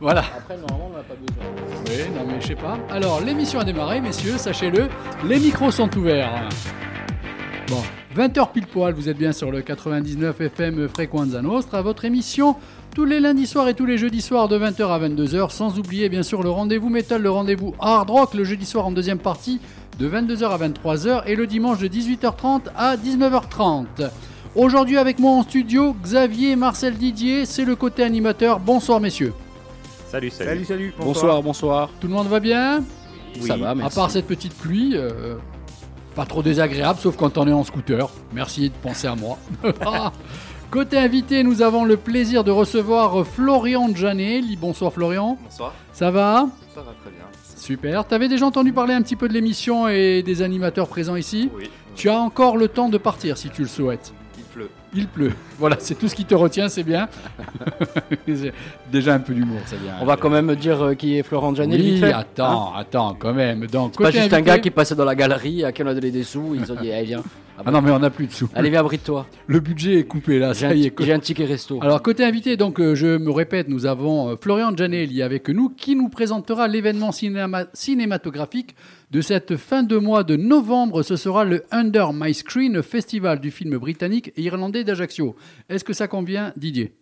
Voilà. Après, normalement, on n'a pas besoin. Oui, non mais je sais pas. Alors, l'émission a démarré, messieurs, sachez-le, les micros sont ouverts. Bon, 20h pile poil, vous êtes bien sur le 99 FM Frequenza Nostra, votre émission tous les lundis soirs et tous les jeudis soirs de 20h à 22h, sans oublier bien sûr le rendez-vous métal, le rendez-vous hard rock, le jeudi soir en deuxième partie de 22h à 23h et le dimanche de 18h30 à 19h30. Aujourd'hui avec moi en studio, Xavier Marcel Didier, c'est le côté animateur. Bonsoir messieurs. Salut, salut. Salut, salut. Bonsoir, bonsoir. Tout le monde va bien Ça va, À merci. part cette petite pluie, euh, pas trop désagréable, sauf quand on est en scooter. Merci de penser à moi. Côté invité, nous avons le plaisir de recevoir Florian Janelli. Bonsoir Florian. Bonsoir, Ça va ça va très bien. Super. T'avais déjà entendu parler un petit peu de l'émission et des animateurs présents ici Oui, Tu as encore le temps de partir si tu le souhaites. Il pleut. Il pleut. Voilà, c'est tout ce qui te retient, c'est bien. C'est déjà un peu d'humour, c'est bien. On va quand même dire euh, qui est Florent Janel. Oui, vite fait. attends, attends, quand même. Donc, Pas côté juste un gars qui passait dans la galerie, à qui on a donné des sous, ils ont dit, eh viens. Ah non, mais on n'a plus de sous. Allez, viens, abrite-toi. Le budget est coupé là, J'ai un, ça y est. j'ai un ticket resto. Alors côté invité, donc euh, je me répète, nous avons euh, Florian Janelli avec nous qui nous présentera l'événement cinéma- cinématographique de cette fin de mois de novembre. Ce sera le Under My Screen, festival du film britannique et irlandais d'Ajaccio. Est-ce que ça convient, Didier?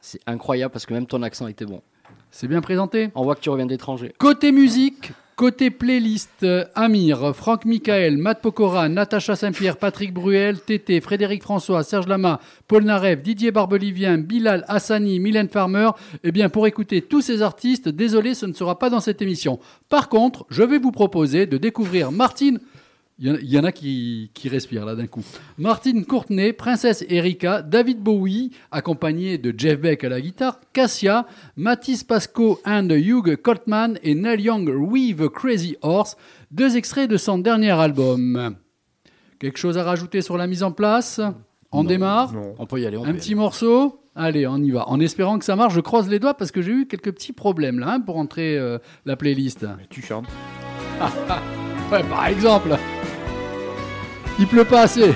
C'est incroyable parce que même ton accent était bon. C'est bien présenté? On voit que tu reviens d'étranger. Côté musique, côté playlist, euh, Amir, Franck Michael, Matt Pokora, Natacha Saint-Pierre, Patrick Bruel, Tété, Frédéric François, Serge Lama, Paul Narev, Didier Barbelivien, Bilal Hassani, Mylène Farmer. Eh bien, pour écouter tous ces artistes, désolé, ce ne sera pas dans cette émission. Par contre, je vais vous proposer de découvrir Martine. Il y en a- qui, qui respirent là d'un coup. Martine Courtenay, Princesse Erika, David Bowie, accompagné de Jeff Beck à la guitare, Cassia, Mathis Pasco and Hugh Coltman et Neil Young Weave Crazy Horse, deux extraits de son dernier album. Quelque chose à rajouter sur la mise en place? On démarre? On peut y aller. On Un petit morceau? Allez, on y va. En espérant que ça marche, je croise les doigts parce que j'ai eu quelques petits problèmes là hein, pour entrer euh, la playlist. Tu chantes. Ouais, par exemple. Il pleut pas assez.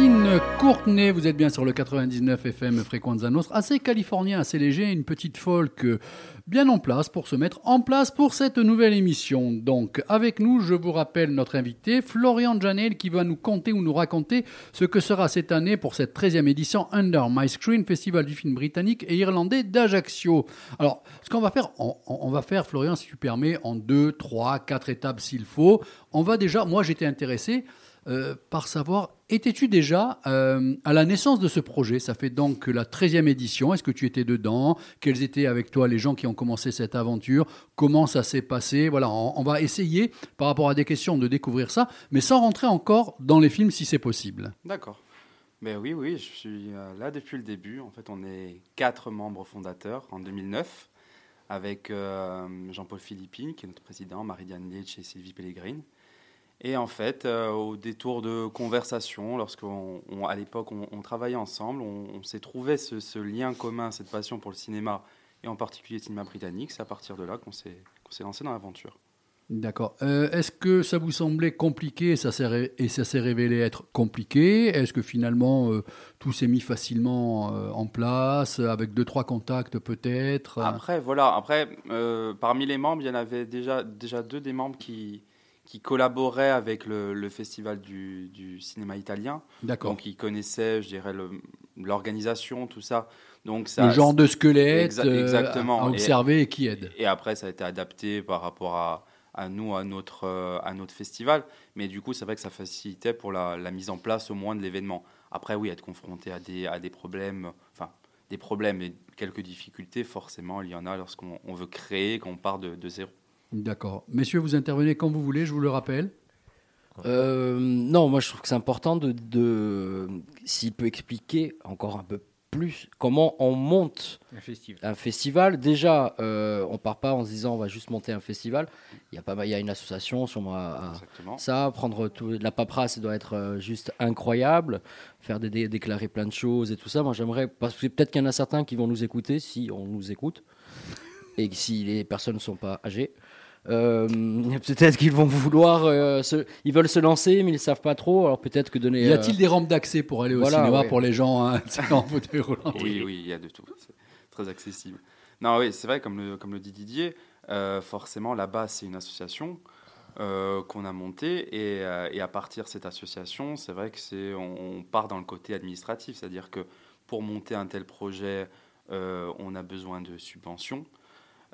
Martine Courtenay, vous êtes bien sur le 99 FM Fréquenza Nostra, assez californien, assez léger, une petite folk euh, bien en place pour se mettre en place pour cette nouvelle émission. Donc, avec nous, je vous rappelle notre invité, Florian Janel, qui va nous conter ou nous raconter ce que sera cette année pour cette 13e édition Under My Screen, festival du film britannique et irlandais d'Ajaccio. Alors, ce qu'on va faire, on, on va faire, Florian, si tu permets, en deux, trois, quatre étapes s'il faut. On va déjà, moi j'étais intéressé euh, par savoir, étais-tu déjà euh, à la naissance de ce projet? Ça fait donc la 13e édition. Est-ce que tu étais dedans? Quels étaient avec toi les gens qui ont commencé cette aventure? Comment ça s'est passé? Voilà, on, va essayer, par rapport à des questions, de découvrir ça, mais sans rentrer encore dans les films si c'est possible. D'accord. Ben oui, oui, je suis euh, là depuis le début. En fait, on est quatre membres fondateurs en 2009, avec Jean-Paul Philippine, qui est notre président, Marie-Diane Leitch et Sylvie Pellegrin. Et en fait, euh, au détour de conversation, lorsqu'on, à l'époque, on, travaillait ensemble, on, s'est trouvé ce, lien commun, cette passion pour le cinéma, et en particulier le cinéma britannique. C'est à partir de là qu'on s'est, s'est lancé dans l'aventure. D'accord. Euh, est-ce que ça vous semblait compliqué et ça s'est, et ça s'est révélé être compliqué? Est-ce que finalement euh, tout s'est mis facilement en place avec deux trois contacts peut-être? Après voilà. Après parmi les membres, il y en avait déjà déjà deux des membres qui qui collaborait avec le, festival du, cinéma italien. D'accord. Donc, il connaissait, je dirais, l'organisation, tout ça. Donc, ça, le genre de squelette euh, exactement. à observer et, qui aide. Et après, ça a été adapté par rapport à, à nous, à notre, euh, à notre festival. Mais du coup, c'est vrai que ça facilitait pour la, mise en place au moins de l'événement. Après, oui, être confronté à des, à des problèmes, enfin, des problèmes et quelques difficultés, forcément, il y en a lorsqu'on veut créer, qu'on part de, de zéro. D'accord. Messieurs, vous intervenez quand vous voulez, je vous le rappelle. Euh, non, moi je trouve que c'est important de, de s'il peut expliquer encore un peu plus comment on monte un festival. Un festival. Déjà, euh, on part pas en se disant on va juste monter un festival. Il y a pas, il y a une association sur à, ça, prendre tout, la paperasse, ça doit être euh, juste incroyable, faire des, déclarer plein de choses et tout ça. Moi j'aimerais parce que peut-être qu'il y en a certains qui vont nous écouter si on nous écoute et si les personnes ne sont pas âgées. Euh, peut-être qu'ils vont vouloir, euh, se, ils veulent se lancer, mais ils ne savent pas trop. Alors peut-être que donner. Y a-t-il euh, des rampes d'accès pour aller au cinéma pour les gens hein, en fauteuil roulant Oui, oui, il y a de tout. C'est très accessible. Non, oui, c'est vrai, comme le, comme le dit Didier, forcément là-bas c'est une association qu'on a montée et, et, à partir de cette association, c'est vrai que c'est on, part dans le côté administratif, c'est-à-dire que pour monter un tel projet, on a besoin de subventions.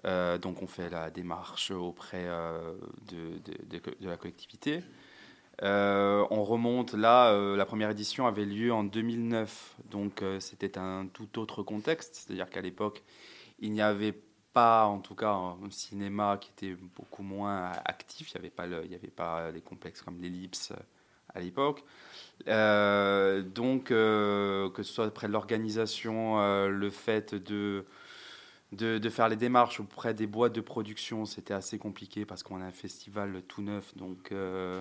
Euh, donc on fait la démarche auprès euh, de, de, la collectivité. Euh, on remonte là, la première édition avait lieu en 2009, donc c'était un tout autre contexte, c'est-à-dire qu'à l'époque, il n'y avait pas, en tout cas, un cinéma qui était beaucoup moins actif, il n'y avait, pas avait pas les complexes comme l'ellipse à l'époque. donc, que ce soit après l'organisation, le fait de de, faire les démarches auprès des boîtes de production, c'était assez compliqué parce qu'on a un festival tout neuf, donc euh,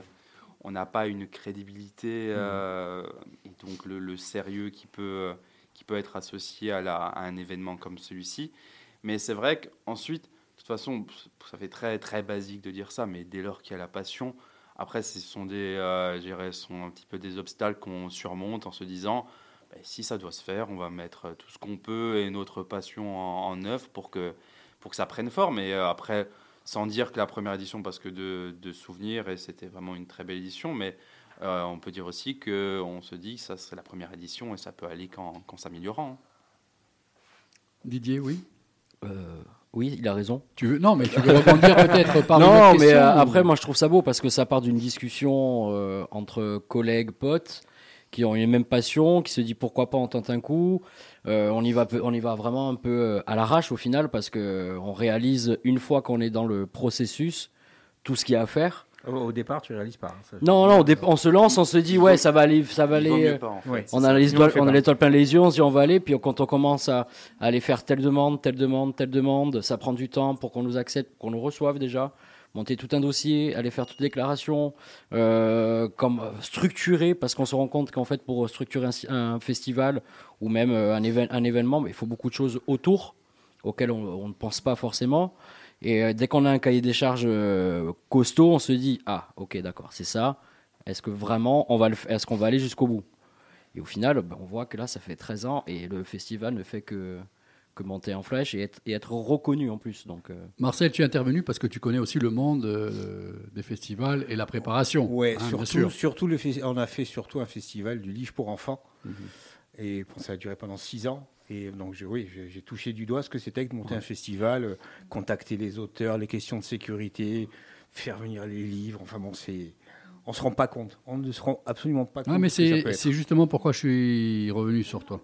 on n'a pas une crédibilité mmh. euh, et donc le, sérieux qui peut, qui peut être associé à, la, à un événement comme celui-ci. Mais c'est vrai qu'ensuite, de toute façon, ça fait très, très basique de dire ça, mais dès lors qu'il y a la passion, après, ce sont, des, euh, sont un petit peu des obstacles qu'on surmonte en se disant si ça doit se faire, on va mettre tout ce qu'on peut et notre passion en, œuvre pour que, pour que ça prenne forme. Et euh, après, sans dire que la première édition, parce que de, de souvenirs, et c'était vraiment une très belle édition, mais euh, on peut dire aussi qu'on se dit que ça serait la première édition et ça peut aller qu'en s'améliorant. Hein. Didier, oui? Euh, oui, il a raison. Tu veux non, mais tu veux rebondir peut-être par non, mais après, moi, je trouve ça beau parce que ça part d'une discussion entre collègues, potes, qui ont une même passion, qui se dit pourquoi pas on tente un coup. Euh, on y va, on y va vraiment un peu euh, à l'arrache au final parce que on réalise une fois qu'on est dans le processus tout ce qu'il y a à faire. Au, départ, tu réalises pas. Hein, non, non, on se lance, on se dit ouais, ça va aller, ça va aller. on, a les on a l'étoile plein les yeux, on se dit on va aller, puis quand on commence à, aller faire telle demande, telle demande, telle demande, ça prend du temps pour qu'on nous accepte, qu'on nous reçoive déjà monter tout un dossier, aller faire toutes les déclarations, euh, comme euh, structurer, parce qu'on se rend compte qu'en fait, pour structurer un, festival ou même euh, un, un événement, il faut beaucoup de choses autour auxquelles on, ne pense pas forcément. Et dès qu'on a un cahier des charges costaud, on se dit ah ok d'accord c'est ça. Est-ce que vraiment on va est-ce qu'on va aller jusqu'au bout? Et au final, ben, on voit que là, ça fait 13 ans et le festival ne fait que, que monter en flèche et être, et être reconnu en plus. Donc, euh. Marcel, tu es intervenu parce que tu connais aussi le monde euh, des festivals et la préparation. Oui, hein, surtout, surtout le on a fait surtout un festival du livre pour enfants. Mhm. Et bon, ça a duré pendant 6 ans. Et donc, je, oui, j'ai touché du doigt ce que c'était que monter un festival, euh, contacter les auteurs, les questions de sécurité, faire venir les livres. Enfin bon, c'est on ne se rend pas compte. On ne se rend absolument pas compte. mais c'est justement pourquoi je suis revenu sur toi.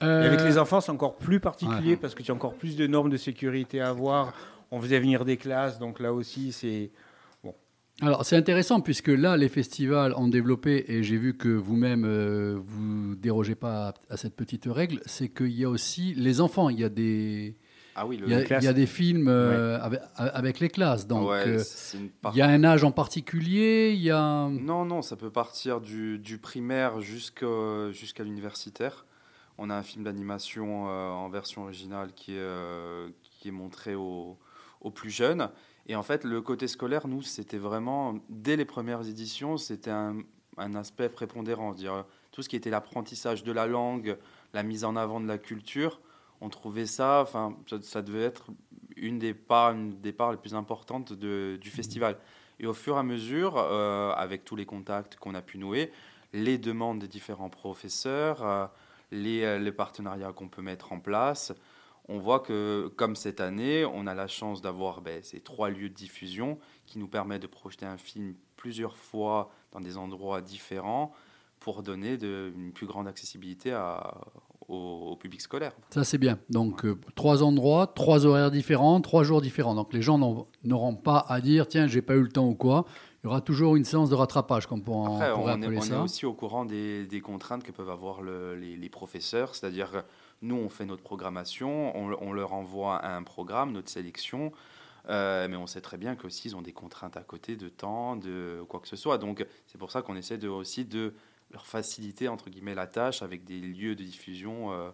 Avec les enfants, c'est encore plus particulier parce que tu as encore plus de normes de sécurité à avoir. On faisait venir des classes, donc là aussi, c'est. Bon. Alors, c'est intéressant puisque là, les festivals ont développé, et j'ai vu que vous-même, euh, vous dérogez pas à cette petite règle, c'est qu'il y a aussi les enfants. Il y a des ah oui, il, y a, des films euh, avec, les classes. Donc, euh, il y a un âge en particulier il y a... Non, non, ça peut partir du, primaire jusqu'à l'universitaire. On a un film d'animation euh, en version originale qui est, est montré aux, plus jeunes. Et en fait, le côté scolaire, nous, c'était vraiment, dès les premières éditions, c'était un, aspect prépondérant. Dire, tout ce qui était l'apprentissage de la langue, la mise en avant de la culture on trouvait ça, enfin, ça, devait être une des parts, des parts les plus importantes du festival. Et au fur et à mesure, euh, avec tous les contacts qu'on a pu nouer, les demandes des différents professeurs, euh, euh, les, partenariats qu'on peut mettre en place, on voit que, comme cette année, on a la chance d'avoir ben, ces trois lieux de diffusion qui nous permettent de projeter un film plusieurs fois dans des endroits différents pour donner une plus grande accessibilité au, public scolaire. Ça, c'est bien. Donc, euh, trois endroits, trois horaires différents, trois jours différents. Donc, les gens n'auront pas à dire, tiens, j'ai pas eu le temps ou quoi. Il y aura toujours une séance de rattrapage, comme pour Après, on, est, on est, aussi au courant des, des, contraintes que peuvent avoir les, les, professeurs. C'est-à-dire, nous, on fait notre programmation, on, on, leur envoie un programme, notre sélection. Euh, mais on sait très bien qu'aussi ils ont des contraintes à côté de temps, de quoi que ce soit. Donc c'est pour ça qu'on essaie de, aussi de leur faciliter entre guillemets la tâche avec des lieux de diffusion euh,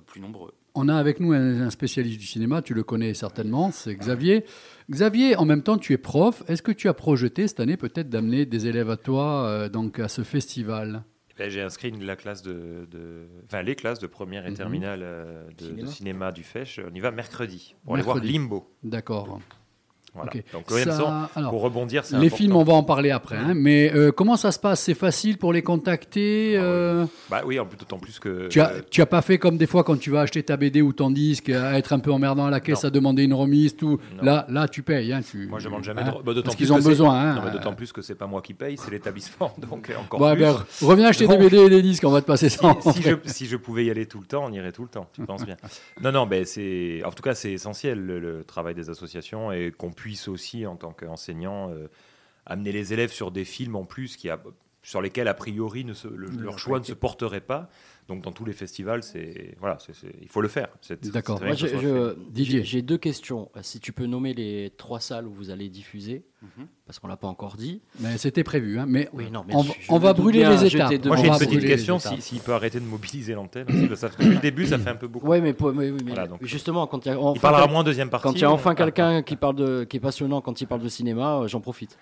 plus nombreux. On a avec nous un, spécialiste du cinéma, tu le connais certainement, c'est Xavier. Xavier, en même temps, tu es prof. Est-ce que tu as projeté cette année peut-être d'amener des élèves à toi euh, donc à ce festival? Eh ben, J'ai inscrit la classe de, enfin, les classes de première et mhm. terminale euh, de, cinéma. du FECH. On y va mercredi pour aller voir Limbo. D'accord. Donc, pour rebondir, Les films, on va en parler après. Hein, mais euh, comment ça se passe? C'est facile pour les contacter ah euh? Bah oui, d'autant plus que. Tu as, tu as pas fait comme des fois quand tu vas acheter ta BD ou ton disque, à être un peu emmerdant à la caisse, à demander une remise, tout. Là, là, tu payes. Hein, tu... Moi, je demande jamais. Hein bah, Parce qu'ils ont besoin. Hein, d'autant plus que c'est pas moi qui paye, c'est l'établissement. Donc encore bah, plus. Ben, reviens acheter des BD et des disques, on va te passer ça. Si, je, si, je, pouvais y aller tout le temps, on irait tout le temps. Tu penses bien Non, non, ben c'est. En tout cas, c'est essentiel le, le, travail des associations et qu'on puisse aussi en tant qu'enseignant, euh, amener les élèves sur des films en plus qui a, sur lesquels, a priori, ne leur choix ne se porterait pas. Donc, dans tous les festivals, c'est voilà, il faut le faire. D'accord. Didier, j'ai deux questions. Si tu peux nommer les trois salles où vous allez diffuser, mhm. parce qu'on l'a pas encore dit. Mais c'était prévu. Hein. Mais, oui, non, on, va brûler les étapes. Moi, j'ai une petite question. S'il peut arrêter de mobiliser l'antenne, parce que le début, ça fait un peu beaucoup. Ouais, mais, mais, justement, quand il y a enfin, il parlera moins deuxième partie. Quand il y a enfin quelqu'un qui parle de, qui est passionnant quand il parle de cinéma, euh, j'en profite.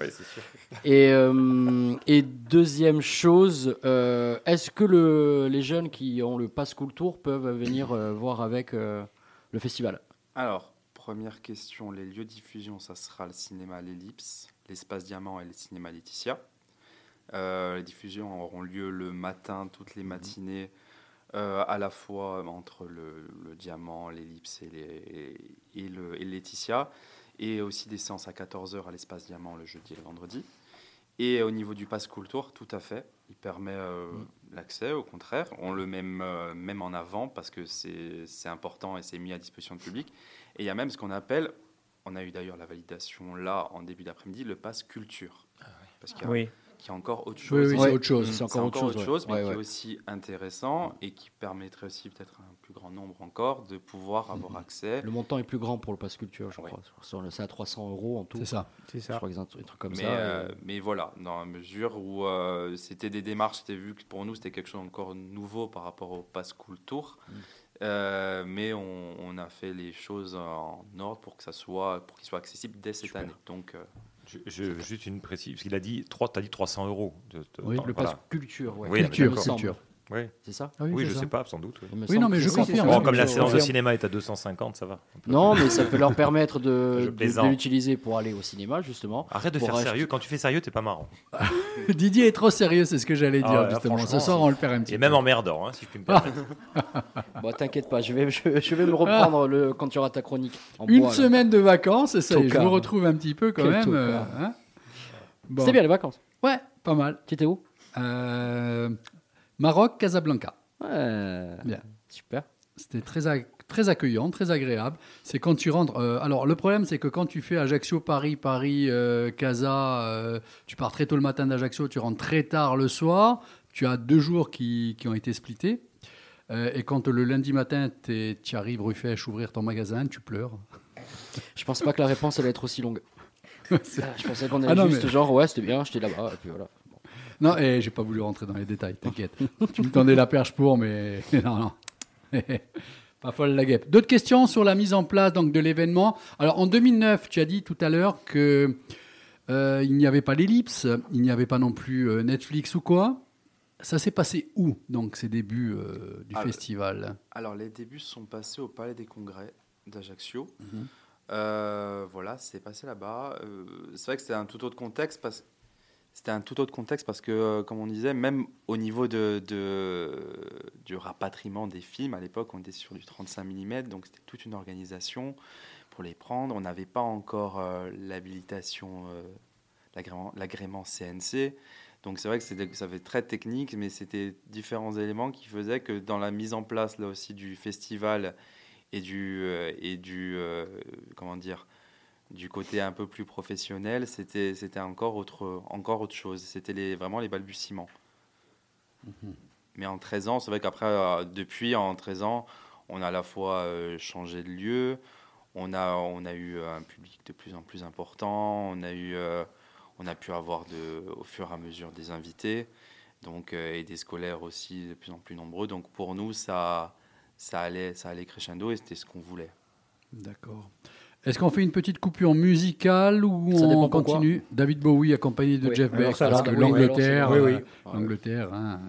Oui, c'est sûr. Et, euh, et deuxième chose, euh, est-ce que le, les jeunes qui ont le Pass Cool Tour peuvent venir euh, voir avec le festival? Alors, première question, les lieux de diffusion, ça sera le cinéma L'Ellipse, l'Espace Diamant et le cinéma Laetitia. les diffusions auront lieu le matin, toutes les matinées, à la fois entre le, Diamant, l'Ellipse et, les, et, le, et Laetitia et aussi des séances à 14h à l'espace Diamant le jeudi et le vendredi. Et au niveau du Pass Tour, tout à fait. Il permet euh, mm. l'accès, au contraire. On le met euh, même en avant parce que c'est important et c'est mis à disposition du public. Et il y a même ce qu'on appelle, on a eu d'ailleurs la validation là en début d'après-midi, le Pass Culture. Ah parce qu'il oui qui est encore autre chose. Oui, oui c'est autre chose. C'est encore, autre, chose, mais qui est aussi intéressant et qui permettrait aussi peut-être un plus grand nombre encore de pouvoir avoir mhm. accès. Le montant est plus grand pour le pass culture, je crois. C'est à 300 euros en tout. C'est ça. C'est ça. Je crois un truc comme mais, ça. Euh, mais voilà, dans la mesure où euh, c'était des démarches, c'était vu que pour nous c'était quelque chose encore nouveau par rapport au pass cool Mhm. mais on, a fait les choses en ordre pour que ça soit, pour qu'il soit accessible dès cette année. Donc, je, juste une précision, parce qu'il a dit, tu as dit 300 euros. De, oui, le passe culture. Ouais. culture, culture. Oui. C'est ça ah Oui, je sais pas, sans doute. Oui, non, mais je confirme. comme la séance de cinéma est à 250, ça va. Non, mais ça peut leur permettre de, de, l'utiliser pour aller au cinéma, justement. Arrête de faire sérieux. Quand tu fais sérieux, t'es pas marrant. Didier est trop sérieux, c'est ce que j'allais dire, ah justement. Ce soir, on le perd un petit peu. Et même en merdant, hein, si je puis me permettre. bon, t'inquiète pas, je vais, je, vais me reprendre le, quand tu auras ta chronique. Une semaine de vacances, et ça je me retrouve un petit peu quand même. Euh, hein. C'était bien les vacances. Ouais, pas mal. Tu étais où? Euh, Maroc, Casablanca. Ouais. Bien. Super. C'était très, très accueillant, très agréable. C'est quand tu rentres. Euh, alors, le problème, c'est que quand tu fais Ajaccio, Paris, Paris, euh, Casa, euh, tu pars très tôt le matin d'Ajaccio, tu rentres très tard le soir. Tu as deux jours qui, qui ont été splittés. et quand le lundi matin, tu arrives rue Fèche ouvrir ton magasin, tu pleures. Je pense pas que la réponse allait être aussi longue. je pensais qu'on allait ah juste genre, ouais, c'était bien, j'étais là-bas, et puis voilà. Non, et j'ai pas voulu rentrer dans les détails, t'inquiète. tu me tendais la perche pour, mais non, non. pas folle la guêpe. D'autres questions sur la mise en place donc, de l'événement? Alors, en 2009, tu as dit tout à l'heure que euh, il n'y avait pas l'ellipse, il n'y avait pas non plus euh, Netflix ou quoi. Ça s'est passé où, donc, ces débuts euh, du festival? Alors, les débuts sont passés au Palais des Congrès d'Ajaccio. Mhm. voilà, c'est passé là-bas. c'est vrai que c'était un tout autre contexte parce c'était un tout autre contexte parce que, euh, comme on disait, même au niveau du rapatriement des films, à l'époque, on était sur du 35 mm, donc c'était toute une organisation pour les prendre. On n'avait pas encore euh, l'habilitation, euh, l'agrément CNC. Donc c'est vrai que ça fait très technique, mais c'était différents éléments qui faisaient que dans la mise en place là aussi du festival et du, et du comment dire, du côté un peu plus professionnel, c'était c'était encore autre encore autre chose. C'était les, vraiment les balbutiements. Mhm. Mais en 13 ans, c'est vrai qu'après, euh, depuis en 13 ans, on a à la fois euh, changé de lieu, on a on a eu un public de plus en plus important, on a eu euh, on a pu avoir de, au fur et à mesure des invités, donc et des scolaires aussi de plus en plus nombreux. Donc pour nous, ça ça allait ça allait crescendo et c'était ce qu'on voulait. D'accord. Est-ce qu'on fait une petite coupure musicale ou on continue David Bowie accompagné de Jeff Beck parce que l'Angleterre, oui, oui. Euh, l'Angleterre, hein,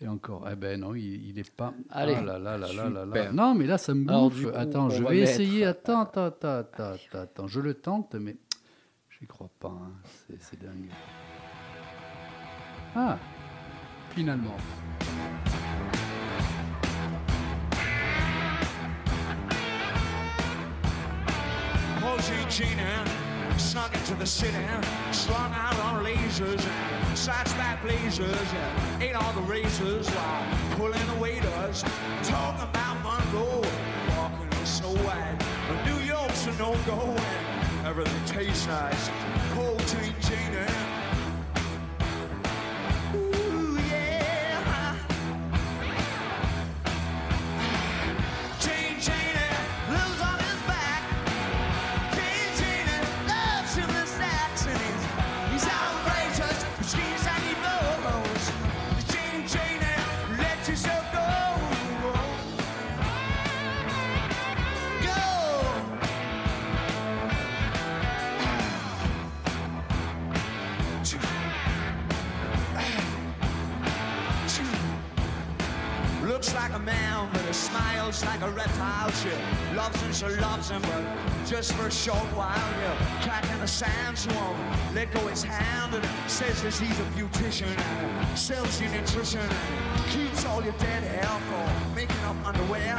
et encore, eh ben non, il, n'est pas. Allez, ah là, là, là, là, là, Non, mais là, ça me bouffe. attends, je vais essayer. Attends, attends, attends, attends, attends, Je le tente, mais j'y crois pas. Hein. C'est dingue. Ah, finalement. Gene Gina, snuck into the city, slung out on lasers, sideswipe blazers, ate all the razors while pulling the waiters, talking about Monroe, walking so wide. But New York's a no-go, and everything tastes nice. Cold Gina. Loves him, but just for a short while. Yeah, cracking the sand, she won't let go his hand and says that he's a beautician and sells you nutrition and keeps all your dead hair for making up underwear.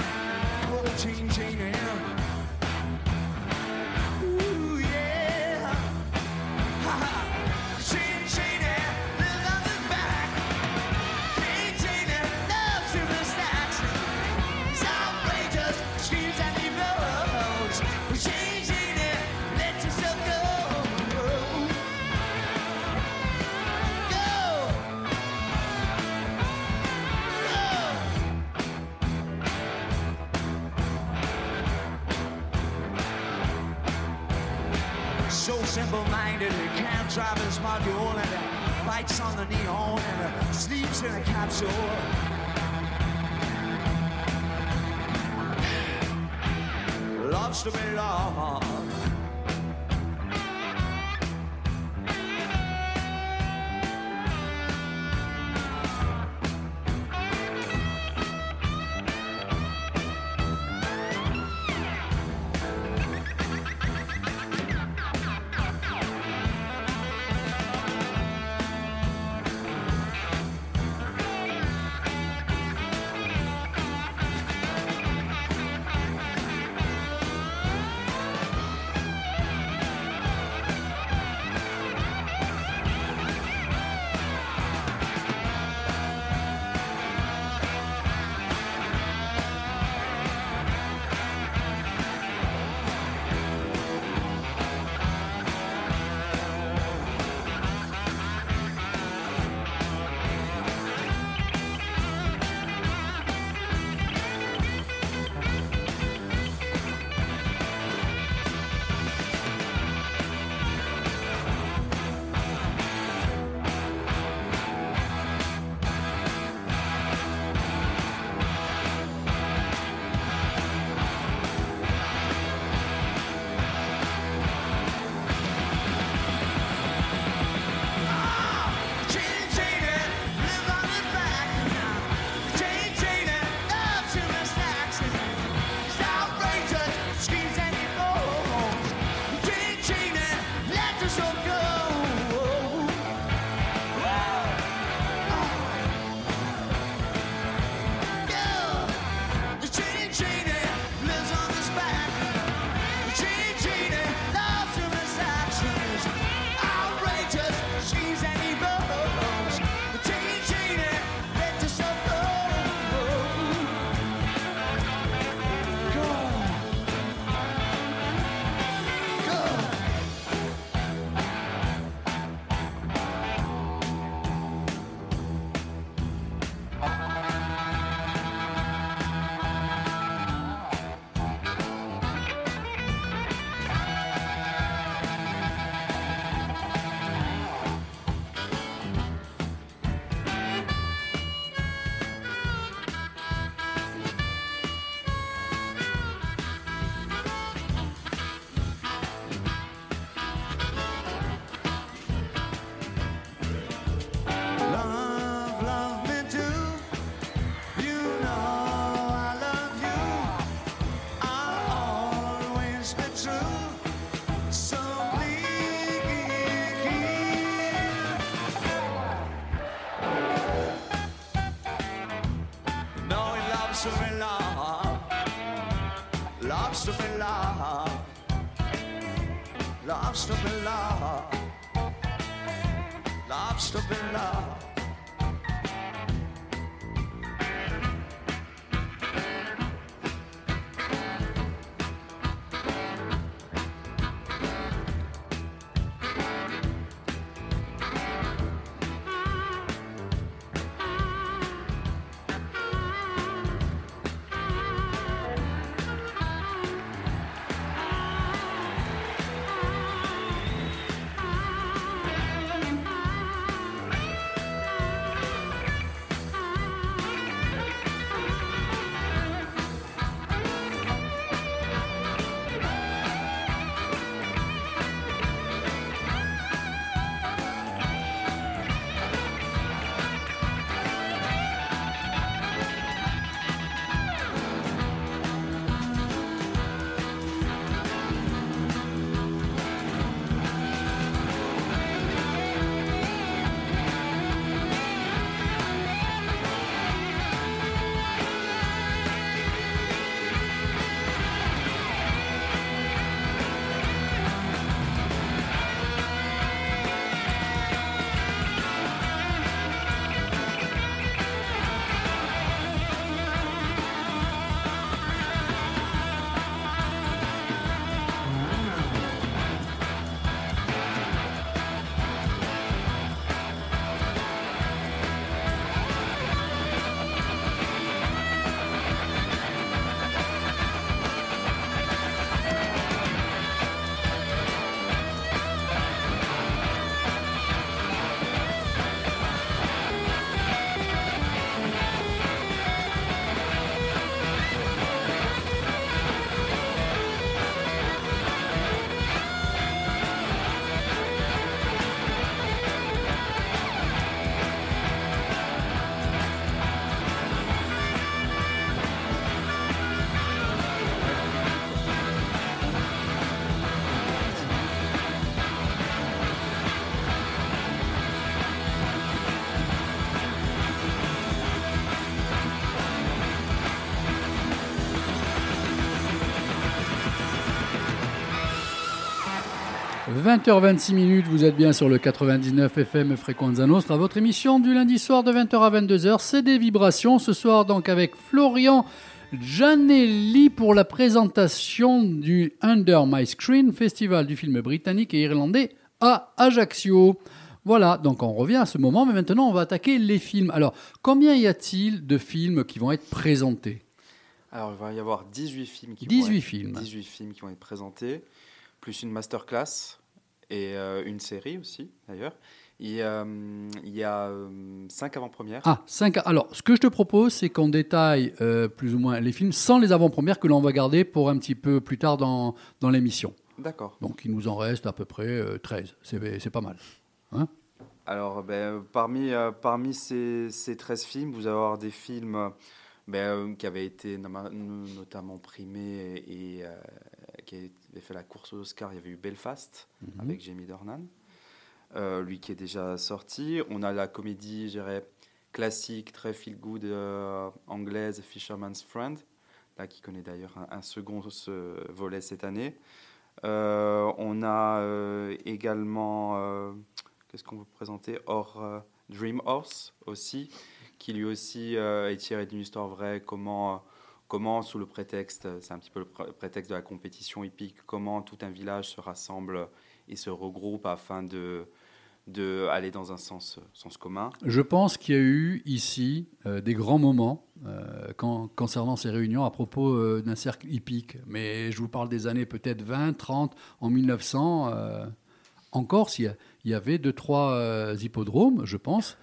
Protein, Jane, yeah. Lobster below. Lobster below. 20h26 minutes, vous êtes bien sur le 99 FM Frequenza Nostra. Votre émission du lundi soir de 20h à 22h, c'est des vibrations. Ce soir donc avec Florian Janelli pour la présentation du Under My Screen, festival du film britannique et irlandais à Ajaccio. Voilà, donc on revient à ce moment, mais maintenant on va attaquer les films. Alors, combien y a-t-il de films qui vont être présentés? Alors, il va y avoir 18 films qui 18 vont être, films. 18 films qui vont être présentés plus une masterclass et euh, une série aussi, d'ailleurs. Il y a, il y a euh, cinq avant-premières. Ah, cinq. Alors, ce que je te propose, c'est qu'on détaille euh, plus ou moins les films sans les avant-premières que l'on va garder pour un petit peu plus tard dans, dans l'émission. D'accord. Donc, il nous en reste à peu près 13. C'est pas mal. Hein? Alors, ben, parmi, parmi ces, ces 13 films, vous allez avoir des films ben, qui avaient été notamment primés et, et qui avait fait la course aux Oscars, il y avait eu Belfast mhm. avec Jamie Dornan, euh, lui qui est déjà sorti. On a la comédie, je dirais, classique, très feel good euh, anglaise, Fisherman's Friend, là qui connaît d'ailleurs un, second volet cette année. Euh, on a également, qu'est-ce qu'on peut présenter? Or Dream Horse aussi, qui lui aussi est tiré d'une histoire vraie, comment comment, sous le prétexte, c'est un petit peu le prétexte de la compétition hippique, comment tout un village se rassemble et se regroupe afin de, dans un sens, sens commun? Je pense qu'il y a eu ici euh, des grands moments euh, concernant ces réunions à propos euh, d'un cercle hippique. Mais je vous parle des années peut-être 20, 30, en 1900. en Corse, il y, avait deux, trois hippodromes, je pense,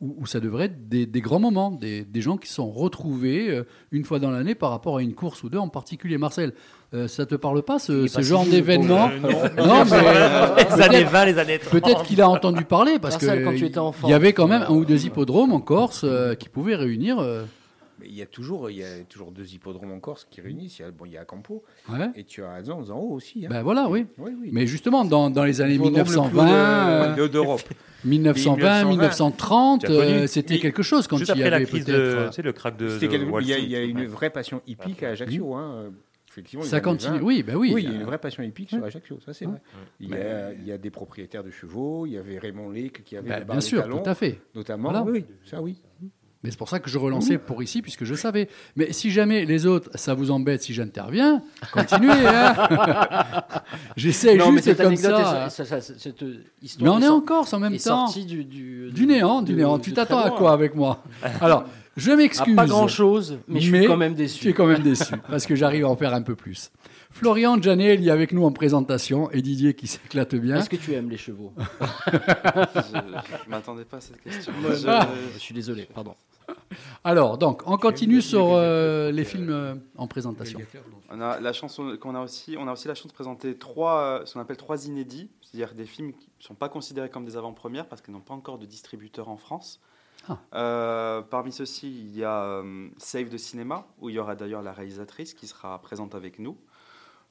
où, ça devrait être des, grands moments, des, gens qui sont retrouvés euh, une fois dans l'année par rapport à une course ou deux en particulier. Marcel, euh, ça te parle pas ce, genre d'événement Non, mais les années 20, les années 30. Peut-être qu'il a entendu parler parce qu'il y avait quand même un ou deux hippodromes en Corse euh, qui pouvaient réunir il y a toujours, il y a toujours deux hippodromes en Corse qui réunissent. Il y a, bon, il y a Campo et tu as raison, en haut aussi. Hein. Ben voilà, oui. Mais justement, dans, dans les années 1920, 1920, 1930, c'était quelque chose quand il y avait la crise de, le crack de. il, y a, une vraie passion hippique à Ajaccio. Hein. Effectivement, ça continue. Oui, ben oui. Oui, il y a une vraie passion hippique sur Ajaccio, ça c'est vrai. Il y, a, il y, a, des propriétaires de chevaux, il y avait Raymond Lake qui avait ben, Bien sûr, tout à fait. Notamment, oui, ça oui. Mais c'est pour ça que je relançais pour ici, puisque je savais. Mais si jamais les autres, ça vous embête si j'interviens, continuez. Hein J'essaie juste comme ça. cette histoire mais on est encore en même temps. Du, du, du, néant, du, néant. Tu t'attends à quoi avec moi? Alors, je m'excuse. Pas grand-chose, mais, je suis quand même déçu. Tu es quand même déçu, parce que j'arrive à en faire un peu plus. Florian Janel est avec nous en présentation et Didier qui s'éclate bien. Est-ce que tu aimes les chevaux? Je ne m'attendais pas à cette question. je suis désolé, pardon. Alors, donc, on continue sur euh, les films euh, en présentation. On a la chance qu'on a aussi, on a aussi la chance de présenter trois, euh, ce qu'on appelle trois inédits, c'est-à-dire des films qui ne sont pas considérés comme des avant-premières parce qu'ils n'ont pas encore de distributeur en France. Ah. parmi ceux-ci, il y a Save de cinéma, où il y aura d'ailleurs la réalisatrice qui sera présente avec nous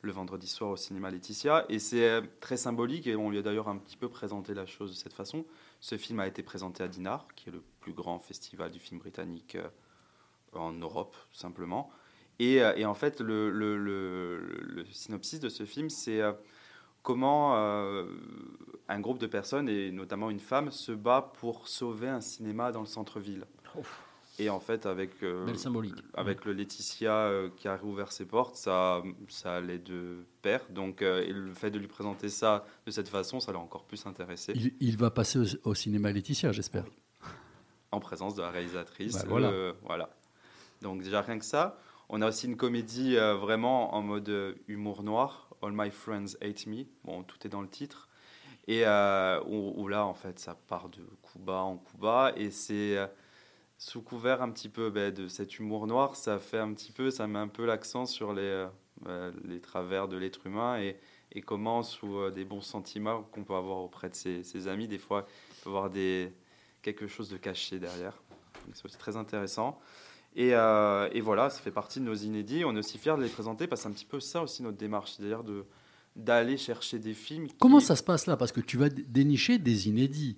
le vendredi soir au cinéma Laetitia. Et c'est très symbolique, et on lui a d'ailleurs un petit peu présenté la chose de cette façon. Ce film a été présenté à Dinard, qui est le plus grand festival du film britannique euh, en Europe, simplement. Et, euh, et en fait, le, synopsis de ce film, c'est euh, comment un groupe de personnes, et notamment une femme, se bat pour sauver un cinéma dans le centre-ville. Et en fait, avec, avec le Laetitia qui a réouvert ses portes, ça, ça allait de pair. Donc, le fait de lui présenter ça de cette façon, ça l'a encore plus intéressé. Il, va passer au, cinéma Laetitia, j'espère en présence de la réalisatrice. Bah, voilà. Euh, voilà. Donc déjà rien que ça. On a aussi une comédie euh, vraiment en mode euh, humour noir, All My Friends Hate Me. Bon, tout est dans le titre. Et où, là, en fait, ça part de coup bas en coup bas. Et c'est sous couvert un petit peu ben, de cet humour noir, ça fait un petit peu, ça met un peu l'accent sur les, les travers de l'être humain et, et comment, sous des bons sentiments qu'on peut avoir auprès de ses, ses, amis, des fois, il peut y avoir des, quelque chose de caché derrière. C'est aussi très intéressant. Et, euh, et, voilà, ça fait partie de nos inédits. On est aussi fiers de les présenter parce que c'est un petit peu ça aussi notre démarche, c'est-à-dire de d'aller chercher des films. Comment ça se passe là? Parce que tu vas dénicher des inédits.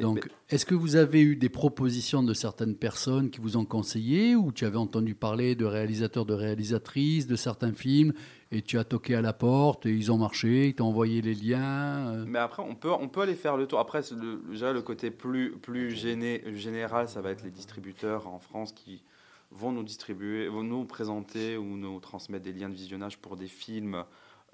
Donc, est-ce que vous avez eu des propositions de certaines personnes qui vous ont conseillé ou tu avais entendu parler de réalisateurs, de réalisatrices, de certains films et tu as toqué à la porte et ils ont marché, ils t'ont envoyé les liens euh? Mais après, on peut, on peut aller faire le tour. Après, le, déjà, le côté plus, plus gêné, général, ça va être les distributeurs en France qui vont nous distribuer, vont nous présenter ou nous transmettre des liens de visionnage pour des films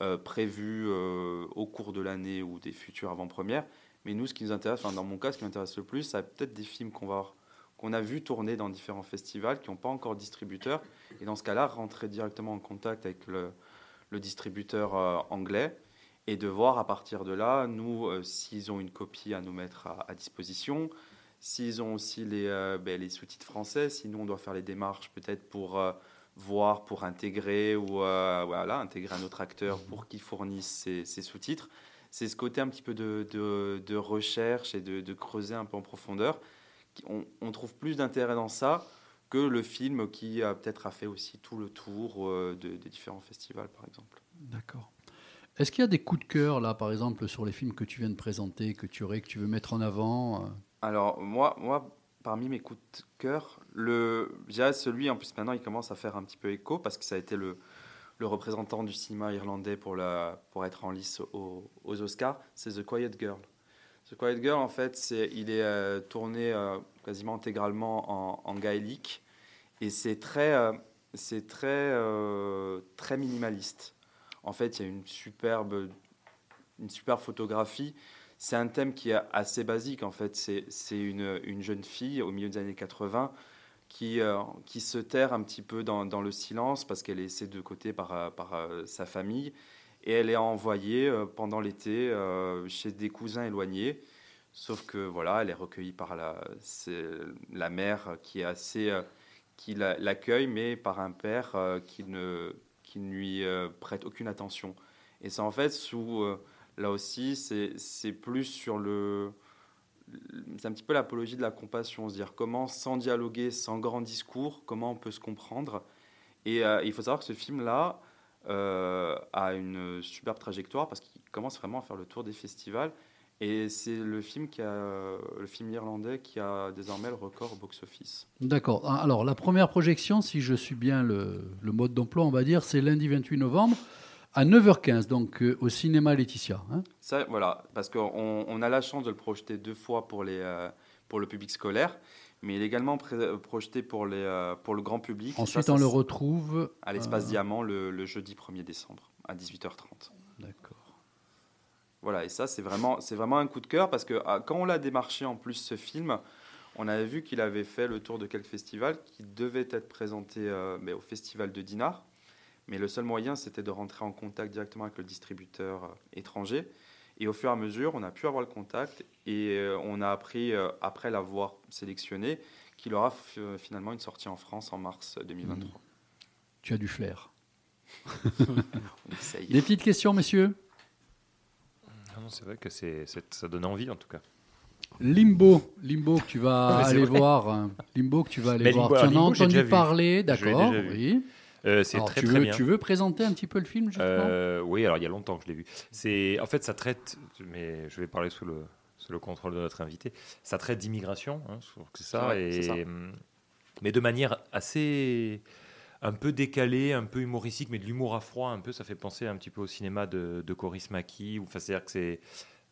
euh, prévus euh, au cours de l'année ou des futures avant-premières. Mais nous, ce qui nous intéresse, enfin, dans mon cas, ce qui m'intéresse le plus, c'est peut-être des films qu'on va qu'on a vu tourner dans différents festivals qui n'ont pas encore distributeur. Et dans ce cas-là, rentrer directement en contact avec le, distributeur euh, anglais et de voir à partir de là, nous, euh, s'ils ont une copie à nous mettre à, disposition, s'ils ont aussi les, euh, ben, les sous-titres français, sinon on doit faire les démarches peut-être pour voir, pour intégrer ou voilà, intégrer un autre acteur pour qu'il fournisse ces, sous-titres. C'est ce côté un petit peu de, de, recherche et de, creuser un peu en profondeur. On, on trouve plus d'intérêt dans ça que le film qui a peut-être a fait aussi tout le tour euh, de, des différents festivals, par exemple. D'accord. Est-ce qu'il y a des coups de cœur, là, par exemple, sur les films que tu viens de présenter, que tu aurais, que tu veux mettre en avant euh Alors, moi, moi, parmi mes coups de cœur, le, celui, en plus, maintenant, il commence à faire un petit peu écho, parce que ça a été le, le représentant du cinéma irlandais pour, pour être en lice aux, Oscars, c'est The Quiet Girl. The Quiet Girl, en fait, il est euh, tourné quasiment intégralement en, gaélique. Et c'est très, euh, c'est très, euh, très minimaliste. En fait, il y a une superbe, une superbe photographie. C'est un thème qui est assez basique. En fait, c'est, c'est une, une, jeune fille au milieu des années 80 qui, euh, qui se terre un petit peu dans, dans le silence parce qu'elle est laissée de côté par, par sa famille. Et elle est envoyée pendant l'été chez des cousins éloignés Sauf que voilà, elle est recueillie par la, la mère qui est assez, euh, qui l'accueille, mais par un père euh, qui ne, qui ne lui euh, prête aucune attention. Et c'est en fait sous, là aussi, c'est plus sur le, c'est un petit peu l'apologie de la compassion, se dire comment, sans dialoguer, sans grand discours, comment on peut se comprendre. Et il faut savoir que ce film-là a une superbe trajectoire parce qu'il commence vraiment à faire le tour des festivals et c'est le film qui le film irlandais qui a désormais le record box-office. D'accord. Alors la première projection, si je suis bien le mode d'emploi, on va dire, c'est lundi 28 novembre à 9h15, donc euh, au cinéma Laetitia. Hein Ça, voilà, parce qu'on on a la chance de le projeter deux fois pour, les, euh, pour le public scolaire, mais il est également projeté pour, les, euh, pour le grand public. Ensuite, on le retrouve à l'espace Diamant le, le jeudi 1er décembre à 18h30. D'accord. Voilà, et ça, c'est vraiment, c'est vraiment un coup de cœur parce que ah, quand on l'a démarché en plus ce film, on avait vu qu'il avait fait le tour de quelques festivals qui devaient être présentés euh, mais au festival de Dinard. Mais le seul moyen, c'était de rentrer en contact directement avec le distributeur euh, étranger. Et au fur et à mesure, on a pu avoir le contact et euh, on a appris, après l'avoir sélectionné, qu'il aura finalement une sortie en France en mars 2023. Mmh. Tu as du flair. Des petites questions, messieurs? C'est vrai que c'est, ça donne envie en tout cas. Limbo, Limbo que tu vas aller voir, hein. Limbo que tu vas aller voir. tu en as entendu parler, d'accord Oui. Euh, c'est très, tu très veux, bien. Tu veux présenter un petit peu le film justement euh, Oui, alors il y a longtemps que je l'ai vu. C'est en fait ça traite, mais je vais parler sous le, sous le contrôle de notre invité. Ça traite d'immigration, hein, c'est ça, et, ça. mais de manière assez un peu décalé, un peu humoristique, mais de l'humour à froid, un peu. Ça fait penser un petit peu au cinéma de, de Coris Maki. C'est-à-dire que c'est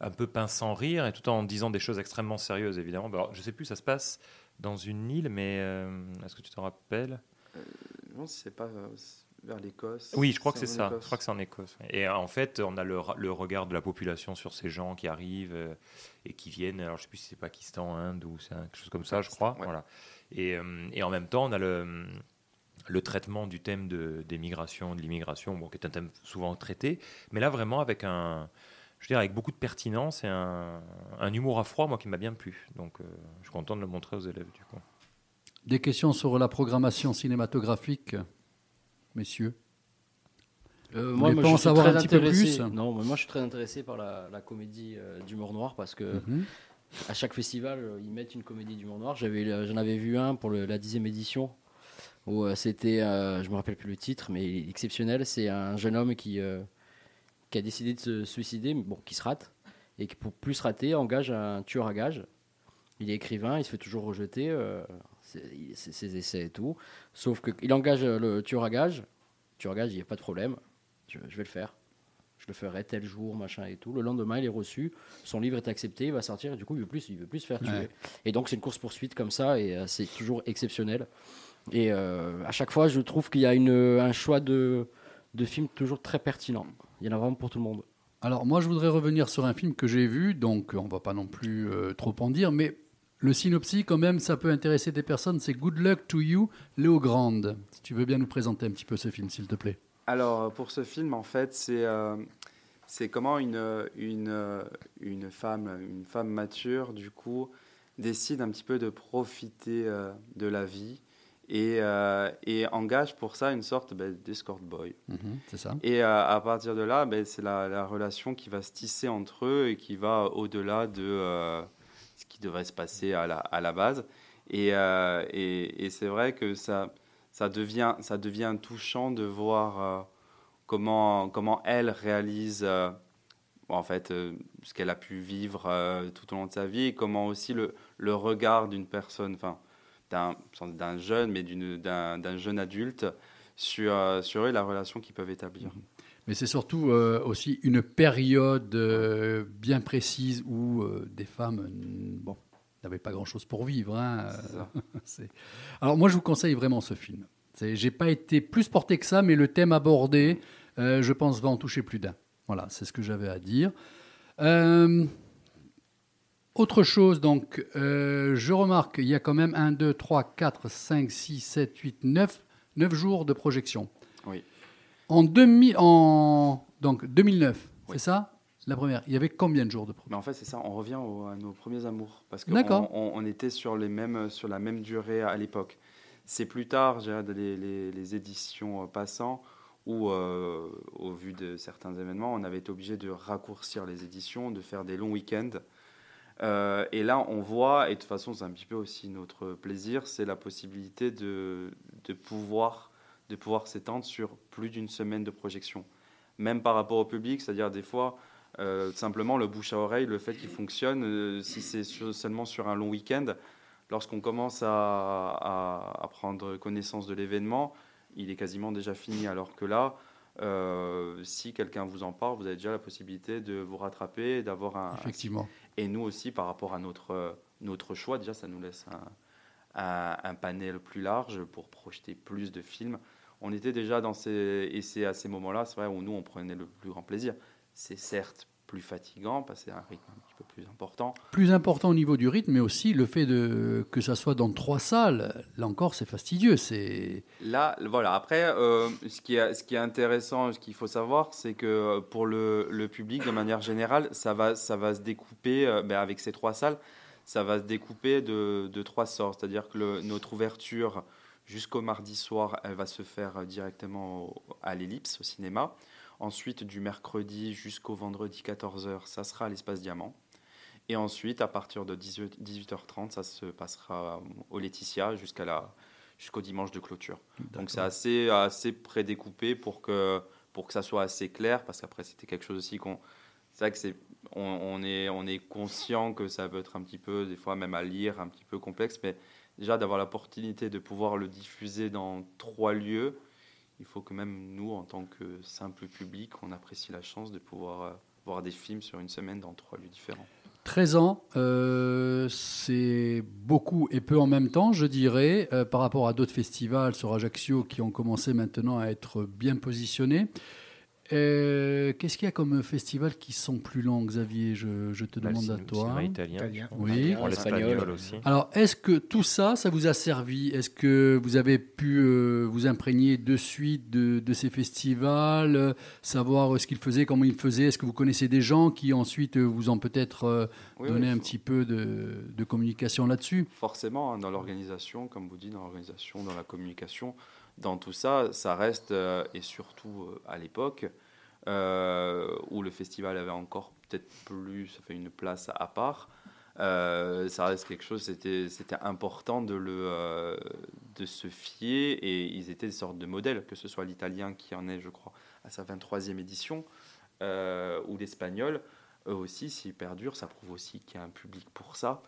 un peu pince sans rire, et tout en disant des choses extrêmement sérieuses, évidemment. Alors, je sais plus, ça se passe dans une île, mais euh, est-ce que tu te rappelles? Non, c'est pas euh, vers l'Écosse. Oui, je crois que c'est ça. Je crois que c'est en Écosse. Et en fait, on a le, le, regard de la population sur ces gens qui arrivent et qui viennent. Alors, je sais plus si c'est Pakistan, Inde ou c'est quelque chose comme ça, je crois. Voilà. Et, et, en même temps, on a le le traitement du thème de, des migrations, de l'immigration, bon, qui est un thème souvent traité, mais là vraiment avec un, je veux dire, avec beaucoup de pertinence et un, humour à froid, moi qui m'a bien plu. Donc, euh, je suis content de le montrer aux élèves du coup. Des questions sur la programmation cinématographique, messieurs. Euh, moi, moi je suis savoir un petit peu plus? Non, moi je suis très intéressé par la, comédie euh, d'humour noir parce que mhm. à chaque festival ils mettent une comédie d'humour noir. J'avais, j'en avais vu un pour la dixième édition où euh, c'était, euh, je me rappelle plus le titre, mais exceptionnel. C'est un jeune homme qui, euh, qui a décidé de se suicider, bon, qui se rate, et qui pour plus se rater engage un tueur à gage Il est écrivain, il se fait toujours rejeter ses, essais et tout. Sauf qu'il engage le tueur à gage. Tueur à gage, il n'y a pas de problème. Je, je, vais le faire. Je le ferai tel jour, machin et tout. Le lendemain, il est reçu. Son livre est accepté, il va sortir. Et du coup, il veut plus, il veut plus se faire tuer. Et donc, c'est une course-poursuite comme ça. Et c'est toujours exceptionnel. Et à chaque fois, je trouve qu'il y a une, un choix de, de films toujours très pertinent. Il y en a vraiment pour tout le monde. Alors moi, je voudrais revenir sur un film que j'ai vu, donc on va pas non plus euh, trop en dire, mais le synopsis, quand même, ça peut intéresser des personnes. C'est Good Luck to You, Léo Grande. Si tu veux bien nous présenter un petit peu ce film, s'il te plaît. Alors, pour ce film, en fait, c'est euh, comment une, une, une, femme, une femme mature, du coup, décide un petit peu de profiter euh, de la vie et, euh, et, engage pour ça une sorte ben, d'escort boy. Mhm, c'est ça. Et euh, à partir de là, ben, c'est la, la, relation qui va se tisser entre eux et qui va au-delà de euh, devrait se passer à la, à la base. Et, et, et c'est vrai que ça, ça, devient, ça devient touchant de voir comment, comment elle réalise en fait, ce qu'elle a pu vivre tout au long de sa vie et comment aussi le, le regard d'une personne, d'un jeune, mais d'un jeune adulte sur, euh, sur eux, la relation qu'ils peuvent établir. Mais c'est surtout euh, aussi une période euh, bien précise où des femmes bon, n'avaient pas grand-chose pour vivre. Hein. Alors moi, je vous conseille vraiment ce film. J'ai pas été plus porté que ça, mais le thème abordé, je pense, va en toucher plus d'un. Voilà, c'est ce que j'avais à dire. Autre chose, donc, euh, je remarque, il y a quand même 1, 2, 3, 4, 5, 6, 7, 8, 9, 9 jours de projection. Oui. En, 2000, en donc 2009, c'est ça la première. Il y avait combien de jours de projection En fait, c'est ça. On revient à nos premiers amours. Parce qu'on on, était sur, les mêmes, sur la même durée à l'époque. C'est plus tard, les, les, les, éditions euh, passant, où, euh, au vu de certains événements, on avait été obligé de raccourcir les éditions, de faire des longs week-ends. Euh, et là, on voit, et de toute façon, c'est un petit peu aussi notre plaisir, c'est la possibilité de, de pouvoir, de pouvoir s'étendre sur plus d'une semaine de projection. Même par rapport au public, c'est-à-dire des fois, euh, simplement le bouche à oreille, le fait qu'il fonctionne, euh, si c'est seulement sur un long week-end, lorsqu'on commence à, à, prendre connaissance de l'événement, il est quasiment déjà fini. Alors que là, si quelqu'un vous en parle, vous avez déjà la possibilité de vous rattraper, d'avoir un. Effectivement. Et nous aussi, par rapport à notre, notre choix, déjà, ça nous laisse un, un, panel plus large pour projeter plus de films. On était déjà dans ces... Et c'est à ces moments-là, c'est vrai, où nous, on prenait le plus grand plaisir. C'est certes plus fatigant, parce que c'est un rythme un petit peu plus important. Plus important au niveau du rythme, mais aussi le fait de, que ça soit dans trois salles, là encore, c'est fastidieux. C'est... Là, voilà. Après, euh, ce, qui est, ce qui est intéressant, ce qu'il faut savoir, c'est que pour le, le, public, de manière générale, ça va, ça va se découper euh, ben, avec ces trois salles. Ça va se découper de, de trois sorts. C'est-à-dire que le, notre ouverture jusqu'au mardi soir, elle va se faire directement à l'ellipse, au cinéma. Ensuite, du mercredi jusqu'au vendredi 14h, ça sera à l'espace Diamant. Et ensuite, à partir de 18h30, ça se passera au Laetitia jusqu'à la, jusqu'au dimanche de clôture. Donc c'est assez, assez prédécoupé pour que, pour que ça soit assez clair, parce qu'après c'était quelque chose aussi qu'on... C'est vrai que c'est, on, on, est, on est conscient que ça peut être un petit peu, des fois même à lire, un petit peu complexe, mais déjà d'avoir l'opportunité de pouvoir le diffuser dans trois lieux, il faut que même nous, en tant que simple public, on apprécie la chance de pouvoir euh, voir des films sur une semaine dans trois lieux différents. 13 ans, euh, c'est beaucoup et peu en même temps, je dirais, euh, par rapport à d'autres festivals sur Ajaccio qui ont commencé maintenant à être bien positionnés. Euh, qu'est-ce qu'il y a comme festival qui sont plus longs, Xavier? Je, te bah, demande à toi. italien. Oui. L'espagnol aussi. Alors, est-ce que tout ça, ça vous a servi? Est-ce que vous avez pu euh, vous imprégner de suite de, ces festivals, euh, savoir ce qu'ils faisaient, comment ils faisaient? Est-ce que vous connaissez des gens qui ensuite vous ont peut-être donné un petit peu de, communication là-dessus? Forcément, hein, dans l'organisation, comme vous dites, dans l'organisation, dans la communication dans tout ça, ça reste, euh, et surtout euh, à l'époque, euh, où le festival avait encore peut-être plus, ça fait une place à part, ça reste quelque chose, c'était, important de, le, de se fier, et ils étaient des sortes de modèles, que ce soit l'italien qui en est, je crois, à sa 23e édition, ou l'espagnol, eux aussi, s'ils perdurent, ça prouve aussi qu'il y a un public pour ça.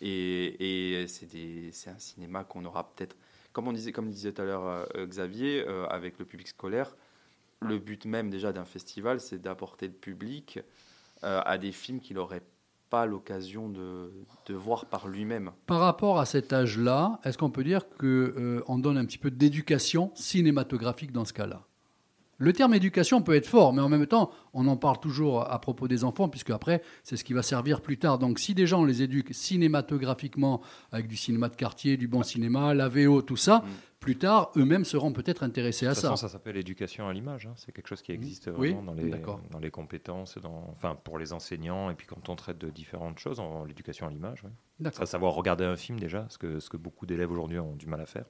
Et, et c'est un cinéma qu'on aura peut-être, comme on disait, comme disait tout à l'heure Xavier, avec le public scolaire, le but même déjà d'un festival, c'est d'apporter le public à des films qu'il aurait pas l'occasion de, voir par lui-même. Par rapport à cet âge-là, est-ce qu'on peut dire qu'on euh, donne un petit peu d'éducation cinématographique dans ce cas-là? Le terme éducation peut être fort, mais en même temps, on en parle toujours à propos des enfants, puisque après, c'est ce qui va servir plus tard. Donc, si des gens les éduquent cinématographiquement, avec du cinéma de quartier, du bon cinéma, la VO, tout ça, mm. plus tard, eux-mêmes seront peut-être intéressés à ça. ça s'appelle éducation à l'image. Hein. C'est quelque chose qui existe vraiment dans, les, dans les compétences, dans, enfin, pour les enseignants, et puis quand on traite de différentes choses, l'éducation à l'image. Ça, savoir regarder un film déjà, ce que, ce que beaucoup d'élèves aujourd'hui ont du mal à faire.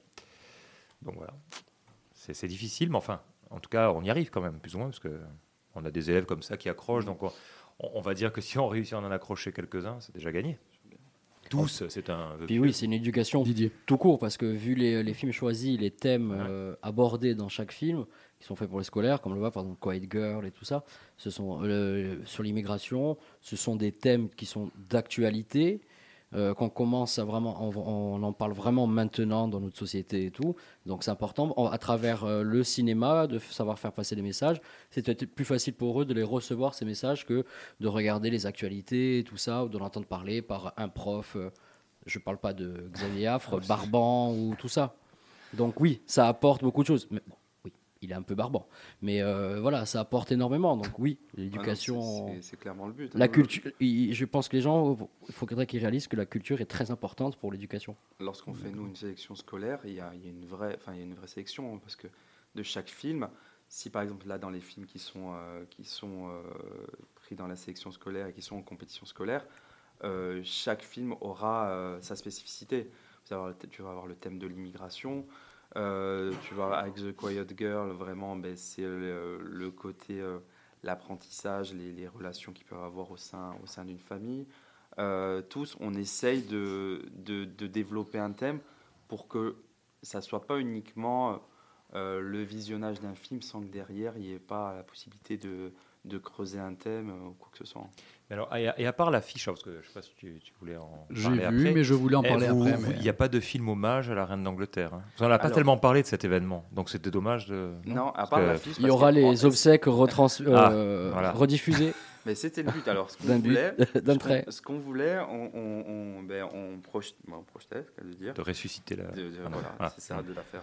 Donc voilà. C'est difficile, mais enfin, en tout cas, on y arrive quand même, plus ou moins, parce qu'on a des élèves comme ça qui accrochent. Donc, on, va dire que si on réussit à en accrocher quelques-uns, c'est déjà gagné. Tous, c'est un. Puis oui, c'est une éducation Didier. tout court, parce que vu les, films choisis, les thèmes euh, abordés dans chaque film, qui sont faits pour les scolaires, comme on le voit par exemple Quiet Girl et tout ça, ce sont euh, sur l'immigration, ce sont des thèmes qui sont d'actualité, euh, qu'on commence à vraiment, on, en parle vraiment maintenant dans notre société et tout. Donc c'est important à travers euh, le cinéma de savoir faire passer des messages. C'est peut-être plus facile pour eux de les recevoir ces messages que de regarder les actualités et tout ça ou de l'entendre parler par un prof. Euh, je parle pas de Xavier Affre, Barban ou tout ça. Donc oui, ça apporte beaucoup de choses. Mais il est un peu barbant. Mais euh, voilà, ça apporte énormément. Donc oui, l'éducation. c'est clairement le but. La hein. culture. Je pense que les gens, il faudrait qu'ils réalisent que la culture est très importante pour l'éducation. Lorsqu'on fait nous une sélection scolaire, il y a, une vraie, enfin il y a une vraie sélection hein, parce que de chaque film, si par exemple là dans les films qui sont euh, qui sont euh, pris dans la sélection scolaire et qui sont en compétition scolaire, chaque film aura sa spécificité. Tu vas avoir le thème de l'immigration. Euh, tu vois, avec The Quiet Girl, vraiment, ben, c'est le, côté, euh, l'apprentissage, les, relations qu'ils peuvent avoir au sein, au sein d'une famille. Euh, tous, on essaye de, de, de, développer un thème pour que ça soit pas uniquement le visionnage d'un film sans que derrière il n'y ait pas la possibilité de, de creuser un thème ou quoi que ce soit. Alors, et à, part l'affiche, parce que je ne sais pas si tu, voulais en parler après. J'ai vu, mais je voulais en parler après. Il n'y a pas de film hommage à la reine d'Angleterre. Hein. On n'a pas tellement parlé de cet événement, donc c'était dommage de. Non, à part l'affiche. Il y aura les obsèques retrans... Ah, euh, rediffusés. Mais c'était le but. Alors, ce qu'on voulait, ce qu'on voulait, on, on, ben, on, projetait, on projetait, dire. De ressusciter la. De, ah, voilà, ah. c'est ça, de la faire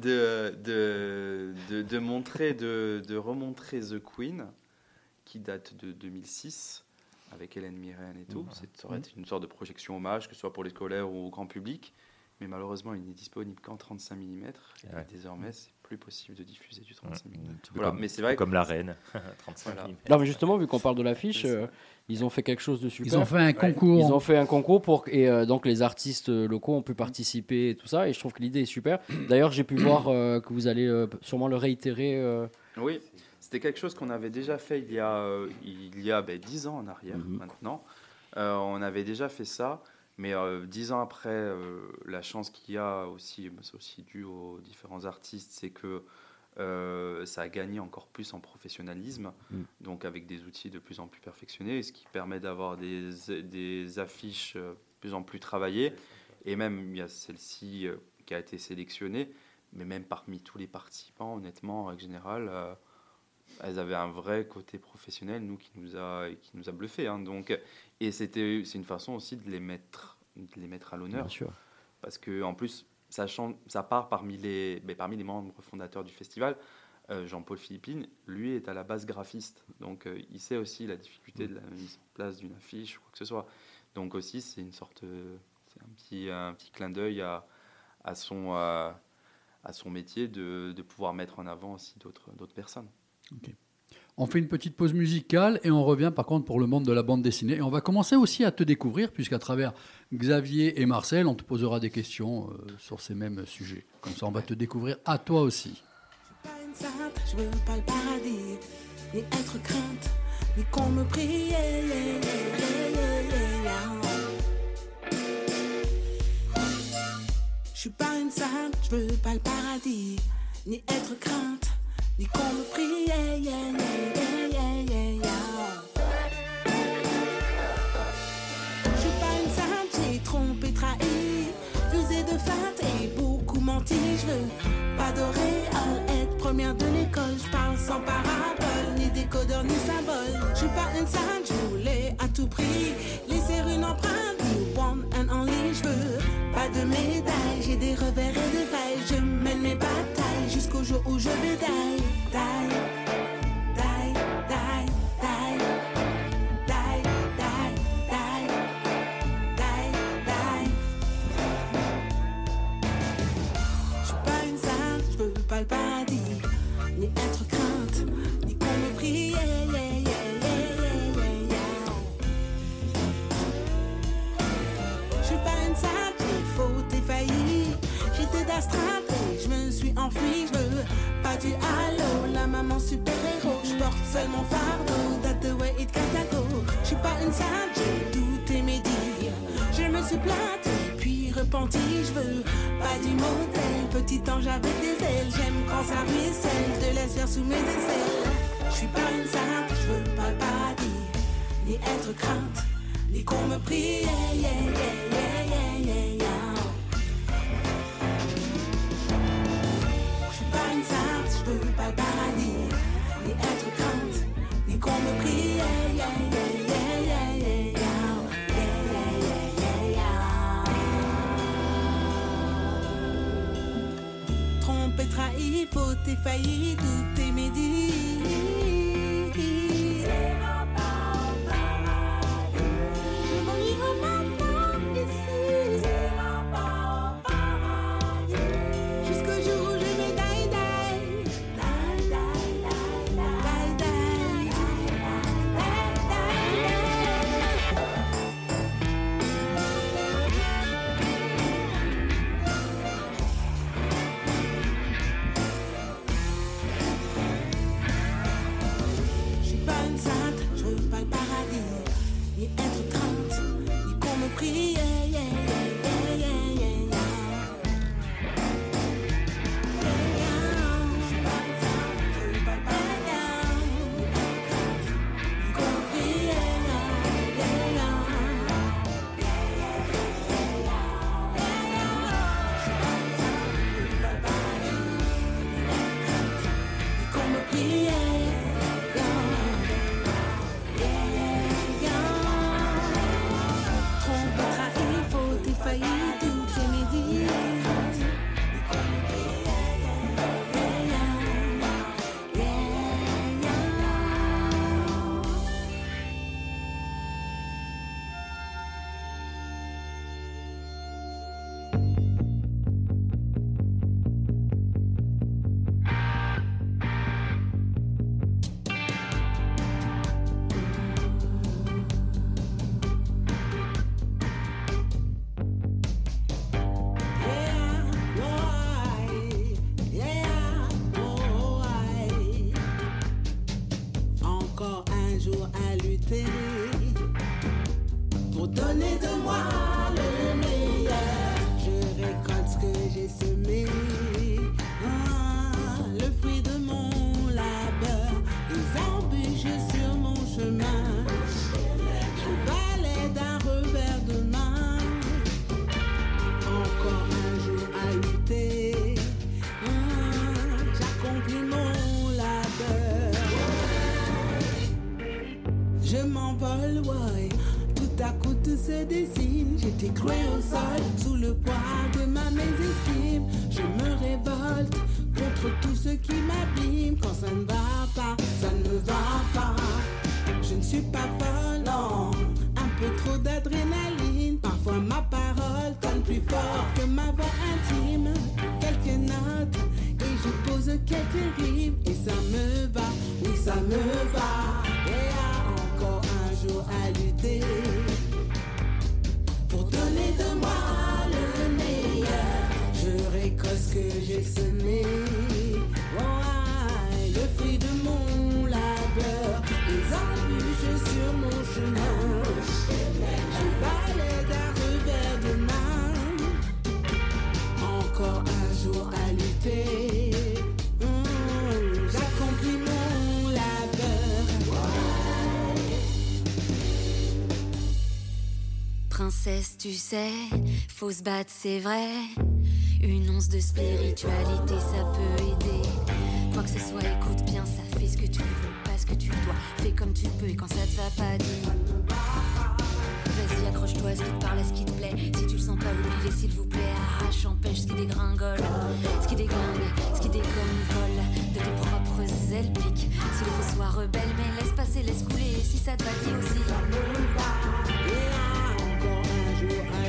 de, de, de, montrer, de, de, remontrer The Queen, qui date de 2006, avec Hélène Mirren et tout. Ça aurait été une sorte de projection hommage, que ce soit pour les scolaires ou au grand public. Mais malheureusement, il n'est disponible qu'en 35 mm. Et désormais, c'est plus possible de diffuser du 35 mm. Voilà, mais c'est vrai comme la reine. 35 mm. Non, mais justement, vu qu'on parle de l'affiche, euh, ils ont fait quelque chose de super. Ils ont fait un concours. Ils ont fait un concours pour et euh, donc les artistes locaux ont pu participer et tout ça. Et je trouve que l'idée est super. D'ailleurs, j'ai pu voir euh, que vous allez sûrement le réitérer. Oui, c'était quelque chose qu'on avait déjà fait il y a il y a ben, 10 ans en arrière mhm. maintenant. on avait déjà fait ça. Mais euh, dix ans après, euh, la chance qu'il y a aussi, c'est aussi dû aux différents artistes, c'est que euh, ça a gagné encore plus en professionnalisme, mm. donc avec des outils de plus en plus perfectionnés, ce qui permet d'avoir des, des, affiches de plus en plus travaillées. Et même, il y a celle-ci qui a été sélectionnée, mais même parmi tous les participants, honnêtement, en général, elles avaient un vrai côté professionnel, nous, qui nous a, qui nous a bluffé. Hein. Donc, et c'était, c'est une façon aussi de les mettre, de les mettre à l'honneur. Bien sûr. Parce que en plus, ça, ça part parmi les, ben, parmi les membres fondateurs du festival. Euh, Jean-Paul Philippine, lui, est à la base graphiste. Donc, euh, il sait aussi la difficulté de la mise en place d'une affiche ou quoi que ce soit. Donc, aussi, c'est une sorte. c'est un petit, un petit clin d'œil à, à, son, à, à son métier de, de, pouvoir mettre en avant aussi d'autres, d'autres personnes. On fait une petite pause musicale et on revient par contre pour le monde de la bande dessinée. Et on va commencer aussi à te découvrir, puisqu'à travers Xavier et Marcel, on te posera des questions euh, sur ces mêmes sujets. Comme ça, on va te découvrir à toi aussi. Je veux pas le paradis, ni être crainte, ni qu'on me prie. Je suis pas une sainte, je veux pas le paradis, ni être crainte ni qu'on me prie. Yeah, yeah, yeah, je suis pas une sainte, j'ai trompé, trahi, de fat et beaucoup menti. Je veux pas d'auréole, être première de l'école. Je parle sans parabole, ni décodeur, ni symbole. Je suis pas une sainte, je voulais à tout prix laisser une empreinte One and je veux pas de médaille. J'ai des revers et des failles. Je mène mes batailles jusqu'au jour où je vais die. Je me suis enfui, je veux pas du halo, la maman super héros, je porte seul mon fardeau, that the way it gotta go. Je suis pas une sainte, j'ai douté mes dires, je me suis plainte puis repenti, je veux pas du modèle, petit ange avec des ailes, j'aime quand ça ruisselle, de laisse faire sous mes aisselles. Je suis pas une sainte, je veux pas le paradis, ni être crainte, ni qu'on me prie, yeah, yeah, yeah, pas paradis, ni être crainte, ni qu'on me prie. Yeah, yeah, yeah, Trompé, trahi, faute et failli, tout est médit. je m'envole, ouais. Tout à coup tout se dessine, j'étais cloué au sol, sous le poids de ma mésestime. Je me révolte contre tout ce qui m'abîme. Quand ça ne va pas, ça ne me va pas. Je ne suis pas volant, un peu trop d'adrénaline. Parfois ma parole tonne plus fort que ma voix intime. Quelques notes et je pose quelques rimes et ça me va, oui ça me va à lutter pour donner de moi le meilleur. Je récolte ce que j'ai semé. Oh, aïe, le de mon labeur, les embûches sur mon chemin. Je balaie d'un revers de main. Encore un jour à lutter. Princesse, tu sais, faut se battre, c'est vrai. Une once de spiritualité, ça peut aider. Quoi que ce soit, écoute bien, ça fait ce que tu veux, pas ce que tu dois. Fais comme tu peux et quand ça te va pas, dis. Vas-y, accroche-toi ce qui te parle, à ce qui te plaît. Si tu le sens pas, oublie s'il vous plaît. Arrache, empêche ce qui dégringole, ce qui déglingue, ce qui déconne, vole de tes propres ailes pique. Si le feu soit rebelle, mais laisse passer, laisse couler. Si ça te va, dis aussi.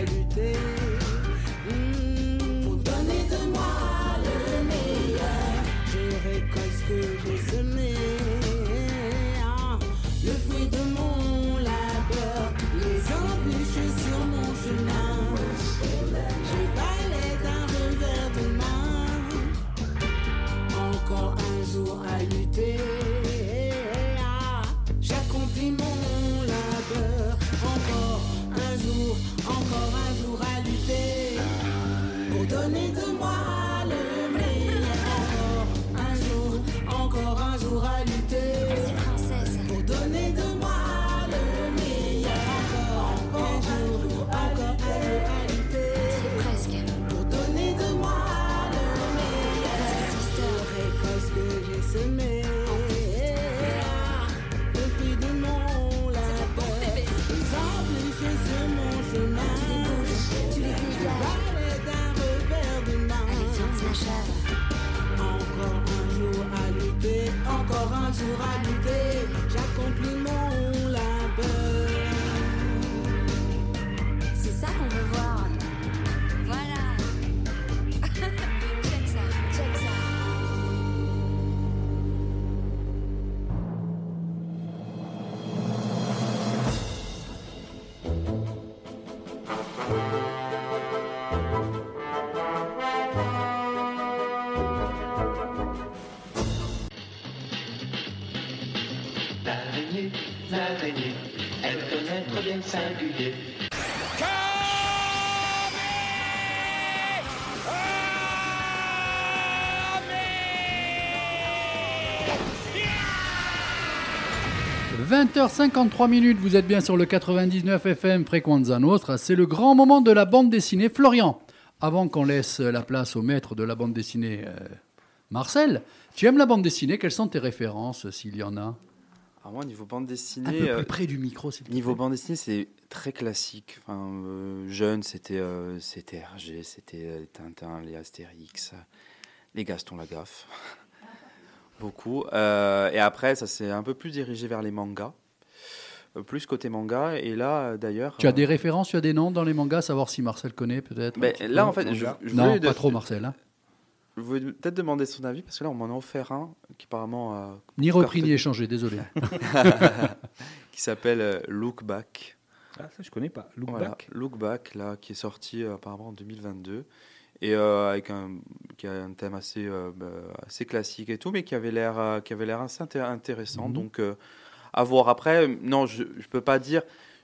Un. Hmm, Pour donner de moi le meilleur, je récolte ce que j'ai semé. Ah, Le fruit de mon labeur, les embûches sur mon chemin. Je balais d'un revers de main. Encore un jour à lutter. Donne un trop bien singulier. – 20h53 minutes, vous êtes bien sur le 99 FM Frequenza Nostra. C'est le grand moment de la bande dessinée. Florian, avant qu'on laisse la place au maître de la bande dessinée, euh, Marcel, tu aimes la bande dessinée Quelles sont tes références, s'il y en a? Alors moi, niveau bande dessinée, peu euh, plus près du micro, s'il niveau bande dessinée, c'est très classique. Enfin, euh, jeune, c'était euh, c'était Hergé, c'était Tintin, les Astérix, les Gaston Lagaffe. Beaucoup. Et après, ça s'est un peu plus dirigé vers les mangas. Plus côté manga. Et là, d'ailleurs. Tu as des références, tu as des noms dans les mangas, savoir si Marcel connaît peut-être un ben, là, en fait, je, je Non, voulais pas de- trop Marcel. hein. Je voulais peut-être demander son avis parce que là, on m'en a offert un qui apparemment a- Ni repris ni échangé, désolé. qui s'appelle euh, Look Back. Ah, ça, je connais pas. Look Voilà, Back. Look Back, là, qui est sorti euh, apparemment en 2022 et euh, avec un qui a un thème assez euh, bah, assez classique et tout, mais qui avait l'air euh, qui avait l'air assez inté- intéressant. Mhm. Donc euh, à voir après. Non, je je peux pas dire.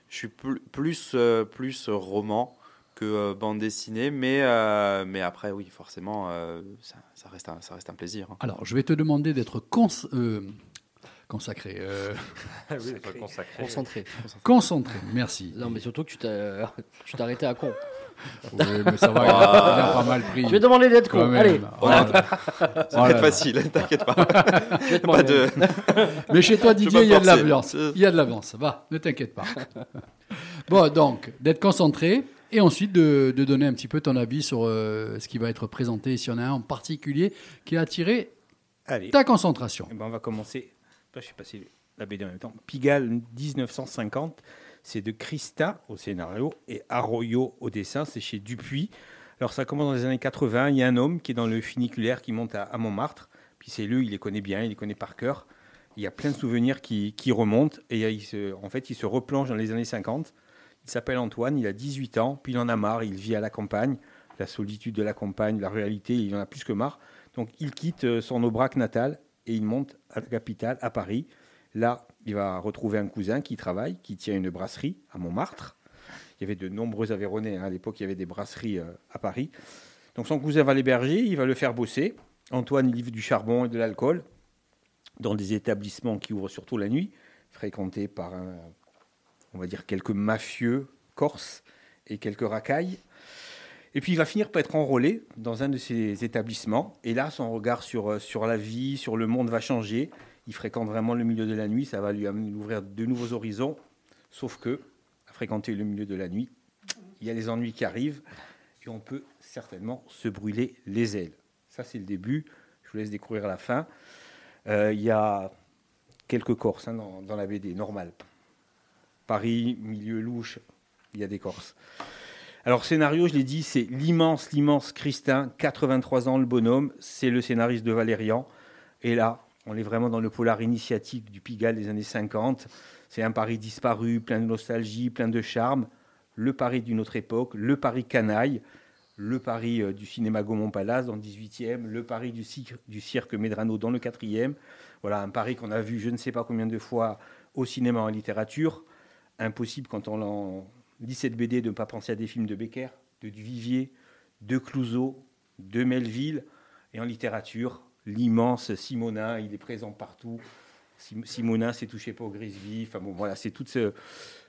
Je suis pl- plus euh, plus roman que euh, bande dessinée, mais euh, mais après oui, forcément, euh, ça, ça reste un, ça reste un plaisir. hein. Alors, je vais te demander d'être cons- euh, consacré. euh, oui, consacrer. Concentré. concentré, merci. Non, mais surtout que tu t'as tu t'es arrêté à con. Oui, mais ça va, il a, il a pas mal pris. Je vais demander d'être con. Allez, Voilà. Ça va Voilà. être facile, t'inquiète pas. je vais te pas de. Mais chez toi, Didier, il y a de l'avance. Il y a de l'avance. Va, ne t'inquiète pas. Bon, donc, d'être concentré et ensuite de, de donner un petit peu ton avis sur euh, ce qui va être présenté, s'il y en a un en particulier qui a attiré Allez. ta concentration. Eh ben, on va commencer. Je suis passé la BD en même temps. Pigalle 1950, c'est de Christa au scénario et Arroyo au dessin, c'est chez Dupuis. Alors ça commence dans les années 80, il y a un homme qui est dans le funiculaire qui monte à, à Montmartre, puis c'est lui, il les connaît bien, il les connaît par cœur. Il y a plein de souvenirs qui, qui remontent et il se, en fait il se replonge dans les années 50. Il s'appelle Antoine, il a 18 ans, puis il en a marre, il vit à la campagne, la solitude de la campagne, la réalité, il en a plus que marre. Donc il quitte euh, son Aubrac natal et il monte à la capitale, à Paris. Là, il va retrouver un cousin qui travaille, qui tient une brasserie à Montmartre. Il y avait de nombreux Aveyronais. hein. À l'époque, il y avait des brasseries euh, à Paris. Donc son cousin va l'héberger, il va le faire bosser. Antoine livre du charbon et de l'alcool dans des établissements qui ouvrent surtout la nuit, fréquentés par, un- on va dire, quelques mafieux corses et quelques racailles. Et puis il va finir par être enrôlé dans un de ces établissements. Et là, son regard sur, euh, la vie, sur le monde va changer. Il fréquente vraiment le milieu de la nuit. Ça va lui ouvrir de nouveaux horizons. Sauf que, à fréquenter le milieu de la nuit, il y a les ennuis qui arrivent. Et on peut certainement se brûler les ailes. Ça, c'est le début. Je vous laisse découvrir la fin. Euh, il y a quelques Corses hein, dans, la BD, normal. Paris, milieu louche, il y a des Corses. Alors, scénario, je l'ai dit, c'est l'immense, l'immense Christin, 83 ans le bonhomme, c'est le scénariste de Valérian. Et là, on est vraiment dans le polar initiatique du Pigalle des années 50. C'est un Paris disparu, plein de nostalgie, plein de charme. Le Paris d'une autre époque, le Paris canaille, le Paris euh, du cinéma Gaumont Palace dans le 18e, le Paris du, du cirque Medrano dans le 4e. Voilà, un Paris qu'on a vu je ne sais pas combien de fois au cinéma en littérature. Impossible quand on lit cette BD de ne pas penser à des films de Becker, de Duvivier, de Clouseau, de Melville. Et en littérature, l'immense Simonin, il est présent partout. Simonin s'est touché pour Grisby. Enfin bon, voilà, c'est toute, ce,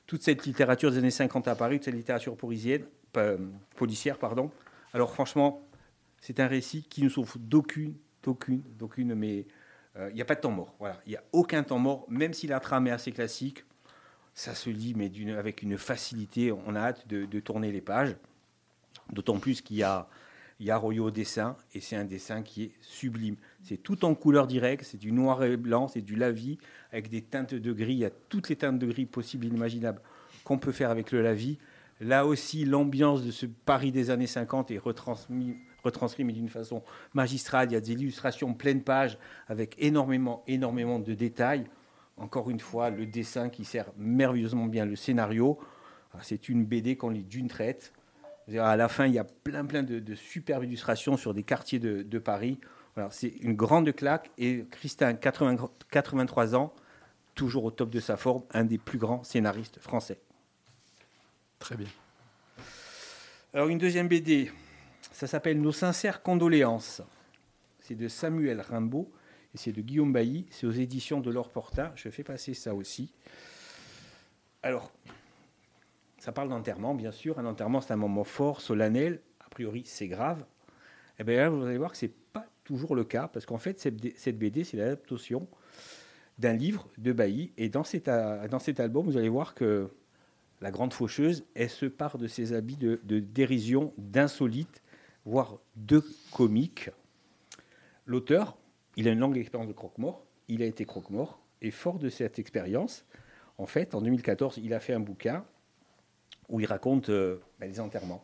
toute cette littérature des années 50 à Paris, toute cette littérature parisienne, policière, pardon. Alors franchement, c'est un récit qui ne souffre d'aucune, d'aucune, d'aucune, mais euh, il n'y a pas de temps mort. Voilà, il n'y a aucun temps mort, même si la trame est assez classique ça se lit, mais avec une facilité. On a hâte de, tourner les pages. D'autant plus qu'il y a, Royo au dessin, et c'est un dessin qui est sublime. C'est tout en couleur directe, c'est du noir et blanc, c'est du lavis, avec des teintes de gris. Il y a toutes les teintes de gris possibles et imaginables qu'on peut faire avec le lavis. Là aussi, l'ambiance de ce Paris des années 50 est retransmise mais d'une façon magistrale. Il y a des illustrations pleine page avec énormément, énormément de détails. Encore une fois, le dessin qui sert merveilleusement bien le scénario. Ah, c'est une BD qu'on lit d'une traite. À la fin, il y a plein, plein de, superbes illustrations sur des quartiers de, Paris. c'est une grande claque. Et Christin, 83 ans, toujours au top de sa forme, un des plus grands scénaristes français. Très bien. Alors, une deuxième BD, ça s'appelle Nos sincères condoléances. C'est de Samuel Rimbaud c'est de Guillaume Bailly, c'est aux éditions de L'Or Porta. Je fais passer ça aussi. Alors, ça parle d'enterrement, bien sûr. Un enterrement, c'est un moment fort, solennel. A priori, c'est grave. Et eh bien vous allez voir que ce n'est pas toujours le cas, parce qu'en fait, cette BD, c'est l'adaptation d'un livre de Bailly. Et dans cet, dans cet album, vous allez voir que la grande faucheuse, elle se part de ses habits de dérision, d'insolite, voire de comique. L'auteur, il a une longue expérience de croque-mort. Il a été croque-mort. Et fort de cette expérience, en fait, en 2014, il a fait un bouquin où il raconte euh, ben, les enterrements.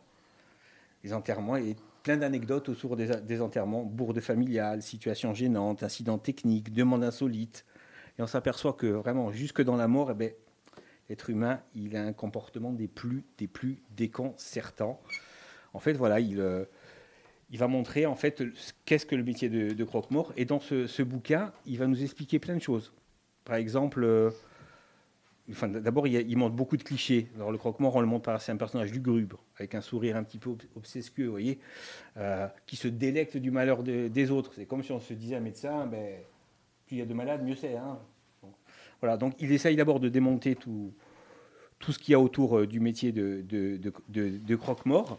Les enterrements et plein d'anecdotes autour des, enterrements, bourdes familiales, situations gênantes, incidents techniques, demandes insolites. Et on s'aperçoit que vraiment, jusque dans la mort, eh ben, l'être humain, il a un comportement des plus, des plus déconcertants. En fait, voilà, il, euh, il va montrer en fait qu'est-ce que le métier de, croque-mort. Et dans ce, bouquin, il va nous expliquer plein de choses. Par exemple, euh, d'abord, il, montre beaucoup de clichés. Le croque-mort, on le montre par c'est un personnage lugubre, avec un sourire un petit peu obsescueux, vous voyez, euh, qui se délecte du malheur des autres. C'est comme si on se disait un médecin, ben, plus il y a de malades, mieux c'est. Hein. voilà, donc il essaye d'abord de démonter tout, ce qu'il y a autour euh, du métier de, de croque-mort.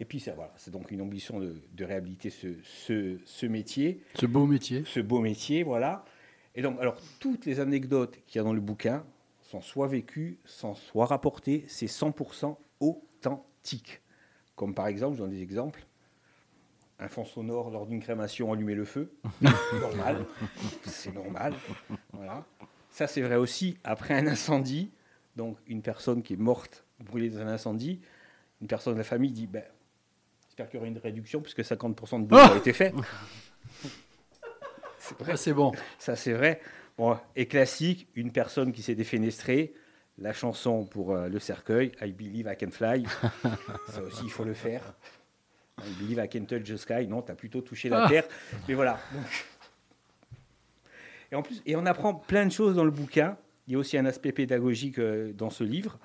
Et puis, voilà, c'est donc une ambition de, réhabiliter ce, ce, métier. Ce beau métier. Ce beau métier, voilà. Et donc, alors, toutes les anecdotes qu'il y a dans le bouquin sont soit vécues, sont soit rapportées. C'est 100% authentique. Comme par exemple, je donne des exemples. Un fond sonore lors d'une crémation, allumer le feu. normal. C'est normal. Voilà. Ça, c'est vrai aussi après un incendie. Donc, une personne qui est morte brûlée dans un incendie, une personne de la famille dit ben, J'espère qu'il y aura une réduction puisque 50% de boulot a été fait. c'est bon. Ça, c'est vrai. Bon, et classique, une personne qui s'est défenestrée, la chanson pour euh, le cercueil, I Believe I Can Fly. ça aussi, il faut le faire. I Believe I Can Touch the Sky. Non, tu as plutôt touché la terre. Mais voilà. Et en plus, et on apprend plein de choses dans le bouquin. Il y a aussi un aspect pédagogique euh, dans ce livre.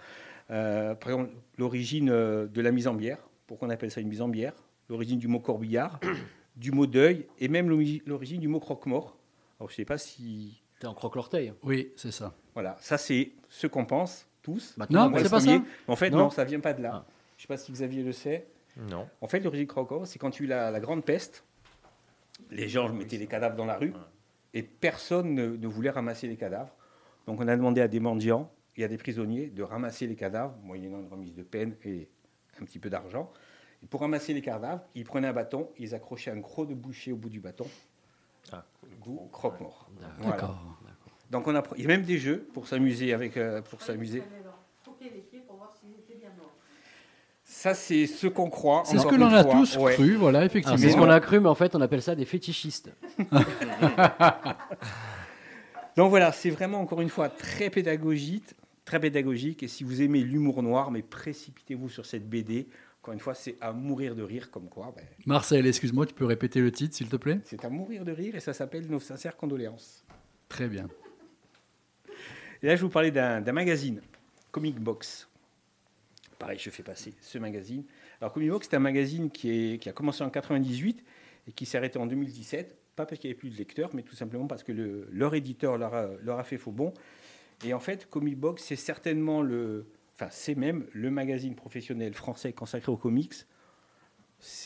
Euh, par exemple, l'origine de la mise en bière pourquoi on appelle ça une mise en bière, l'origine du mot corbillard, du mot deuil, et même l'origine du mot croque-mort. Alors, je ne sais pas si... es en croque-l'orteil. Oui, c'est ça. Voilà, ça c'est ce qu'on pense. tous. Non, Moi, c'est le pas premier. ça En fait, Non non, ça vient pas de là. Ah. Je sais pas si Xavier le sait. Non. En fait, l'origine du croque c'est quand tu eu la, la grande peste, les gens mettaient les cadavres dans la rue et personne ne, ne voulait ramasser les cadavres. Donc on a demandé à des mendiants et à des prisonniers de ramasser les cadavres, moyennant une remise de peine et un petit peu d'argent. Et pour ramasser les cadavres, ils prenaient un bâton, ils accrochaient un croc de boucher au bout du bâton. Ah. Goût croque-mort. Voilà. D'accord. Donc on a, il y a même des jeux pour s'amuser avec, euh, pour s'amuser. Ça c'est ce qu'on croit. C'est ce que l'on a fois. tous Ouais. cru, voilà, effectivement. c'est ce qu'on a cru, mais en fait, on appelle ça des fétichistes. Donc voilà, c'est vraiment encore une fois très pédagogique, très pédagogique. Et si vous aimez l'humour noir, mais précipitez-vous sur cette BD. Encore une fois, c'est à mourir de rire, comme quoi. ben, Marcel, excuse-moi, tu peux répéter le titre, s'il te plaît? C'est à mourir de rire et ça s'appelle Nos sincères condoléances. Très bien. Et là, je vous parlais d'un magazine, Comic Box. Pareil, je fais passer ce magazine. Alors, Comic Box, c'est un magazine qui, est, qui a commencé en 98 et qui s'est arrêté en 2017. Pas parce qu'il n'y avait plus de lecteurs, mais tout simplement parce que le- leur éditeur leur a, leur a fait faux bon. Et en fait, Comic Box, c'est certainement le. Enfin, c'est même le magazine professionnel français consacré aux comics.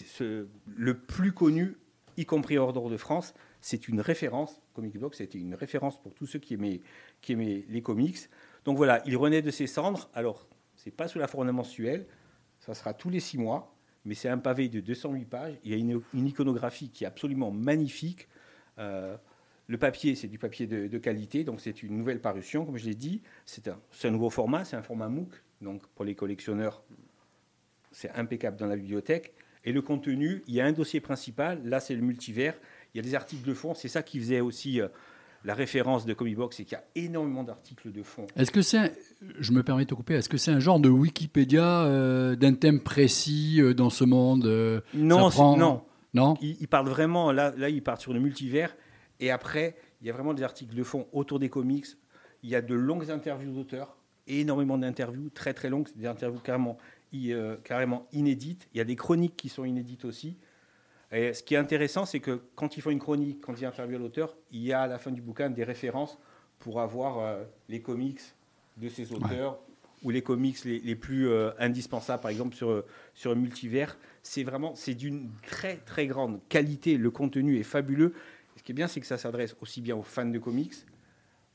Le plus connu, y compris hors d'or de France. C'est une référence. Comic Box, c'était une référence pour tous ceux qui aimaient, qui aimaient les comics. Donc voilà, il renaît de ses cendres. Alors, c'est pas sous la forme mensuelle, ça sera tous les six mois, mais c'est un pavé de 208 pages. Il y a une, une iconographie qui est absolument magnifique. Euh, le papier, c'est du papier de, de qualité, donc c'est une nouvelle parution, comme je l'ai dit. C'est un, nouveau format, c'est un format MOOC, donc pour les collectionneurs, c'est impeccable dans la bibliothèque. Et le contenu, il y a un dossier principal, là c'est le multivers, il y a des articles de fond, c'est ça qui faisait aussi euh, la référence de Comic Box, c'est qu'il y a énormément d'articles de fond. Est-ce que c'est, un- je me permets de te couper, est-ce que c'est un genre de Wikipédia euh, d'un thème précis euh, dans ce monde Non, prend- non. Non Il, il parle vraiment, là, là, il part sur le multivers. Et après, il y a vraiment des articles de fond autour des comics. Il y a de longues interviews d'auteurs, énormément d'interviews, très très longues, des interviews carrément, euh, carrément inédites. Il y a des chroniques qui sont inédites aussi. Et ce qui est intéressant, c'est que quand ils font une chronique, quand ils interviewent l'auteur, il y a à la fin du bouquin des références pour avoir euh, les comics de ces auteurs ou les comics les, les plus euh, indispensables, par exemple sur, sur multivers. C'est vraiment c'est d'une très très grande qualité. Le contenu est fabuleux. Ce qui est bien, c'est que ça s'adresse aussi bien aux fans de comics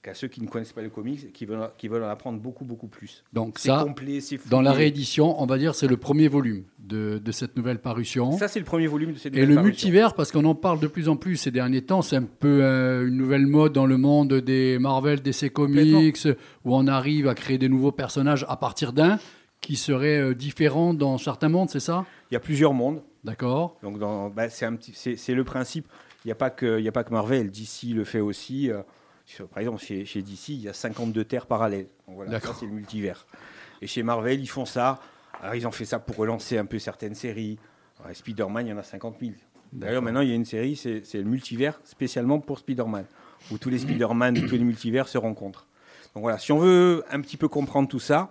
qu'à ceux qui ne connaissent pas le comics et qui veulent, qui veulent en apprendre beaucoup beaucoup plus. Donc ça, complet, dans la réédition, on va dire c'est le premier volume de, de cette nouvelle parution. Ça, c'est le premier volume de cette Et nouvelle le parution. multivers, parce qu'on en parle de plus en plus ces derniers temps, c'est un peu euh, une nouvelle mode dans le monde des Marvel, DC Comics, où on arrive à créer des nouveaux personnages à partir d'un qui serait euh, différent dans certains mondes, c'est ça? Il y a plusieurs mondes. D'accord. Donc, bah, c'est le principe. Il n'y a pas que, il y a pas que Marvel. DC le fait aussi. euh, par exemple, chez, chez DC, il y a 52 terres parallèles. Donc voilà, ça c'est le multivers. Et chez Marvel, ils font ça. Alors, ils ont fait ça pour relancer un peu certaines séries. Spider-Man, il y en a 50 000. D'ailleurs, maintenant, il y a une série, c'est, c'est le multivers spécialement pour Spider-Man, où tous les Spider-Man de tous les multivers se rencontrent. Donc voilà, si on veut un petit peu comprendre tout ça,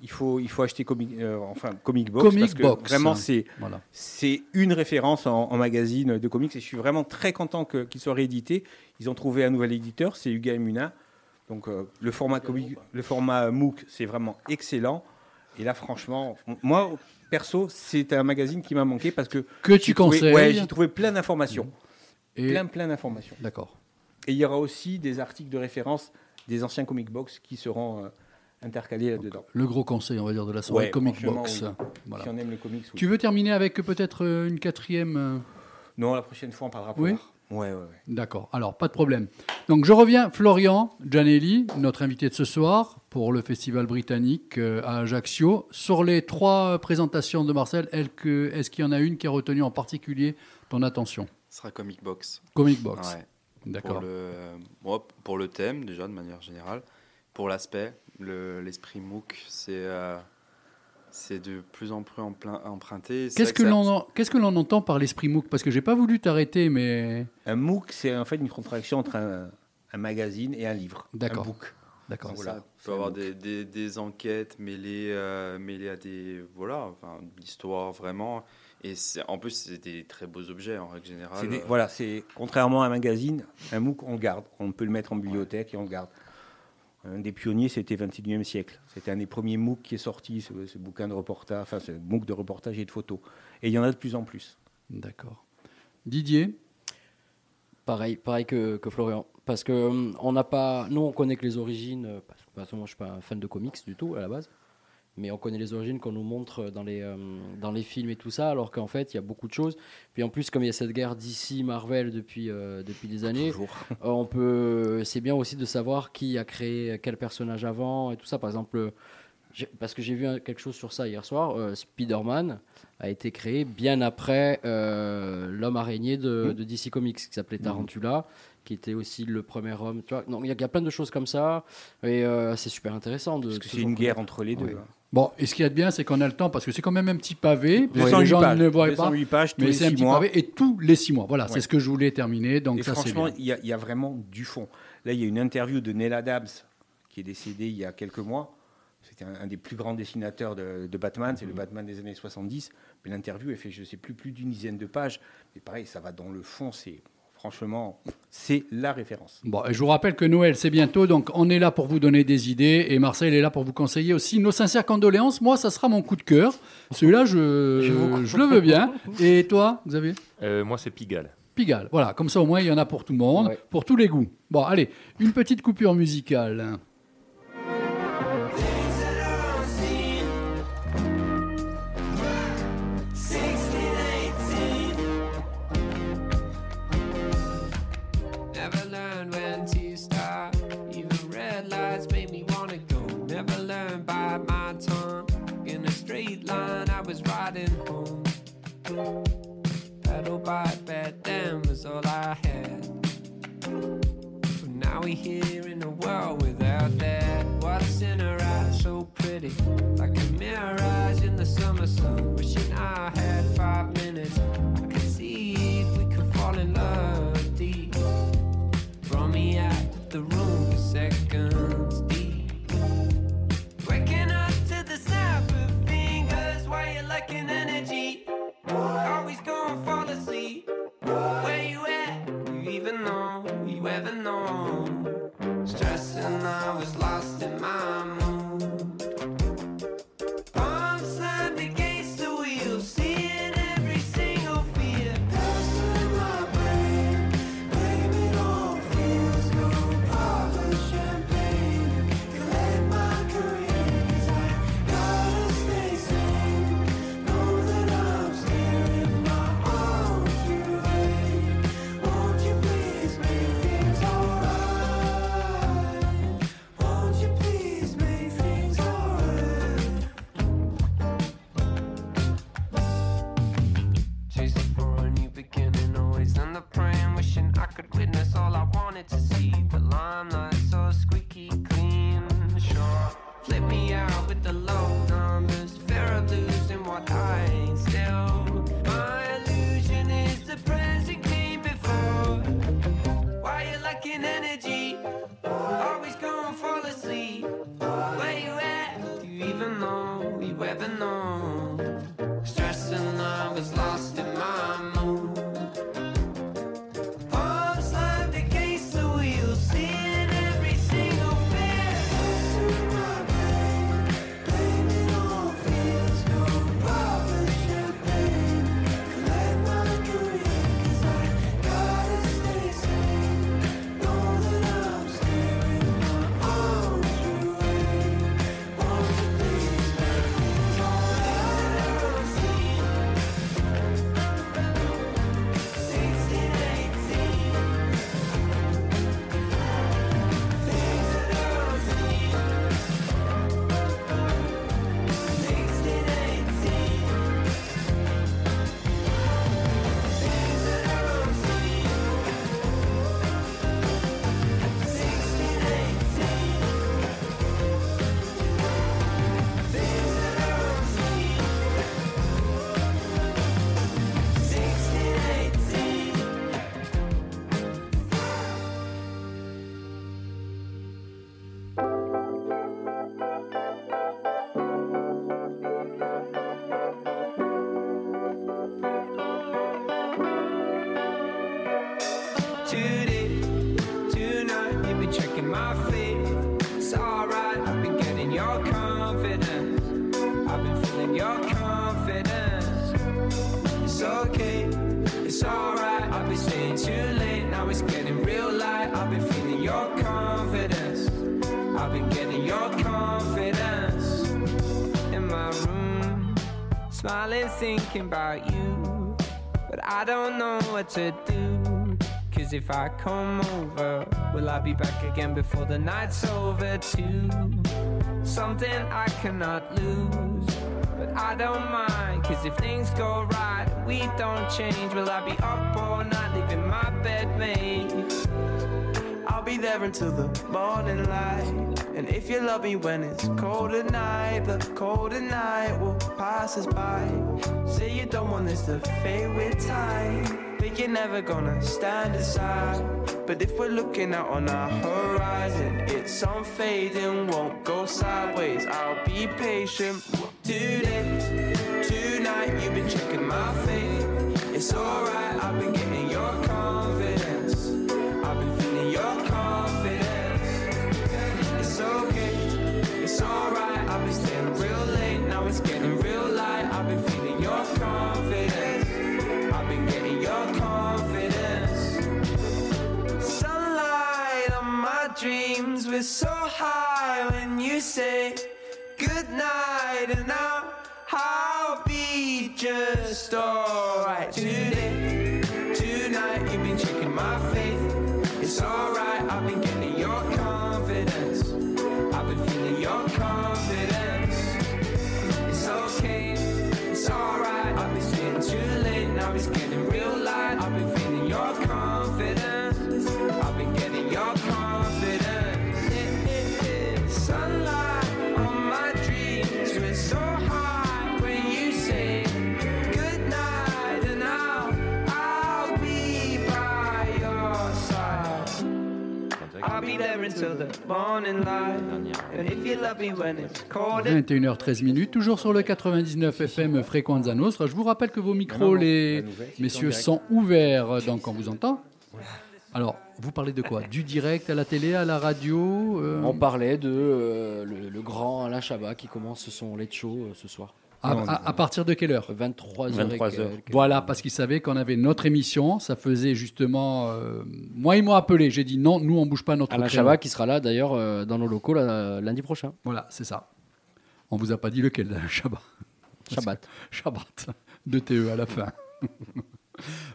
il faut, il faut acheter comic, euh, enfin, Comic Box. Comic parce que Box. Vraiment, c'est, Voilà. c'est une référence en, en magazine de comics et je suis vraiment très content qu'il soit réédité. Ils ont trouvé un nouvel éditeur, c'est Huga et Muna. Donc euh, le format comic, le format MOOC, c'est vraiment excellent. Et là, franchement, moi perso, c'est un magazine qui m'a manqué parce que Que tu conseilles. Ouais, j'ai trouvé plein d'informations, Et... plein plein d'informations. D'accord. Et il y aura aussi des articles de référence des anciens comic box qui seront euh, intercalés là-dedans. Le gros conseil, on va dire, de la soirée Ouais, Comic Box. oui. Voilà. Si on aime les comics, oui. Tu veux terminer avec peut-être euh, une quatrième euh, Non, la prochaine fois, on parlera Oui. polar. Ouais, ouais, ouais. D'accord, alors pas de problème. Donc je reviens, Florian Gianelli, notre invité de ce soir pour le festival britannique euh, à Ajaccio. Sur les trois présentations de Marcel, est-ce qu'il y en a une qui a retenu en particulier ton attention? Ce sera Comic Box. Comic Box. Ouais. D'accord. Pour le, bon, pour le thème, déjà, de manière générale. Pour l'aspect, le- l'esprit MOOC, c'est euh, c'est de plus en plus emprunté. C'est Qu'est-ce que ça- l'on qu'est-ce que l'on entend par l'esprit MOOC? Parce que j'ai pas voulu t'arrêter, mais Un MOOC, c'est en fait une contraction entre un, un magazine et un livre. D'accord. Un book. d'accord. Voilà. ça. Peut avoir des, des, des enquêtes mêlées, euh, mêlées à des. Voilà, enfin, l'histoire vraiment. Et c'est- en plus, c'est des très beaux objets en règle générale. C'est des- Euh, voilà, c'est contrairement à un magazine, un MOOC, on le garde. On peut le mettre en bibliothèque et on le garde. Un des pionniers, c'était 21e siècle. C'était un des premiers MOOC qui est sorti, ce, ce bouquin de reportage, enfin ce MOOC de reportage et de photos. Et il y en a de plus en plus. D'accord. Didier? Pareil, pareil que, que Florian. Parce que hum, on n'a pas. Nous, on connaît que les origines. euh, Parce que, moi, je suis pas un fan de comics du tout à la base. Mais on connaît les origines qu'on nous montre dans les, euh, dans les films et tout ça, alors qu'en fait, il y a beaucoup de choses. Puis en plus, comme il y a cette guerre d'ici Marvel depuis, euh, depuis des années, euh, on peut. C'est bien aussi de savoir qui a créé quel personnage avant et tout ça. Par exemple, parce que j'ai vu quelque chose sur ça hier soir, euh, Spider-Man a été créé bien après l'homme araignée de, de DC Comics qui s'appelait Tarantula, qui était aussi le premier homme. Tu vois, donc il y, a- il y a plein de choses comme ça et euh, c'est super intéressant de. Parce que c'est une guerre entre les deux. Ouais. Bon, et ce qu'il y a de bien, c'est qu'on a le temps, parce que c'est quand même un petit pavé, parce que 208 les gens pages, ne le voient pas, 208 pages tous mais c'est un petit mois. pavé, et tous les six mois. Voilà, c'est ce que je voulais terminer, donc Et ça c'est franchement, il y, a- il y a vraiment du fond. Là, il y a une interview de Neil Adams, qui est décédé il y a quelques mois. C'était un, un des plus grands dessinateurs de, de Batman, c'est le Batman des années 70. Mais l'interview, elle fait, je ne sais plus, plus d'une dizaine de pages. Mais pareil, ça va dans le fond, c'est franchement, c'est la référence. Bon, et je vous rappelle que Noël, c'est bientôt, donc on est là pour vous donner des idées, et Marcel est là pour vous conseiller aussi nos sincères condoléances. Moi, ça sera mon coup de cœur. Celui-là, je, je, le veux bien. Et toi, Xavier? Euh, moi, c'est Pigalle. Pigalle. Voilà, comme ça au moins, il y en a pour tout le monde, Ouais. pour tous les goûts. Bon, allez, une petite coupure musicale. Bike back then was all I had. But now we're here in a world without that. What's in her eyes so pretty? Like a mirage in the summer sun. Wishing I had five minutes. I could see if we could fall in love deep. Brought me out of the room for seconds deep. Waking up to the snap of fingers you're lacking energy. Always gonna fall asleep. Where you at? You even know? You ever know? Stressing, I was lost in my mood. To do. Cause if I come over, will I be back again before the night's over too? Something I cannot lose. But I don't mind, cause if things go right, we don't change. Will I be up all night, leaving my bed made? I'll be there until the morning light. And if you love me when it's cold at night, the cold at night will pass us by. Say you don't want this to fade with time. But you're never gonna stand aside. But if we're looking out on our horizon, it's unfading, won't go sideways. I'll be patient. Today, tonight, you've been checking my faith. It's alright, I've been getting your confidence. I've been feeling your confidence. It's okay, it's alright. I've been staying real late, now it's getting dreams, so high when you say good night, and I'll, I'll be just alright today. Tonight, you've been checking my faith. It's alright, I've been getting your confidence. I've been feeling your confidence. It's okay, it's alright. I've been staying too late, now it's getting 21h13 minutes, toujours sur le 99 FM Fréquenza Nostra. Je vous rappelle que vos micros, les messieurs, sont ouverts, donc on vous entend. Alors, vous parlez de quoi? Du direct à la télé, à la radio euh, On parlait de euh, le, le grand Alain Chabat qui commence son late show euh, ce soir. À, à- à partir de quelle heure 23h. 23 heures. Voilà, parce qu'ils savaient qu'on avait notre émission. Ça faisait justement. euh, moi, ils m'ont appelé. J'ai dit non, nous, on bouge pas notre Alain. Chabat qui sera là d'ailleurs euh, dans nos locaux là, lundi prochain. Voilà, c'est ça. On vous a pas dit lequel, Alain Chabat. Shabbat. Shabbat. De TE à la fin.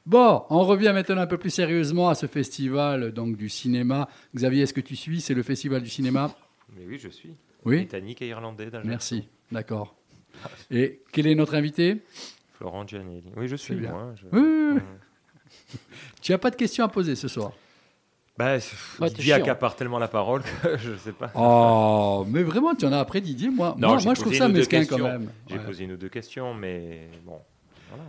bon, on revient maintenant un peu plus sérieusement à ce festival donc du cinéma. Xavier, est-ce que tu suis? C'est le festival du cinéma? Mais oui, je suis. Oui? Britannique et irlandais. Merci, d'accord. Et quel est notre invité? Florent Gianelli. Oui, je suis. bien. Moi, je- Oui, oui, oui. Ouais. Tu n'as pas de questions à poser ce soir? Bah, Ouais, Didier accapare tellement la parole que je sais pas. Oh, mais vraiment, tu en as après Didier Moi, Non, moi, moi, je trouve ça mesquin questions. quand même. J'ai Ouais. posé une ou deux questions, mais bon, voilà.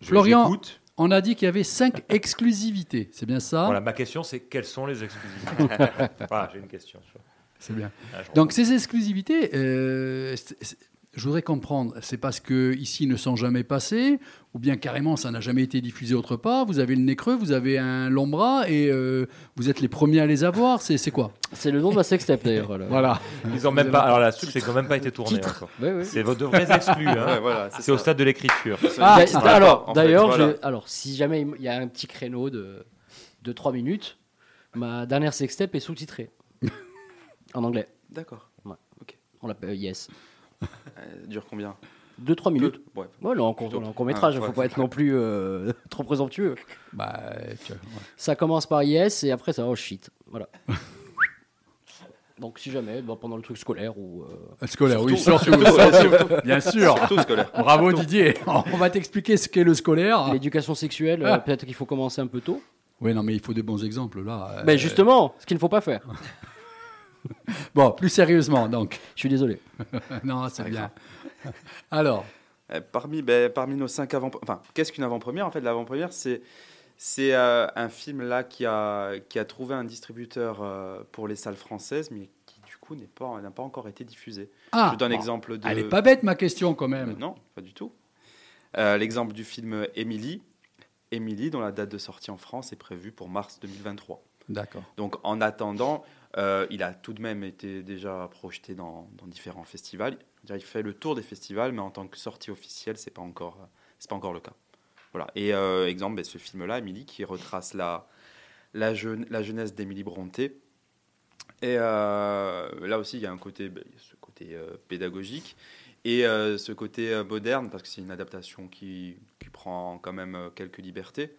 Je- Florian. On a dit qu'il y avait cinq exclusivités, c'est bien ça? Voilà, ma question, c'est quelles sont les exclusivités? Voilà, j'ai une question. C'est bien. Ah, Donc ces exclusivités, euh, je voudrais comprendre, c'est parce que ici ils ne sont jamais passés, ou bien carrément ça n'a jamais été diffusé autre part. Vous avez le nez creux, vous avez un long bras et euh, vous êtes les premiers à les avoir. C'est quoi? C'est le nom de ma sextape d'ailleurs. voilà. Ils ont même pas. Alors la c'est n'ont même pas été. Ouais, ouais. C'est vos de vrais exclus. hein. Ouais, voilà, C'est au stade de l'écriture. Ah, ça, alors, d'ailleurs, voilà. je- alors, si jamais il y a un petit créneau de, de 3 minutes, ma dernière sextape est sous-titrée en anglais. D'accord. On l'appelle Yes. Euh, dure combien 2-3 minutes. Deux Ouais. Ouais, là, en, court- Plutôt. en court métrage, il Ah, ne faut ouais. pas être non plus euh, trop présomptueux. Bah, tu-. Ça commence par Yes et après ça, oh shit. Voilà. Donc si jamais, bon, pendant le truc scolaire ou... euh, Scolaire, oui, Surtout. surtout, surtout, bien sûr. Surtout scolaire. Bravo Didier. On va t'expliquer ce qu'est le scolaire. L'éducation sexuelle, euh, Ah. peut-être qu'il faut commencer un peu tôt. Oui, non, mais il faut des bons exemples là. Euh, Mais justement, ce qu'il ne faut pas faire. Bon, plus sérieusement, donc. Je suis désolé. non, c'est bien. Alors, Euh, Parmi, ben, parmi nos cinq avant enfin, qu'est-ce qu'une avant-première? En fait, l'avant-première, c'est c'est euh, un film là qui a qui a trouvé un distributeur euh, pour les salles françaises, mais qui du coup n'est pas n'a pas encore été diffusé. ah, Je vous donne bon, l'exemple de. elle est pas bête ma question quand Euh, même. non, pas du tout. Euh, l'exemple du film Émilie, Émilie, dont la date de sortie en France est prévue pour mars 2023. D'accord. Donc en attendant, euh, il a tout de même été déjà projeté dans, différents festivals. Il fait le tour des festivals, mais en tant que sortie officielle, c'est pas pas encore le cas. Voilà. Et exemple, ben, ce film-là, Émilie, qui retrace la, la, la jeunesse d'Émilie Bronté. Et là aussi, il y a un côté, ben, ce côté pédagogique et ce côté moderne, parce que c'est une adaptation qui, qui, prend quand même quelques libertés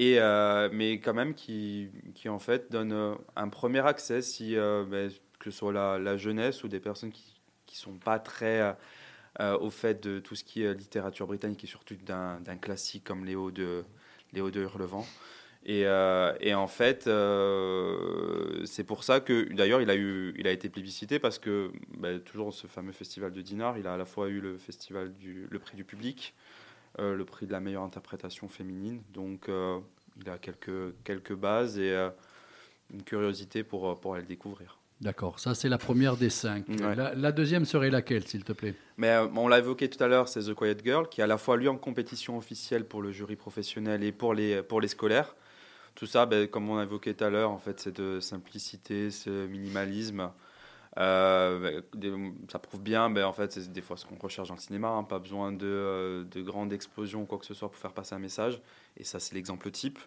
euh, mais quand même qui, en fait donne euh, un premier accès euh, ben, que ce soit la, jeunesse ou des personnes qui qui sont pas très au fait de tout ce qui est littérature britannique et surtout d'un classique comme Léo de Léo de Hurlevent. Et, en fait c'est pour ça que d'ailleurs il a été plébiscité parce que ben, toujours ce fameux festival de Dinard il a à la fois eu le festival le prix du public le prix de la meilleure interprétation féminine. Donc euh, il a quelques, quelques bases et euh, une curiosité pour, pour aller le découvrir. D'accord, ça c'est la première des cinq. La, deuxième serait laquelle, s'il te plaît? Mais on l'a évoqué tout à l'heure, c'est The Quiet Girl, qui est à la fois lui en compétition officielle pour le jury professionnel et pour les, pour les scolaires. Tout ça, ben, comme on a évoqué tout à l'heure, en fait, c'est de simplicité, ce minimalisme. Euh, ça prouve bien, ben, en fait, c'est des fois ce qu'on recherche dans le cinéma, hein, pas besoin de, euh, de grandes explosions ou quoi que ce soit pour faire passer un message, et ça c'est l'exemple type.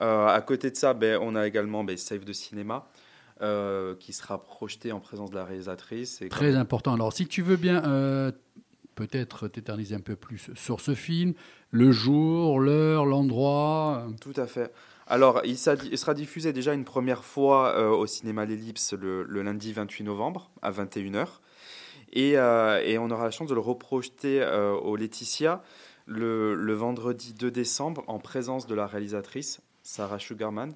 Euh, à côté de ça, ben, on a également ben, Save de cinéma, qui sera projeté en présence de la réalisatrice. Très important. Alors, si tu veux bien peut-être t'éterniser un peu plus sur ce film, le jour, l'heure, l'endroit. Tout à fait. Alors, il, sera diffusé déjà une première fois euh, au cinéma L'Ellipse le, lundi 28 novembre à 21h. Euh, et, on aura la chance de le reprojeter euh, au Laetitia le, vendredi 2 décembre en présence de la réalisatrice Sarah Sugarman,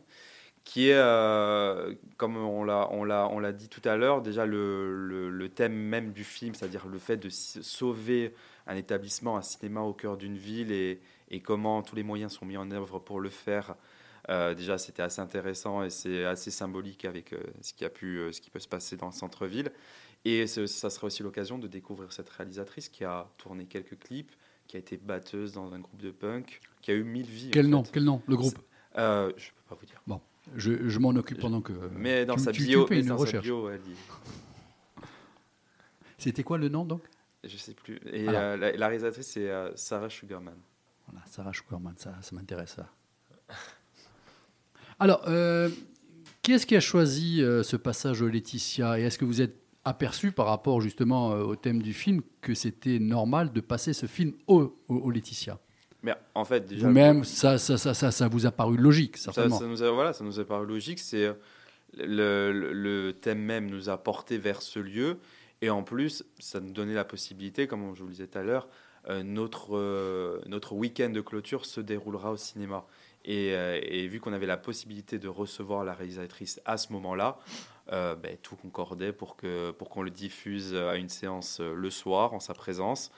qui est, comme on l'a dit tout à l'heure, déjà le, thème même du film, c'est-à-dire le fait de sauver un établissement, un cinéma au cœur d'une ville et, et, comment tous les moyens sont mis en œuvre pour le faire euh, déjà, c'était assez intéressant et c'est assez symbolique avec euh, ce, qui a pu, euh, ce qui peut se passer dans le centre-ville. Et ça sera aussi l'occasion de découvrir cette réalisatrice qui a tourné quelques clips, qui a été batteuse dans un groupe de punk, qui a eu mille vies. Quel nom Quel nom Le groupe? Je ne peux pas vous dire. Bon, je, je m'en occupe pendant que. Mais dans sa bio, une recherche. C'était quoi le nom donc? Je sais plus. Et la, réalisatrice, c'est Sarah Sugarman. Voilà, Sarah Sugarman, ça, ça m'intéresse ça. Alors, euh, qui est-ce qui a choisi euh, ce passage au Laetitia? Et est-ce que vous êtes aperçu par rapport justement euh, au thème du film que c'était normal de passer ce film au, au, Laetitia? Mais en fait, déjà. Vous-même, ça ça, ça, ça, ça, vous a paru logique, certainement. Ça, nous a, voilà, ça nous a paru logique. C'est le, le, thème même nous a porté vers ce lieu. Et en plus, ça nous donnait la possibilité, comme je vous le disais tout à l'heure, notre, notre week-end de clôture se déroulera au cinéma. Euh, et, vu qu'on avait la possibilité de recevoir la réalisatrice à ce moment-là, euh, ben, tout concordait pour qu'on pour qu'on le diffuse à une séance euh, le soir en sa présence,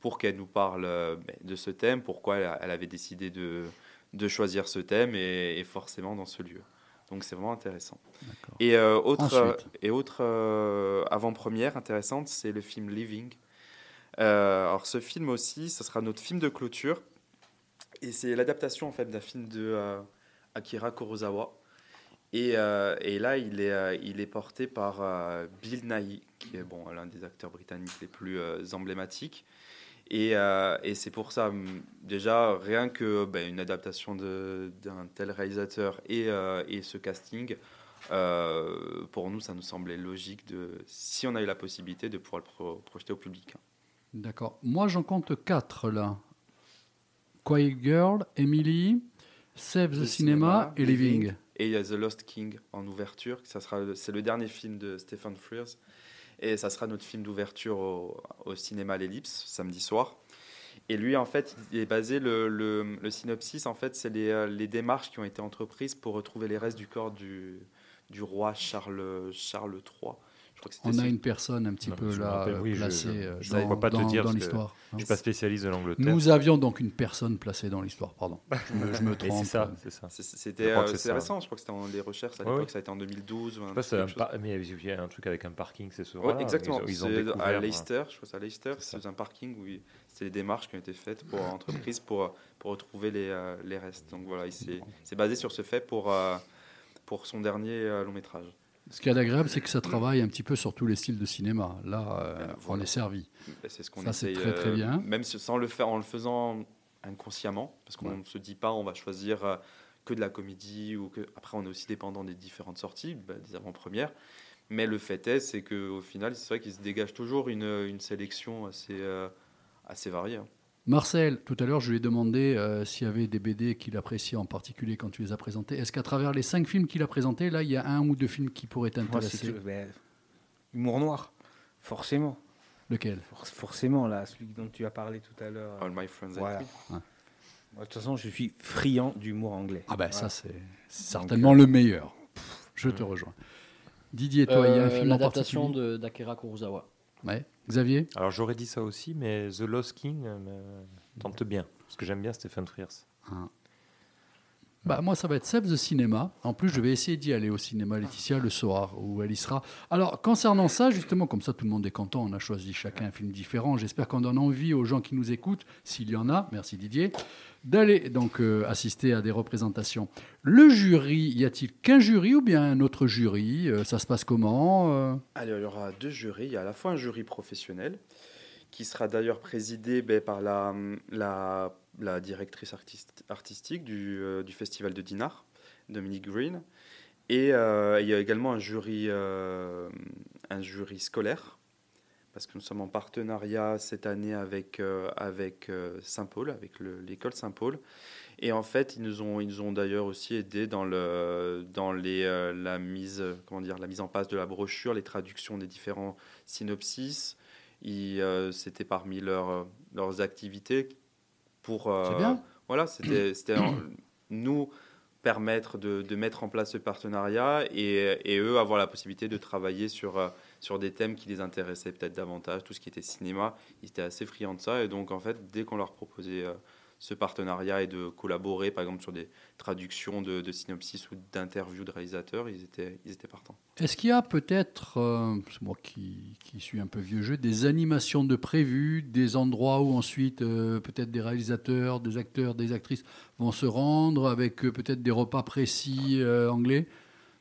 pour qu'elle nous parle ben, de ce thème, pourquoi elle, avait décidé de, de, choisir ce thème et, forcément dans ce lieu. Donc c'est vraiment intéressant. Et autre, et autre avant-première intéressante, c'est le film Living. alors ce film aussi, ce sera notre film de clôture. Et c'est l'adaptation en fait d'un film de euh, Akira Kurosawa. Et, euh, et, là, il est, euh, porté par Bill Nighy, qui est bon, l'un des acteurs britanniques les plus emblématiques. Et, c'est pour ça, déjà, rien que ben, une adaptation d'un tel réalisateur et, et ce casting, pour nous, ça nous semblait logique, de, si on a eu la possibilité, de pouvoir le projeter au public. D'accord. Moi, j'en compte quatre là. Quiet Girl, Emily, Save the, Cinema, et Living. Et il y a The Lost King en ouverture. Ça sera, c'est le dernier film de Stephen Frears. Et ça sera notre film d'ouverture au, cinéma L'Ellipse, samedi soir. Et lui, en fait, il est basé, le, le, synopsis, en fait, c'est les, euh, les, démarches qui ont été entreprises pour retrouver les restes du corps du, du roi Charles, Charles III on a une personne un petit peu là placée dans, pas dans, te dire dans l'histoire. Je ne suis pas spécialiste de l'Angleterre. Nous avions donc une personne placée dans l'histoire, pardon. Je me, trompe. C'est ça, c'est ça. C'était euh, récent, je crois que c'était en les recherches à l'époque, ça a été en 2012. Ou un mais il y a un truc avec un parking, c'est ça ouais, Exactement. Ils ont, ils ont à Leicester, je crois que à Leicester, c'est un parking où c'est les démarches qui ont été faites pour l'entreprise pour, pour retrouver les, euh, les restes. Donc voilà, c'est basé sur ce fait pour, euh, pour son dernier long métrage. Ce qui est agréable, c'est que ça travaille un petit peu sur tous les styles de cinéma. Là, euh, Ben, on est servi. Ben, c'est ce qu'on Ça, c'est très, très euh, bien. Même sans le faire en le faisant inconsciemment, parce qu'on Ouais. ne se dit pas on va choisir euh, que de la comédie ou que après on est aussi dépendant des différentes sorties, ben, des avant-premières. Mais le fait est, c'est qu'au final, c'est vrai qu'il se dégage toujours une, une sélection assez, euh, assez variée. hein. Marcel, tout à l'heure, je lui ai demandé euh, s'il y avait des BD qu'il appréciait en particulier quand tu les as présentés. Est-ce qu'à travers les cinq films qu'il a présentés, là, il y a un ou deux films qui pourraient t'intéresser ben, humour noir, forcément. Lequel? For- forcément, là, celui dont tu as parlé tout à l'heure. All My Friends and Voilà. Me. Ouais. Moi, De toute façon, je suis friand d'humour anglais. Ah ben ça, c'est certainement le meilleur. Je te rejoins. Didier, toi, il y a un Euh, film en L'adaptation d'Akira Kurosawa. Ouais. Xavier Alors j'aurais dit ça aussi, mais The Lost King euh, me tente bien. Parce que j'aime bien Stephen Frears. Bah, moi, ça va être Save the Cinéma. En plus, je vais essayer d'y aller au cinéma Laetitia le soir où elle y sera. Alors, concernant ça, justement, comme ça, tout le monde est content. On a choisi chacun un film différent. J'espère qu'on donne envie aux gens qui nous écoutent, s'il y en a, merci Didier, d'aller donc euh, assister à des représentations. Le jury, y a-t-il qu'un jury ou bien un autre jury Euh, Ça se passe comment euh? Alors, il y aura deux jurys. Il y a à la fois un jury professionnel, qui sera d'ailleurs présidé ben, par la, la directrice artistique du, euh, du festival de Dinard, Dominique Green. Et euh, il y a également un jury, euh, un jury scolaire, parce que nous sommes en partenariat cette année avec, Saint-Paul, avec le- l'école Saint-Paul. Et en fait, ils nous ont, ont d'ailleurs aussi aidé dans, la, mise, comment dire, la mise en place de la brochure, les traductions des différents synopsis. C'était parmi leurs activités pour... euh, C'est bien. Voilà, c'était nous permettre de, de mettre en place ce partenariat et, et eux avoir la possibilité de travailler sur, euh, sur des thèmes qui les intéressaient peut-être davantage, tout ce qui était cinéma, ils étaient assez friands de ça et donc en fait dès qu'on leur proposait euh, ce partenariat et de collaborer par exemple sur des traductions de, de synopsis ou d'interviews de réalisateurs, ils étaient, ils étaient partants. Est-ce qu'il y a peut-être, euh, c'est moi qui, qui suis un peu vieux jeu, des animations de prévues, des endroits où ensuite euh, peut-être des réalisateurs, des acteurs, des actrices vont se rendre avec euh, peut-être des repas précis euh, anglais?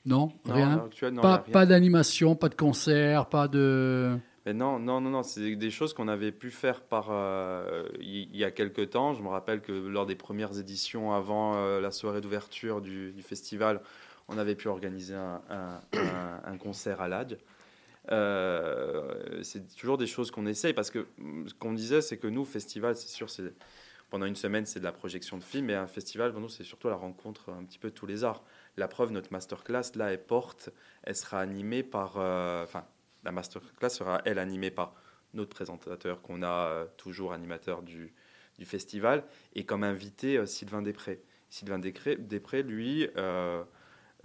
Non, Rien? non, Pas, pas d'animation, pas de concert, pas de... Mais non, non, non, non, c'est des choses qu'on avait pu faire par euh, il y a quelques temps. Je me rappelle que lors des premières éditions, avant euh, la soirée d'ouverture du, festival, on avait pu organiser un, concert à l'AD. Euh, c'est toujours des choses qu'on essaye parce que ce qu'on disait, c'est que nous, festival, c'est sûr, c'est pendant une semaine, c'est de la projection de films, et un festival, pour nous, c'est surtout la rencontre un petit peu de tous les arts. La preuve, notre masterclass, là, elle porte, elle sera animée par, enfin, la masterclass sera, elle, animée par notre présentateur qu'on a euh, toujours animateur du, du festival, et comme invité euh, Sylvain Després. Sylvain Després, lui, euh,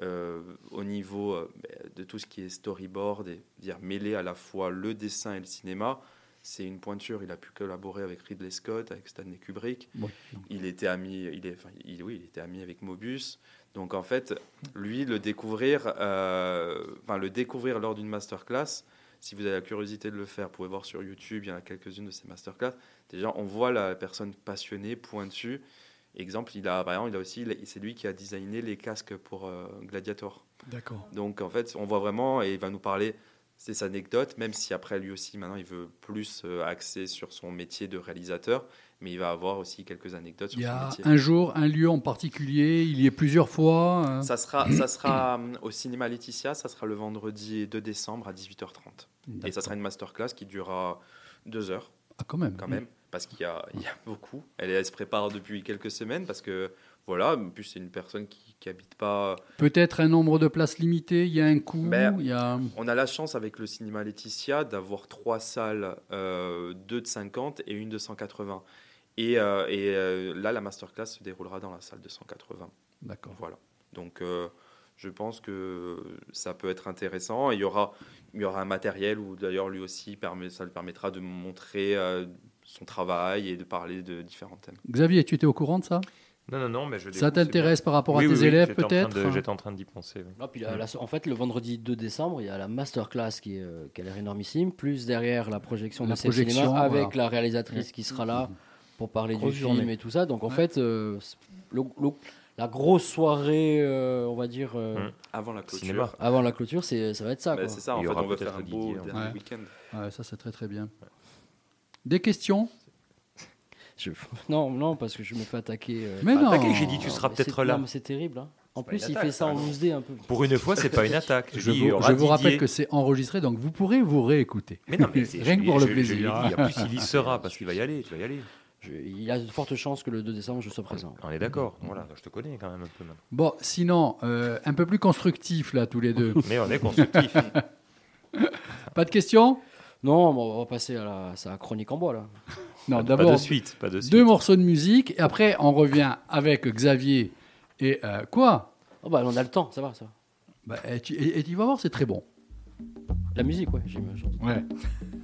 euh, au niveau de tout ce qui est storyboard, et dire mêler à la fois le dessin et le cinéma, c'est une pointure. Il a pu collaborer avec Ridley Scott, avec Stanley Kubrick. Il était ami, il est, enfin, il- oui, il était ami avec Mobius. Donc en fait, lui, le découvrir, euh, enfin, le découvrir lors d'une masterclass, si vous avez la curiosité de le faire, vous pouvez voir sur YouTube, il y en a quelques-unes de ces masterclass. Déjà, on voit la personne passionnée, pointue. Exemple, il a, par exemple, il a aussi, c'est lui qui a designé les casques pour euh, Gladiator. D'accord. Donc en fait, on voit vraiment, et il va nous parler ses anecdotes, même si après lui aussi, maintenant, il veut plus euh, axer sur son métier de réalisateur, mais il va avoir aussi quelques anecdotes sur Il y son a métier. un jour, un lieu en particulier, il y est plusieurs fois. euh, Ça sera, ça sera hum, au cinéma Laetitia, ça sera le vendredi 2 décembre à 18h30. Et ça sera une masterclass qui durera deux heures Ah, quand même. quand même, parce qu'il y a, il y a beaucoup. Elle, elle se prépare depuis quelques semaines parce que, voilà, en plus c'est une personne qui, qui habite pas... Peut-être un nombre de places limité, il y a un coût, Ben, il y a... On a la chance avec le cinéma Laetitia d'avoir trois salles, euh, deux de 50 et une de 180. Et, euh, et euh, là, la masterclass se déroulera dans la salle de 180. D'accord. Voilà. Donc, euh, je pense que ça peut être intéressant. Il y aura, il y aura un matériel où, d'ailleurs, lui aussi, permet, ça lui permettra de montrer euh, son travail et de parler de différents thèmes. Xavier, tu étais au courant de ça? Non, non, non, mais je Ça t'intéresse par rapport à tes oui, oui, élèves, j'étais en train peut-être? de- J'étais en train d'y penser. oui. Là, puis la- la- en fait, le vendredi 2 décembre, il y a la masterclass qui, est, euh, qui a l'air énormissime, plus derrière la projection La de projection, Cinéma avec voilà. la réalisatrice qui sera là pour parler Grosse du film journée. et tout ça. Donc en Ouais. fait, euh, c'est- le- le- la grosse soirée, euh, on va dire, euh, Hum. Avant la clôture. Cinéma. avant la clôture, c'est, ça va être ça. Bah, c'est ça, en fait, on peut-être faire un le beau Didier, dernier ouais. week-end. Ouais, ça c'est très très bien. Des questions? Je- Non, non, parce que je me fais attaquer. euh, Mais non. J'ai dit, tu non, seras peut-être c'est- là. c'est terrible. hein. En plus, il attaque, fait ça en non. 12D un peu. Pour une fois, c'est pas une attaque. Je dis, vous, je rappelle que c'est enregistré, donc vous pourrez vous réécouter. Mais non, mais Rien que pour je- le plaisir. hein. En plus, il y sera parce qu'il va y aller. Tu vas y aller. Je- il y a de fortes chances que le 2 décembre, je sois présent. On est d'accord. Voilà, je te connais quand même un peu. maintenant. Bon, sinon, euh, un peu plus constructif là, tous les deux. Mais on est constructif. Pas de questions? Non, bon, on va passer à la, chronique en bois là. Non, pas d'abord de suite, pas de suite. deux morceaux de musique, et après on revient avec Xavier et euh, quoi? Oh bah, on a le temps, ça va, ça. va. bah, et, tu, et- et tu vas voir, c'est très bon. La musique, ouais, j'imagine. Ouais.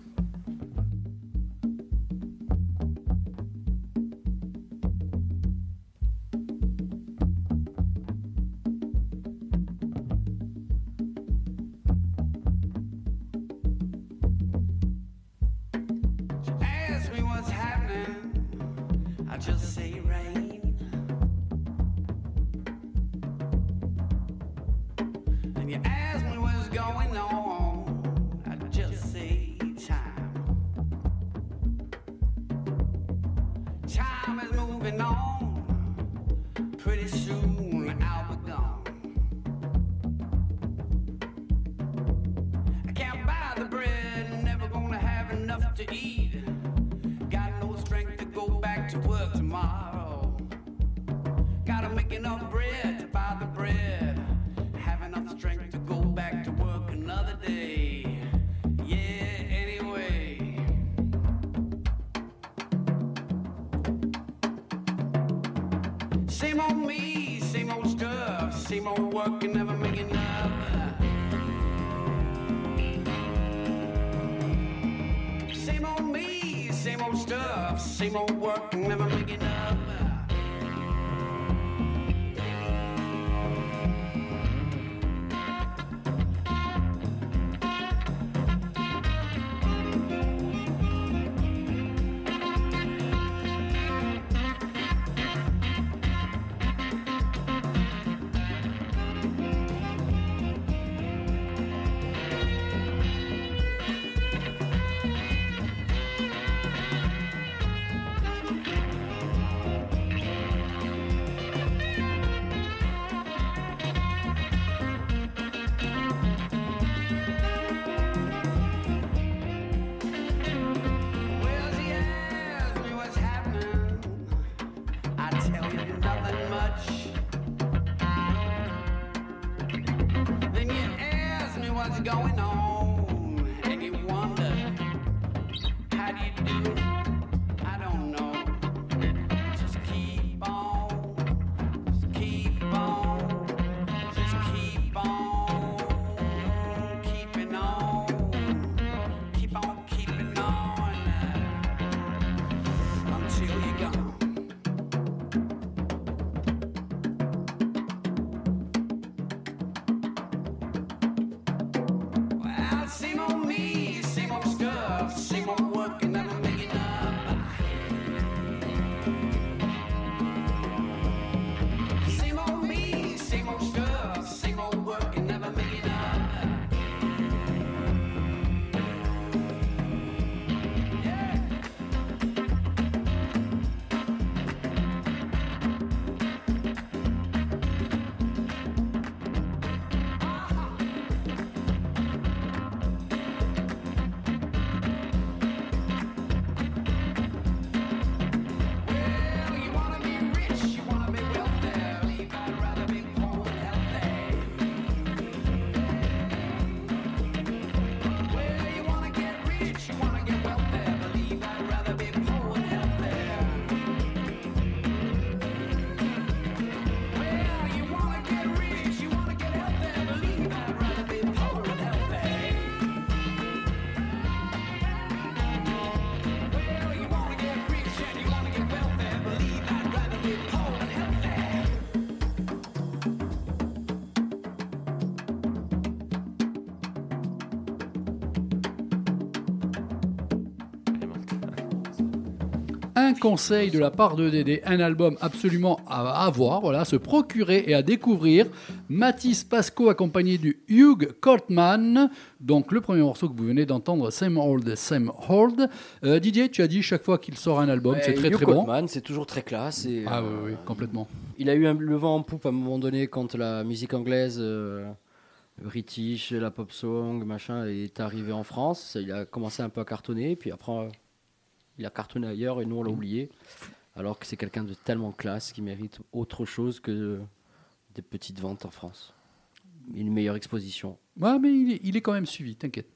Un conseil de la part de Dédé, un album absolument à avoir, voilà, à se procurer et à découvrir. Mathis Pasco accompagné du Hugh Cortman. Donc le premier morceau que vous venez d'entendre, Same Old, Same Old. Euh, Didier, tu as dit chaque fois qu'il sort un album, c'est très Hugh très bon. Cortman, c'est toujours très classe. Et, Ah oui, euh, oui, complètement. Il a eu un, le vent en poupe à un moment donné quand la musique anglaise, euh, british, la pop song, machin, est arrivée en France. Il a commencé un peu à cartonner, puis après, il a cartonné ailleurs et nous on l'a oublié. Alors que c'est quelqu'un de tellement classe qui mérite autre chose que des petites ventes en France. Une meilleure exposition, Ouais, mais il est, il est quand même suivi, t'inquiète.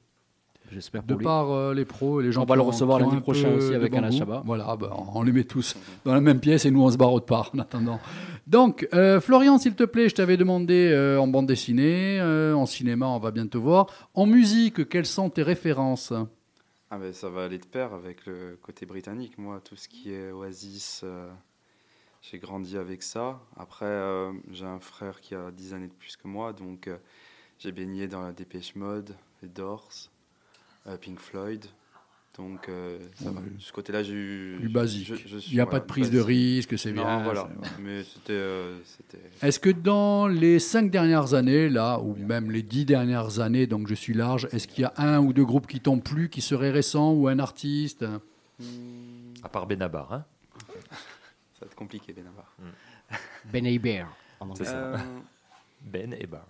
j'espère De lui. par euh, les pros et les gens On va le recevoir qui ont lundi un prochain peu aussi avec goût. Chabat. Voilà, ben, on les met tous dans la même pièce et nous on se barre autre part en attendant. Donc, euh, Florian, s'il te plaît, je t'avais demandé euh, en bande dessinée, en cinéma, on va bien te voir. En musique, quelles sont tes références? Ah ben ça va aller de pair avec le côté britannique. Moi, tout ce qui est Oasis, euh, j'ai grandi avec ça. Après, euh, j'ai un frère qui a 10 années de plus que moi, donc euh, j'ai baigné dans la Dépêche Mode, les Doors, Pink Floyd. Donc, euh, ça va. De ce côté-là, j'ai eu. Du basique. je- je Il n'y a voilà, pas de prise basique. de risque, c'est Non, bien. voilà. c'est- voilà. Mais c'était. euh, Est-ce que dans les cinq dernières années, là, ou même les dix dernières années, donc je suis large, est-ce qu'il y a un ou deux groupes qui t'ont plu, qui seraient récents, ou un artiste À part Benabar, hein ça va être compliqué, Benabar. Ben Bear en anglais. C'est ça. Euh, Ben et Bar.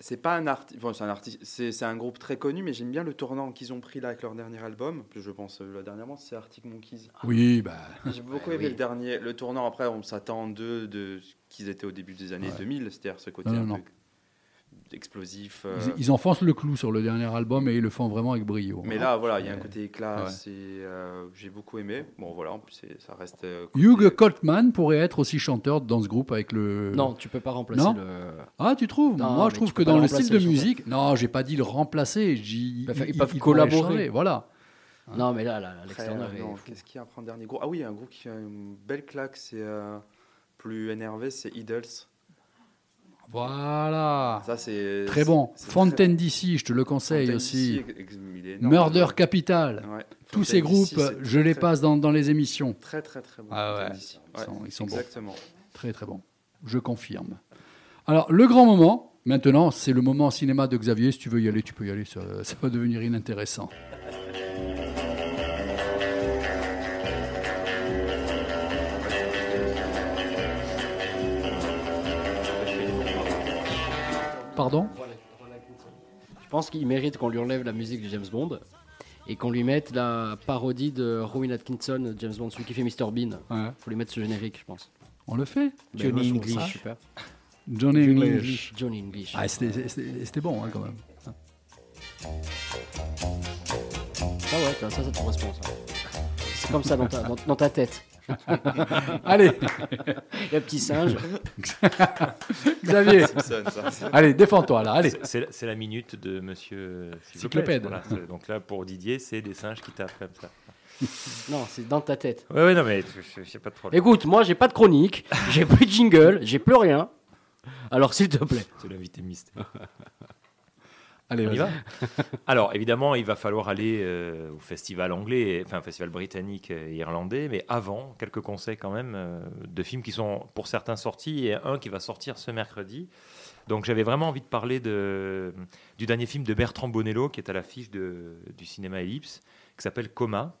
C'est pas un artiste, bon, c'est un artiste, c'est c'est un groupe très connu, mais j'aime bien le tournant qu'ils ont pris là avec leur dernier album. Je pense euh, dernièrement, c'est Arctic Monkeys. Oui, bah, J'ai beaucoup Ouais, aimé oui. le dernier, le tournant. Après, on s'attend d'eux de ce qu'ils étaient au début des années 2000, c'est-à-dire ce côté Non, un non, peu explosif. euh, ils, ils enfoncent le clou sur le dernier album et ils le font vraiment avec brio. Mais là, voilà, il y a un Ouais. côté classe et euh, j'ai beaucoup aimé. Bon, voilà, en plus, ça reste. euh, côté- Hugh Coltman pourrait être aussi chanteur dans ce groupe avec le. Non, tu peux pas remplacer Non le. Ah, tu trouves Non, Moi, je trouve que dans le le style de musique, non, j'ai pas dit le remplacer. Ils, peuvent- ils ils- peuvent ils collaborer. Voilà. Non, mais là, là, fou. Qu'est-ce qu'il y a après en dernier groupe? Ah oui, un groupe qui a une belle claque, c'est euh, plus énervé, c'est Idols. Voilà. Ça, c'est Très bon. Fontaine d'ici, je te le conseille Fontaine aussi. Murder Capital. Ouais. Tous ces groupes, je les passe dans, dans les émissions. Très très très bon. Ah ouais, ils sont- ils sont bons. Très très bon. Je confirme. Alors, le grand moment, maintenant, c'est le moment cinéma de Xavier. Si tu veux y aller, tu peux y aller. Ça, ça va devenir inintéressant. Pardon Je pense qu'il mérite qu'on lui enlève la musique de James Bond et qu'on lui mette la parodie de Rowan Atkinson, James Bond, celui qui fait Mr Bean. Ouais. Faut lui mettre ce générique, je pense. On le fait Ben, Johnny ça English. super. Johnny English. English. Johnny English. Ah, c'était- bon hein, quand même. Ah ouais, ça, ça, te correspond. C'est comme ça dans ta, dans, dans ta tête. Allez, un petit singe. Xavier. Simpson, ça. Allez, défends-toi là. Allez. C'est- la minute de monsieur Cyclopède. Voilà, donc là, pour Didier, c'est des singes qui tapent comme ça. Non, c'est dans ta tête. Ouais, ouais, non, mais j'ai pas de problème. Écoute, moi, j'ai pas de chronique, j'ai plus de jingle, j'ai plus rien. Alors, s'il te plaît. C'est l'invité mystère. Allez, On y va Alors, évidemment, il va falloir aller euh, au festival anglais, enfin, festival britannique et irlandais, mais avant, quelques conseils quand même euh, de films qui sont pour certains sortis et un qui va sortir ce mercredi. Donc, j'avais vraiment envie de parler de, du dernier film de Bertrand Bonello qui est à l'affiche du cinéma Ellipse, qui s'appelle Coma.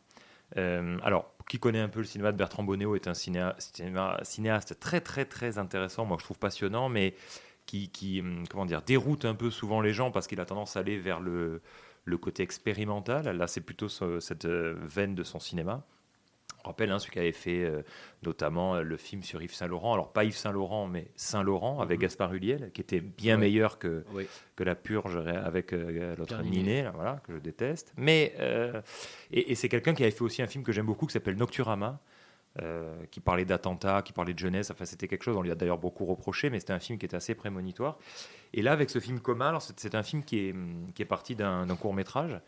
Euh, alors, qui connaît un peu le cinéma de Bertrand Bonello est un cinéa- cinéma- cinéaste très, très, très intéressant, moi je trouve passionnant, mais qui, qui, hum, comment dire, déroute un peu souvent les gens parce qu'il a tendance à aller vers le, le côté expérimental. Là, c'est plutôt ce- cette euh, veine de son cinéma. On rappelle hein, celui qui avait fait euh, notamment euh, le film sur Yves Saint-Laurent. Alors, pas Yves Saint-Laurent, mais Saint-Laurent avec Gaspard Huliel, qui était bien meilleur que, Oui. que La Purge avec euh, l'autre là, voilà, que je déteste. Mais, euh, et, et c'est quelqu'un qui avait fait aussi un film que j'aime beaucoup qui s'appelle Nocturama. Euh, qui parlait d'attentats, qui parlait de jeunesse. Enfin, c'était quelque chose, on lui a d'ailleurs beaucoup reproché, mais c'était un film qui était assez prémonitoire. Et là, avec ce film Coma, alors c'est un film qui est, qui est parti d'un court métrage.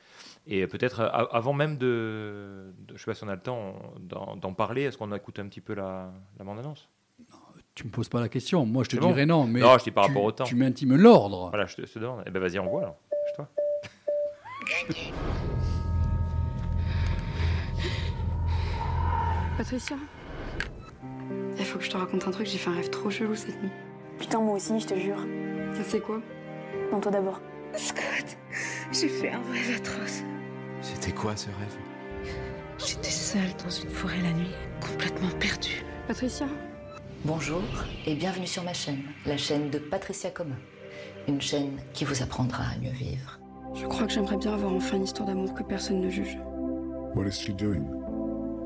Et peut-être euh, avant même de, de- je sais pas si on a le temps d'en parler, est-ce qu'on écoute un petit peu la, la bande-annonce? Tu me poses pas la question. Moi, je te bon dirais non. Mais Non, je dis par tu- rapport au temps. Tu m'intimes l'ordre. Voilà, je te, je te demande. Eh ben vas-y, envoie alors. toi Patricia Il faut que je te raconte un truc, j'ai fait un rêve trop chelou cette nuit. Putain, moi aussi, je te jure. Ça c'est quoi? Non, toi d'abord. Scott, j'ai fait un rêve atroce. C'était quoi ce rêve? J'étais seule dans une forêt la nuit, complètement perdue. Patricia Bonjour et bienvenue sur ma chaîne, la chaîne de Patricia Coma. Une chaîne qui vous apprendra à mieux vivre. Je crois que j'aimerais bien avoir enfin une histoire d'amour que personne ne juge. What is she doing?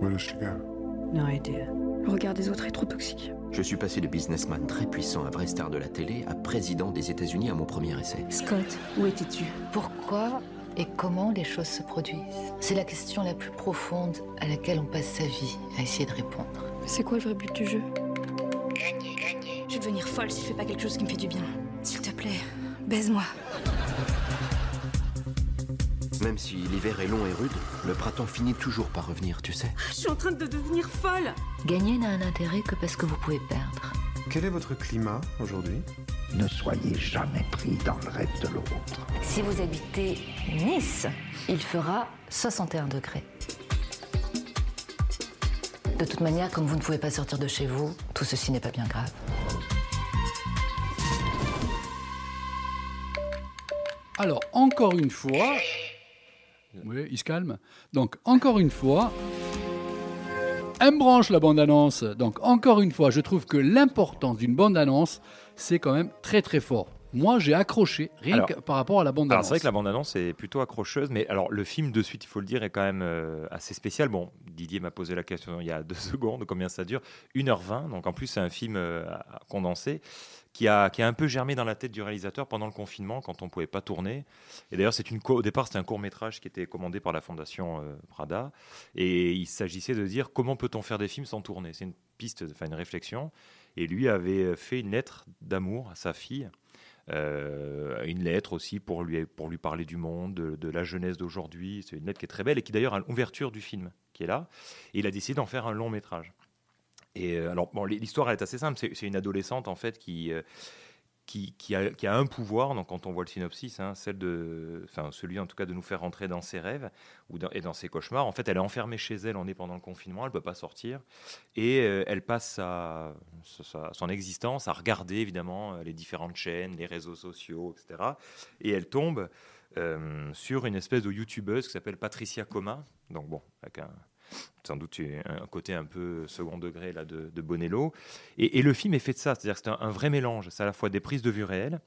Where does she go? No idea. Le regard des autres est trop toxique. Je suis passé de businessman très puissant à vrai star de la télé à président des États-Unis à mon premier essai. Scott, où étais-tu? Pourquoi et comment les choses se produisent? C'est la question la plus profonde à laquelle on passe sa vie à essayer de répondre. C'est quoi le vrai but du jeu? Gagner, gagner. Je vais devenir folle si je fais pas quelque chose qui me fait du bien. S'il te plaît, baise-moi. Même si l'hiver est long et rude, le printemps finit toujours par revenir, tu sais. Je suis en train de devenir folle. Gagner n'a un intérêt que parce que vous pouvez perdre. Quel est votre climat aujourd'hui? Ne soyez jamais pris dans le rêve de l'autre. Si vous habitez Nice, il fera 61 degrés. De toute manière, comme vous ne pouvez pas sortir de chez vous, tout ceci n'est pas bien grave. Alors, encore une fois. Oui, il se calme. Donc, encore une fois. Me branche la bande-annonce. Donc, encore une fois, je trouve que l'importance d'une bande-annonce, c'est quand même très très fort. Moi, j'ai accroché rien Alors- que par rapport à la bande-annonce. c'est vrai que la bande-annonce est plutôt accrocheuse, mais alors le film de suite, il faut le dire, est quand même euh, assez spécial. Bon, Didier m'a posé la question il y a deux secondes, combien ça dure? 1h20, donc en plus c'est un film euh, condensé qui a, qui a un peu germé dans la tête du réalisateur pendant le confinement, quand on ne pouvait pas tourner. Et d'ailleurs, c'est une au départ, c'était un court-métrage qui était commandé par la Fondation euh, Prada, et il s'agissait de dire comment peut-on faire des films sans tourner? C'est une piste, enfin une réflexion, et lui avait fait une lettre d'amour à sa fille. Euh, une lettre aussi pour lui, pour lui parler du monde, de, de la jeunesse d'aujourd'hui. C'est une lettre qui est très belle et qui d'ailleurs a l'ouverture du film qui est là. Et il a décidé d'en faire un long métrage. Et euh, alors, bon, l'histoire est assez simple. C'est une adolescente en fait qui, euh, qui, qui a, un pouvoir. Donc, quand on voit le synopsis, hein, celui en tout cas de nous faire rentrer dans ses rêves ou dans, et dans ses cauchemars. En fait, elle est enfermée chez elle. On est pendant le confinement. Elle peut pas sortir et euh, elle passe son existence à regarder évidemment les différentes chaînes, les réseaux sociaux, etc. Et elle tombe sur une espèce de youtubeuse qui s'appelle Patricia Coma. Donc bon, avec un, sans doute un côté un peu second degré là de, Bonello. Et, le film est fait de ça, c'est-à-dire que c'est un, un vrai mélange. C'est à la fois des prises de vue réelles,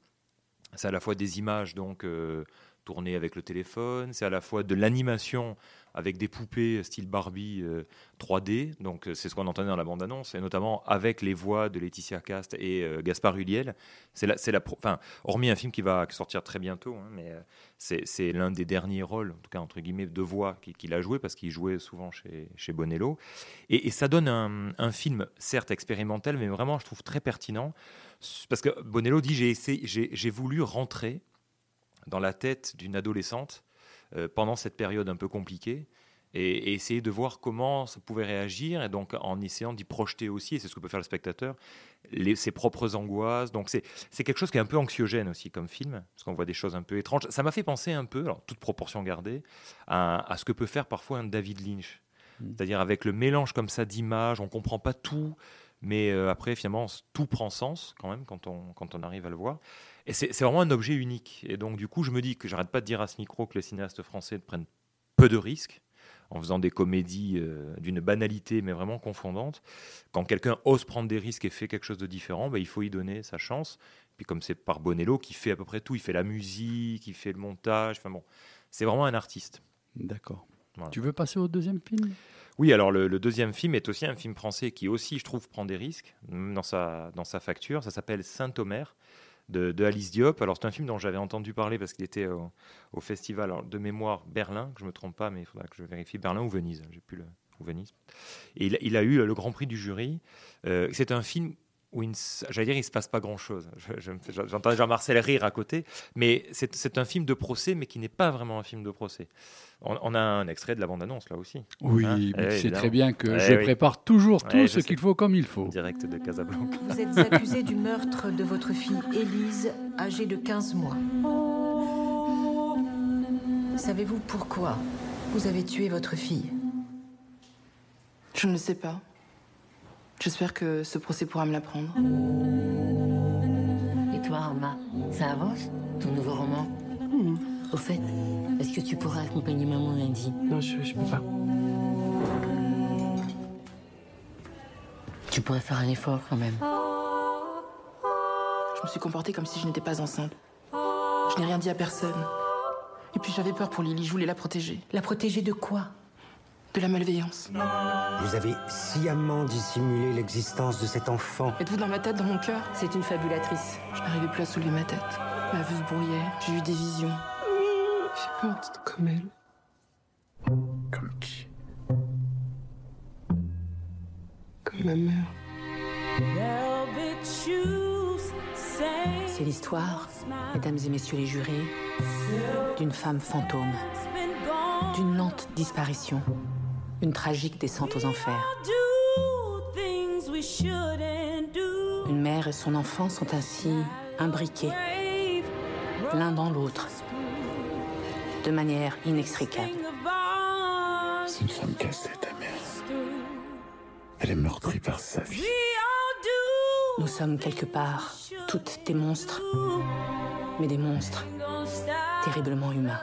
c'est à la fois des images donc euh, tournées avec le téléphone, c'est à la fois de l'animation avec des poupées style Barbie euh, 3D. Donc euh, c'est ce qu'on entendait dans la bande-annonce, et notamment avec les voix de Laetitia Cast et euh, Gaspard Huliel. C'est la, c'est la, enfin, hormis un film qui va sortir très bientôt, hein, mais euh, c'est, l'un des derniers rôles, en tout cas entre guillemets, de voix qu'il, a joué parce qu'il jouait souvent chez, chez Bonello. Et, ça donne un, film certes expérimental, mais vraiment je trouve très pertinent parce que Bonello dit j'ai j'ai, voulu rentrer dans la tête d'une adolescente euh, pendant cette période un peu compliquée et, essayer de voir comment ça pouvait réagir et donc en essayant d'y projeter aussi, et c'est ce que peut faire le spectateur, les, ses propres angoisses. Donc c'est quelque chose qui est un peu anxiogène aussi comme film, parce qu'on voit des choses un peu étranges. Ça m'a fait penser un peu, alors toute proportion gardée, à, à ce que peut faire parfois un David Lynch. C'est-à-dire avec le mélange comme ça d'images, on comprend pas tout, mais euh, après finalement tout prend sens quand même quand on, quand on arrive à le voir. Et c'est vraiment un objet unique. Et donc du coup je me dis que j'arrête pas de dire à ce micro que les cinéastes français prennent peu de risques en faisant des comédies euh, d'une banalité mais vraiment confondante. Quand quelqu'un ose prendre des risques et fait quelque chose de différent, ben, il faut y donner sa chance. Puis comme c'est par Bonello qui fait à peu près tout, il fait la musique, il fait le montage, enfin bon, c'est vraiment un artiste. D'accord. Voilà. Tu veux passer au deuxième film? Oui, alors le, le deuxième film est aussi un film français qui aussi, je trouve, prend des risques dans sa, dans sa facture. Ça s'appelle Saint-Omer de, Alice Diop. Alors c'est un film dont j'avais entendu parler parce qu'il était au, festival de mémoire Berlin, que je me trompe pas, mais il faudra que je vérifie Berlin ou Venise. J'ai plus le ou Venise. Et il, il a eu le Grand Prix du jury. Euh, c'est un film où ne j'allais dire il se passe pas grand chose. J'entends Jean-Marcel rire à côté, mais c'est c'est un film de procès, mais qui n'est pas vraiment un film de procès. On, on a un extrait de la bande-annonce là aussi. Oui, Hein mais Eh, tu sais évidemment. très bien que Eh je oui. prépare toujours tout Ouais, ce qu'il faut comme il faut. Direct de Casablanca. Vous êtes accusé du meurtre de votre fille Élise, âgée de 15 mois. Savez-vous pourquoi vous avez tué votre fille? Je ne le sais pas. J'espère que ce procès pourra me l'apprendre. Et toi, Arma, ça avance Ton nouveau roman Au fait, est-ce que tu pourras accompagner maman lundi Non, je, je peux pas. Tu pourrais faire un effort quand même. Je me suis comportée comme si je n'étais pas enceinte. Je n'ai rien dit à personne. Et puis j'avais peur pour Lily, je voulais la protéger. La protéger de quoi De la malveillance. Vous avez sciemment dissimulé l'existence de cet enfant. Êtes-vous dans ma tête, dans mon cœur? C'est une fabulatrice. Je n'arrivais plus à soulever ma tête. Ma vue se brouillait, j'ai eu des visions. J'ai peur d'être comme elle. Comme qui? Comme ma mère. C'est l'histoire, mesdames et messieurs les jurés, d'une femme fantôme, d'une lente disparition, une tragique descente aux enfers. Une mère et son enfant sont ainsi imbriqués, l'un dans l'autre, de manière inextricable. C'est une femme cassée, ta mère. Elle est meurtrie par sa vie. Nous sommes quelque part toutes des monstres, mais des monstres terriblement humains.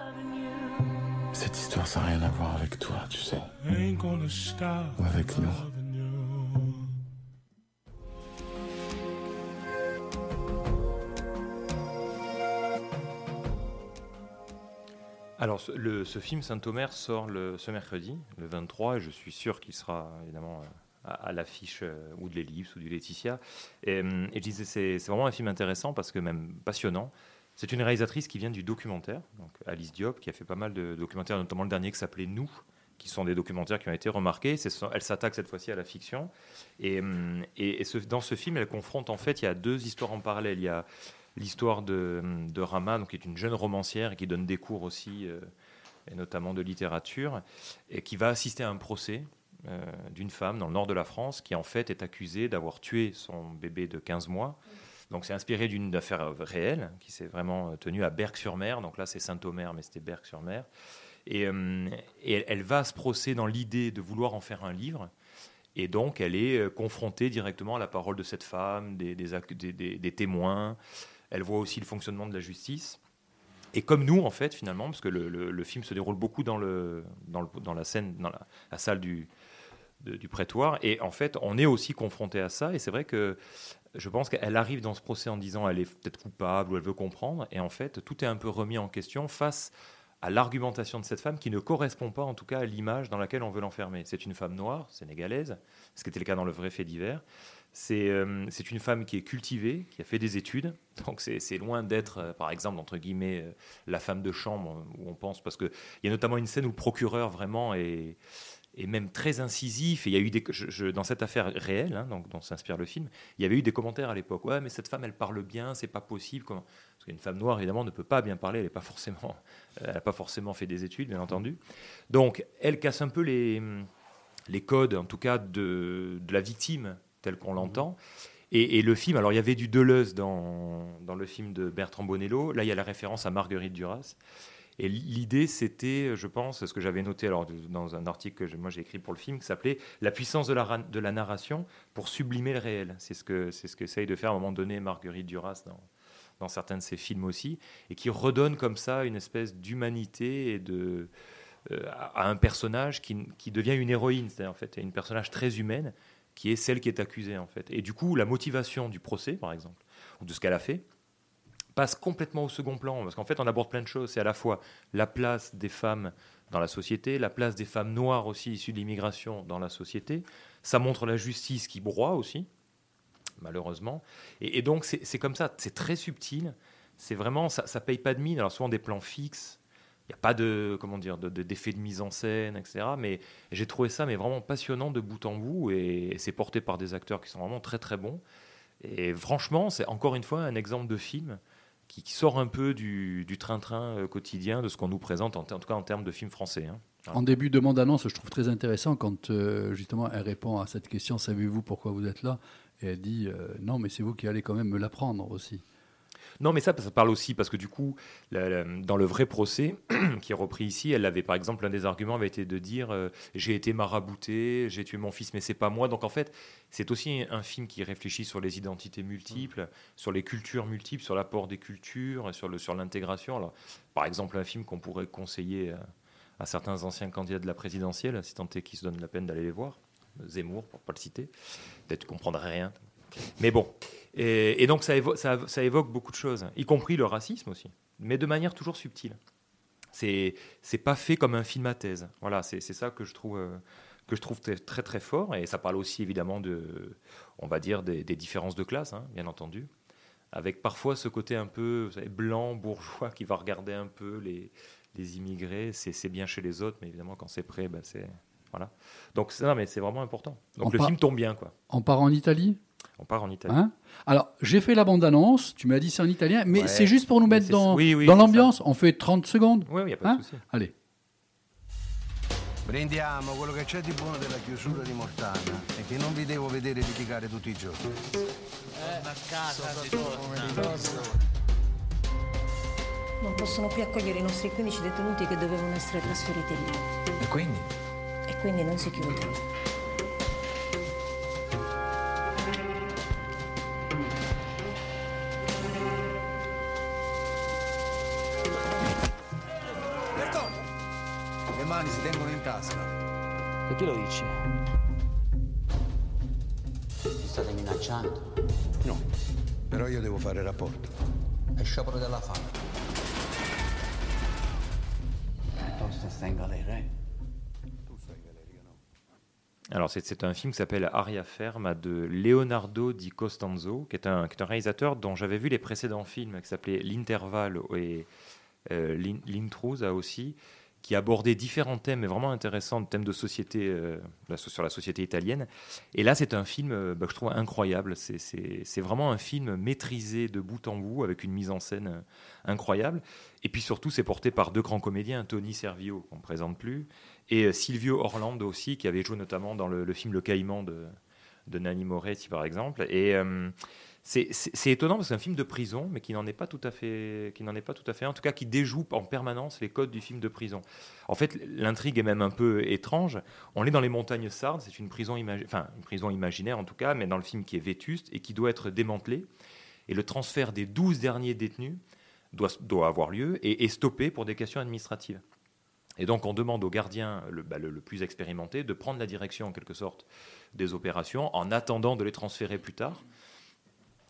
Cette histoire, ça n'a rien à voir avec toi, tu sais. Ou avec nous. Alors, ce, film Saint-Omer sort ce mercredi, le 23, et je suis sûr qu'il sera évidemment euh, à, l'affiche euh, ou de l'Ellipse ou du Laetitia. Et, hum, je disais, c'est vraiment un film intéressant parce que même passionnant. C'est une réalisatrice qui vient du documentaire, donc Alice Diop, qui a fait pas mal de documentaires, notamment le dernier qui s'appelait Nous, qui sont des documentaires qui ont été remarqués. Elle s'attaque cette fois-ci à la fiction. Et, hum, dans ce film, elle confronte en fait, il y a deux histoires en parallèle. Il y a l'histoire de, de Rama, donc, qui est une jeune romancière et qui donne des cours aussi, euh, et notamment de littérature, et qui va assister à un procès euh, d'une femme dans le nord de la France qui en fait est accusée d'avoir tué son bébé de 15 mois. Donc c'est inspiré d'une affaire réelle qui s'est vraiment euh, tenue à Berck-sur-Mer. Donc là c'est Saint-Omer, mais c'était Berck-sur-Mer. Et, euh, elle, va à ce procès dans l'idée de vouloir en faire un livre. Et donc elle est euh, confrontée directement à la parole de cette femme, des, témoins. Elle voit aussi le fonctionnement de la justice. Et comme nous, en fait, finalement, parce que le, film se déroule beaucoup dans, la scène, dans la, salle du prétoire, et en fait, on est aussi confronté à ça. Et c'est vrai que je pense qu'elle arrive dans ce procès en disant elle est peut-être coupable ou elle veut comprendre, et en fait, tout est un peu remis en question face à l'argumentation de cette femme qui ne correspond pas, en tout cas, à l'image dans laquelle on veut l'enfermer. C'est une femme noire, sénégalaise, ce qui était le cas dans le vrai fait divers. C'est euh, une femme qui est cultivée, qui a fait des études. Donc c'est loin d'être, euh, par exemple, entre guillemets, euh, la femme de chambre, où on pense, parce qu'il y a notamment une scène où le procureur vraiment est, est même très incisif. Et il y a eu des, je- je- dans cette affaire réelle, hein, donc, dont s'inspire le film, il y avait eu des commentaires à l'époque. Ouais, mais cette femme, elle parle bien, c'est pas possible. Comment? Parce qu'une femme noire, évidemment, ne peut pas bien parler. Elle n'a pas forcément, elle a pas forcément fait des études, bien entendu. Donc, elle casse un peu les, les codes, en tout cas, de, de la victime telle qu'on l'entend. Et, et le film, alors il y avait du Deleuze dans, dans le film de Bertrand Bonello. Là, il y a la référence à Marguerite Duras. Et l'idée, c'était, je pense, ce que j'avais noté alors, dans un article que moi j'ai écrit pour le film, qui s'appelait La puissance de la, narration pour sublimer le réel. C'est ce que ce qu'essaye de faire à un moment donné Marguerite Duras dans, dans certains de ses films aussi, et qui redonne comme ça une espèce d'humanité et de euh, à à un personnage qui, qui devient une héroïne, c'est-à-dire en fait une personnage très humaine qui est celle qui est accusée en fait. Et du coup, la motivation du procès, par exemple, ou de ce qu'elle a fait, passe complètement au second plan, parce qu'en fait, on aborde plein de choses. C'est à la fois la place des femmes dans la société, la place des femmes noires aussi issues de l'immigration dans la société. Ça montre la justice qui broie aussi, malheureusement. Et, donc, c'est comme ça, c'est très subtil. C'est vraiment, ça, ça paye pas de mine. Alors, souvent des plans fixes. Il n'y a pas de, comment dire, de- de- d'effet de, mise en scène, etc. Mais j'ai trouvé ça mais vraiment passionnant de bout en bout et, c'est porté par des acteurs qui sont vraiment très très bons. Et franchement, c'est encore une fois un exemple de film qui, sort un peu du, train-train euh, quotidien de ce qu'on nous présente, en, tout cas en termes de film français. hein. En début de bande-annonce, je trouve très intéressant quand euh, justement elle répond à cette question Savez-vous pourquoi vous êtes là? Et elle dit euh, Non, mais c'est vous qui allez quand même me l'apprendre aussi. Non, mais ça, ça parle aussi parce que du coup, la- la- dans le vrai procès qui est repris ici, elle avait par exemple, un des arguments avait été de dire euh, j'ai été marabouté, j'ai tué mon fils, mais c'est pas moi. Donc en fait, c'est aussi un film qui réfléchit sur les identités multiples, sur les cultures multiples, sur l'apport des cultures, sur le sur l'intégration. Alors, par exemple, un film qu'on pourrait conseiller à, à certains anciens candidats de la présidentielle, si tant est qu'ils se donnent la peine d'aller les voir, Zemmour, pour pas le citer, peut-être comprendrait rien. Mais bon, et, et donc ça, évo- ça, ça évoque beaucoup de choses, y compris le racisme aussi, mais de manière toujours subtile. C'est c'est pas fait comme un film à thèse. Voilà, c'est ça que je trouve euh, que je trouve très très fort, et ça parle aussi évidemment de, on va dire des, des différences de classe, hein, bien entendu, avec parfois ce côté un peu savez, blanc bourgeois qui va regarder un peu les les immigrés. C'est bien chez les autres, mais évidemment quand c'est prêt, ben c'est voilà. Donc non, mais c'est vraiment important. Donc On le film tombe bien quoi. On part en Italie? On part en Italie. Hein Alors, j'ai fait la bande-annonce, tu m'as dit c'est en italien, mais Ouais. c'est juste pour nous mettre dans, oui, oui, dans l'ambiance. On fait 30 secondes. Oui, il n'y a pas Hein de souci. Allez. Prendiamo quello che c'è di buono della chiusura di Mortana e che non vi devo vedere litigare tutti i giorni. Non possono più accogliere i nostri 15 detenuti che dovevano essere trasferiti lì. E quindi? E quindi non si chiude. Tasca. Perché lo dici? Mi state minacciando? No, però io devo fare rapporto. È sciopero della fame. Piuttosto sta in galera, eh? Alors, c'est- un film qui s'appelle Aria Ferma de Leonardo Di Costanzo, qui est un, qui est un réalisateur dont j'avais vu les précédents films, qui s'appelait L'Intervalle et euh, L'in- L'Intrusa aussi, qui abordait différents thèmes, mais vraiment intéressants, thèmes de société, euh, sur la société italienne. Et là, c'est un film euh, bah, je trouve incroyable. C'est- vraiment un film maîtrisé de bout en bout, avec une mise en scène euh, incroyable. Et puis surtout, c'est porté par deux grands comédiens, Tony Servio, qu'on ne présente plus, et Silvio Orlando aussi, qui avait joué notamment dans le, film Le Caïman de, de Nanni Moretti, par exemple. Et c'est étonnant parce que c'est un film de prison, mais qui n'en est pas tout à fait, qui n'en est pas tout à fait, en tout cas, qui déjoue en permanence les codes du film de prison. En fait, l'intrigue est même un peu étrange. On est dans les montagnes sardes, c'est une prison, enfin une prison imaginaire en tout cas, mais dans le film qui est vétuste et qui doit être démantelée. Et le transfert des 12 derniers détenus doit, avoir lieu et est stoppé pour des questions administratives. Et donc, on demande au gardien bah, le plus expérimenté de prendre la direction, en quelque sorte, des opérations en attendant de les transférer plus tard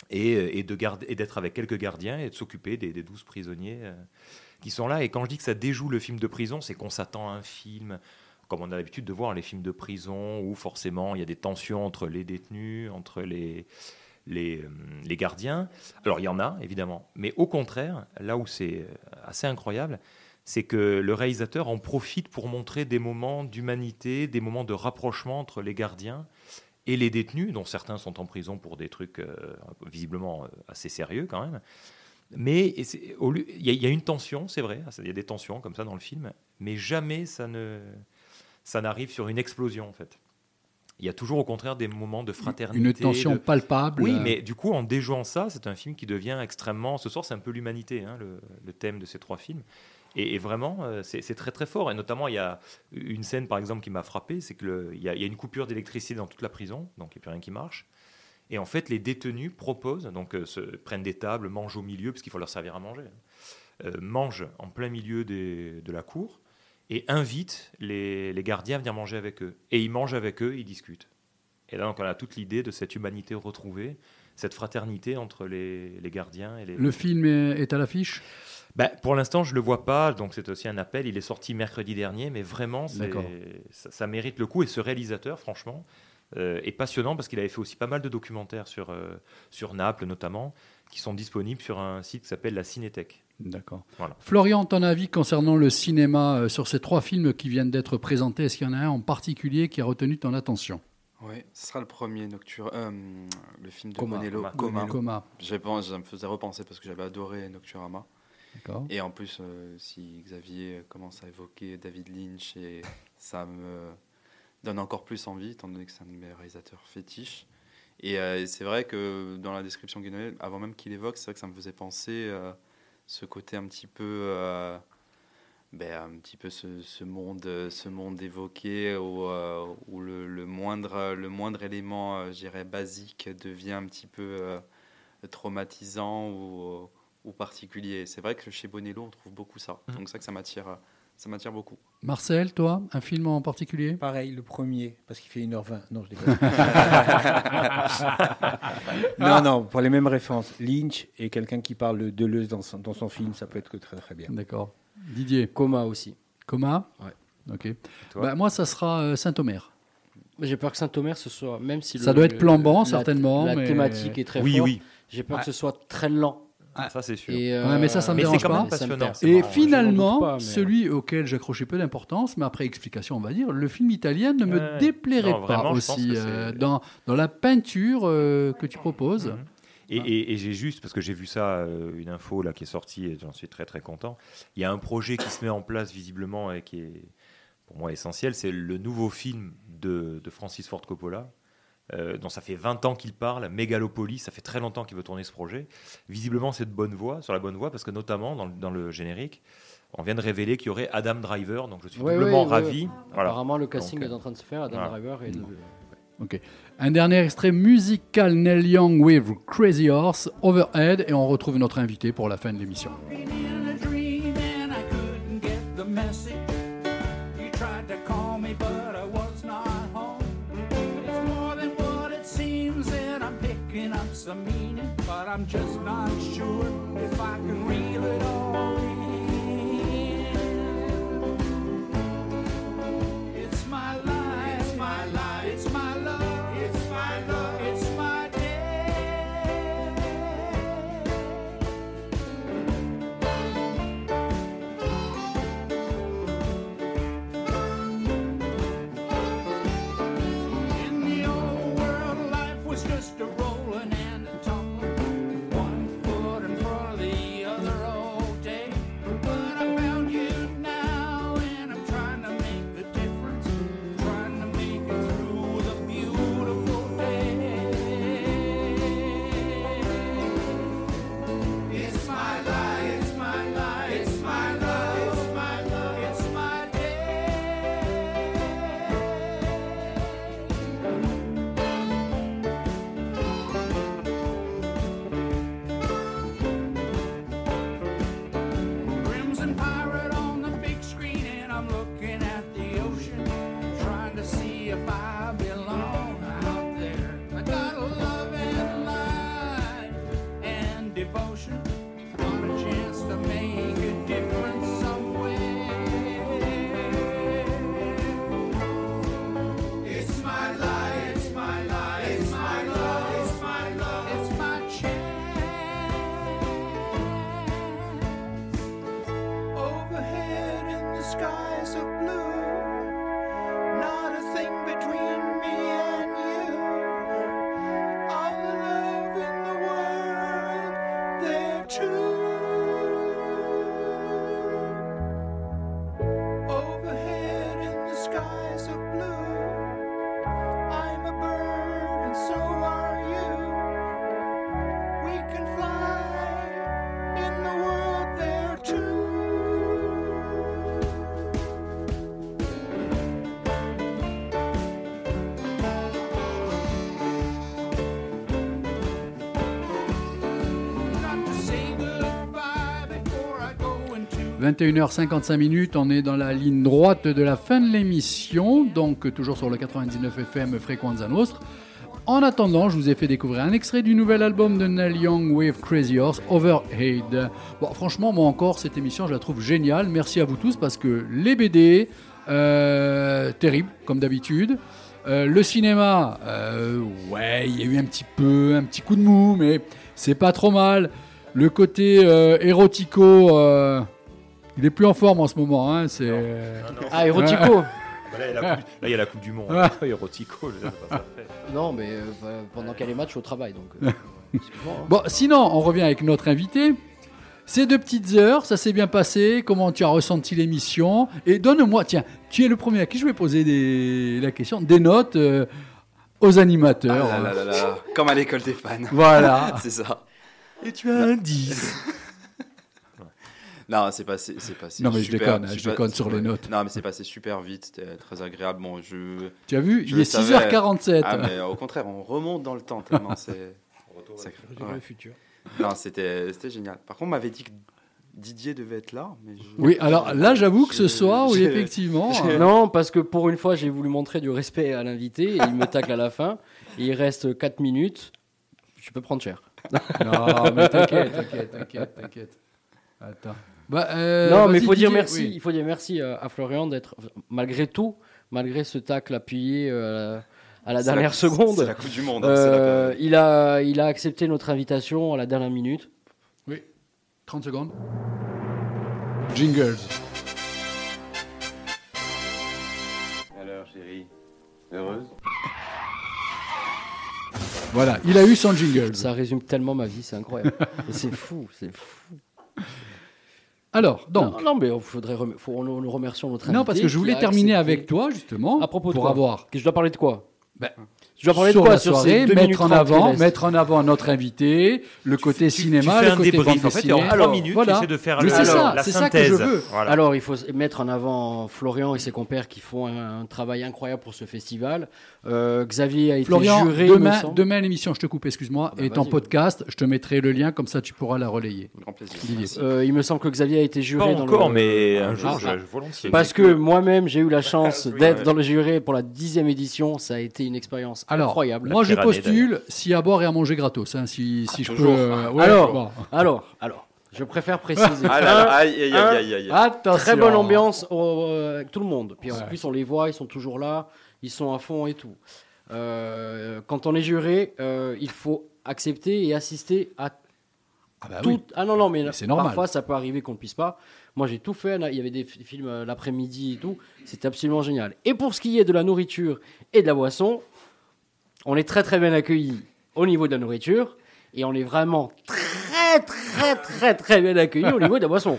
et, euh, et d'être avec quelques gardiens et de s'occuper des, 12 prisonniers euh, qui sont là. Et quand je dis que ça déjoue le film de prison, c'est qu'on s'attend à un film comme on a l'habitude de voir les films de prison, où forcément il y a des tensions entre les détenus, entre les, les, euh, les gardiens. Alors il y en a, évidemment. Mais au contraire, là où c'est assez incroyable, c'est que le réalisateur en profite pour montrer des moments d'humanité, des moments de rapprochement entre les gardiens et les détenus, dont certains sont en prison pour des trucs euh, visiblement euh, assez sérieux quand même. Mais il y, a- il y a une tension, c'est vrai, il y a des tensions comme ça dans le film, mais jamais ça ne ça n'arrive sur une explosion en fait. Il y a toujours au contraire des moments de fraternité. Une tension de- palpable. Oui, mais du coup, en déjouant ça, c'est un film qui devient extrêmement. Ce soir, c'est un peu l'humanité, hein, le, le thème de ces trois films. Et, vraiment, euh, c'est très très fort. Et notamment, il y a une scène, par exemple, qui m'a frappé, c'est que le- il y, y a une coupure d'électricité dans toute la prison, donc il n'y a plus rien qui marche. Et en fait, les détenus proposent, donc euh, prennent des tables, mangent au milieu, parce qu'il faut leur servir à manger, hein, euh, mangent en plein milieu de la cour et invitent les, gardiens à venir manger avec eux. Et ils mangent avec eux, ils discutent. Et là, donc, on a toute l'idée de cette humanité retrouvée, cette fraternité entre les, les gardiens et les. Le film est à l'affiche? Bah, pour l'instant, je le vois pas, donc c'est aussi un appel. Il est sorti mercredi dernier, mais vraiment, ça, ça mérite le coup. Et ce réalisateur, franchement, euh, est passionnant parce qu'il avait fait aussi pas mal de documentaires sur, euh, sur Naples, notamment, qui sont disponibles sur un site qui s'appelle la Cinétech. D'accord. Voilà. Florian, ton avis concernant le cinéma euh, sur ces trois films qui viennent d'être présentés, est-ce qu'il y en a un en particulier qui a retenu ton attention? Oui, ce sera le premier Nocturne, euh, le film de Coma. Bonello, Coma. Coma. Coma. J'ai pensé- ça me faisait repenser parce que j'avais adoré Nocturama. Et en plus, euh, si Xavier commence à évoquer David Lynch, et ça me donne encore plus envie, étant donné que c'est un de mes réalisateurs fétiches. Et, euh, c'est vrai que dans la description qu'il avant même qu'il évoque, c'est vrai que ça me faisait penser euh, ce côté un petit peu, euh, ben, un petit peu ce, monde, ce monde évoqué où, le, le, moindre, le moindre élément, je dirais, basique devient un petit peu traumatisant ou, ou particulier. C'est vrai que chez Bonello, on trouve beaucoup ça. Mmh. Donc c'est ça que ça m'attire ça m'attire beaucoup. Marcel, toi, un film en particulier? Pareil, le premier, parce qu'il fait 1h20. Non, je déconne. non, non, pour les mêmes références. Lynch et quelqu'un qui parle de Deleuze dans son, dans son film, ça peut être que très très bien. D'accord. Didier? Coma aussi. Coma? Ouais. Ok. Bah, moi, ça sera euh, Saint-Omer. J'ai peur que Saint-Omer, ce soit, même si ça doit être plambant, certainement. La thématique est très oui, forte. Oui. J'ai peur que ce soit très lent. Ah, ça c'est sûr. Euh, mais ça, ça me dérange pas. Et finalement, celui auquel j'accrochais peu d'importance, mais après explication, on va dire, le film italien ne me déplairait pas aussi euh, dans, dans la peinture euh, que tu proposes. Mhm. Et, et, j'ai juste, parce que j'ai vu ça, une info là qui est sortie et j'en suis très très content. Il y a un projet qui se met en place visiblement et qui est pour moi essentiel, c'est le nouveau film de, de Francis Ford Coppola, euh, dont ça fait 20 ans qu'il parle, Megalopolis, ça fait très longtemps qu'il veut tourner ce projet. Visiblement, c'est de bonne voie, sur la bonne voie, parce que notamment dans, dans le générique, on vient de révéler qu'il y aurait Adam Driver, donc je suis doublement ravi. Apparemment, le casting est en train de se faire, Adam Driver. Et Ok. Un dernier extrait musical Neil Young with Crazy Horse, Overhead, et on retrouve notre invité pour la fin de l'émission. I'm just not sure 21h55 minutes, on est dans la ligne droite de la fin de l'émission, donc toujours sur le 99 FM Fréquenza Nostre. En attendant, je vous ai fait découvrir un extrait du nouvel album de Neil Young with Crazy Horse, Overhead. Bon, franchement, moi encore, cette émission, je la trouve géniale. Merci à vous tous parce que les BD, euh, terrible, comme d'habitude. Euh, le cinéma, euh, ouais, il y a eu un petit peu, un petit coup de mou, mais c'est pas trop mal. Le côté érotico, il est plus en forme en ce moment. Hein, c'est... Ah, érotico bah là, il y a la Coupe du Monde. Ah. Érotico, Non, mais euh, bah, pendant qu'elle est match au travail. Donc, euh, hein. Bon, sinon, on revient avec notre invité. Ces deux petites heures, ça s'est bien passé? Comment tu as ressenti l'émission? Et donne-moi, tiens, tu es le premier à qui je vais poser des, la question, des notes. Euh, aux animateurs. Ah là là là là, Comme à l'école des fans. Voilà. c'est ça. Et tu as un 10. Non, c'est passé, c'est passé. Non, mais je déconne, hein, je super- déconne sur les notes. Non, mais c'est passé super vite, c'était très agréable. Bon, je. Tu as vu, je il est savais. 6h47. Ah, mais au contraire, on remonte dans le temps tellement c'est. c'est- vers le futur. Non, c'était, c'était génial. Par contre, on m'avait dit que Didier devait être là, mais je- Oui, alors là, j'avoue que ce soir, oui, effectivement. euh, Non, parce que pour une fois, j'ai voulu montrer du respect à l'invité et il me tacle à la fin. Et il reste 4 minutes. Je peux prendre cher. Non, mais t'inquiète, t'inquiète, t'inquiète, t'inquiète. Attends. Bah, euh, non, mais il faut dire merci. oui. Il faut dire merci à, à Florian d'être, malgré tout, malgré ce tacle appuyé euh, à la C'est la- dernière seconde. c'est la Coupe du Monde, hein, la euh, il a, il a accepté notre invitation à la dernière minute. Oui. 30 secondes. Jingles. Alors, chérie, heureuse? Voilà, il a eu son jingle. Ça résume tellement ma vie, c'est incroyable. C'est fou, c'est fou. Alors, donc. Non, non, mais il faudrait rem- faut, nous, nous remercions notre invité. Non, parce que je voulais terminer avec toi, justement. À propos de pour quoi avoir. Que je dois parler de quoi Ben, Je dois parler sur de quoi la sur ces soirée, deux mettre en 30 qui avant, mettre en avant notre invité, le côté cinéma, fais le un côté débrief. bande En fait, en trois minutes, voilà. de faire Mais le- c'est alors, ça, la c'est ça que je veux. Voilà. Alors, il faut mettre en avant Florian et ses compères qui font un, un travail incroyable pour ce festival. Euh, Xavier a été Florian, juré. demain, demain l'émission, je te coupe, excuse-moi, bah, est en podcast. Je te mettrai le lien, comme ça tu pourras la relayer. Grand plaisir. Euh, il me semble que Xavier a été juré. Pas dans encore, le- mais un Ah, jour, ah. je- volontiers. Parce que moi-même, j'ai eu la chance d'être dans le jury pour la dixième édition. Ça a été une expérience Alors, incroyable. moi je postule s'il y a à boire et à manger gratos, hein, si, si je peux. toujours. euh, ouais, alors, bon. alors, alors, je préfère préciser. Ah là là, Un- aïe, aïe, aïe, aïe, aïe. Attention. Très bonne ambiance euh, avec tout le monde. Puis en Ouais. plus, on les voit, ils sont toujours là, ils sont à fond et tout. Euh, quand on est juré, euh, il faut accepter et assister à Ah bah tout. oui. Ah non, non, mais, Mais c'est normal. parfois ça peut arriver qu'on ne puisse pas. Moi, j'ai tout fait. là, Il y avait des fi- films euh, l'après-midi et tout. C'était absolument génial. Et pour ce qui est de la nourriture et de la boisson, on est très très bien accueillis au niveau de la nourriture et on est vraiment très très très très bien accueillis au niveau de la boisson.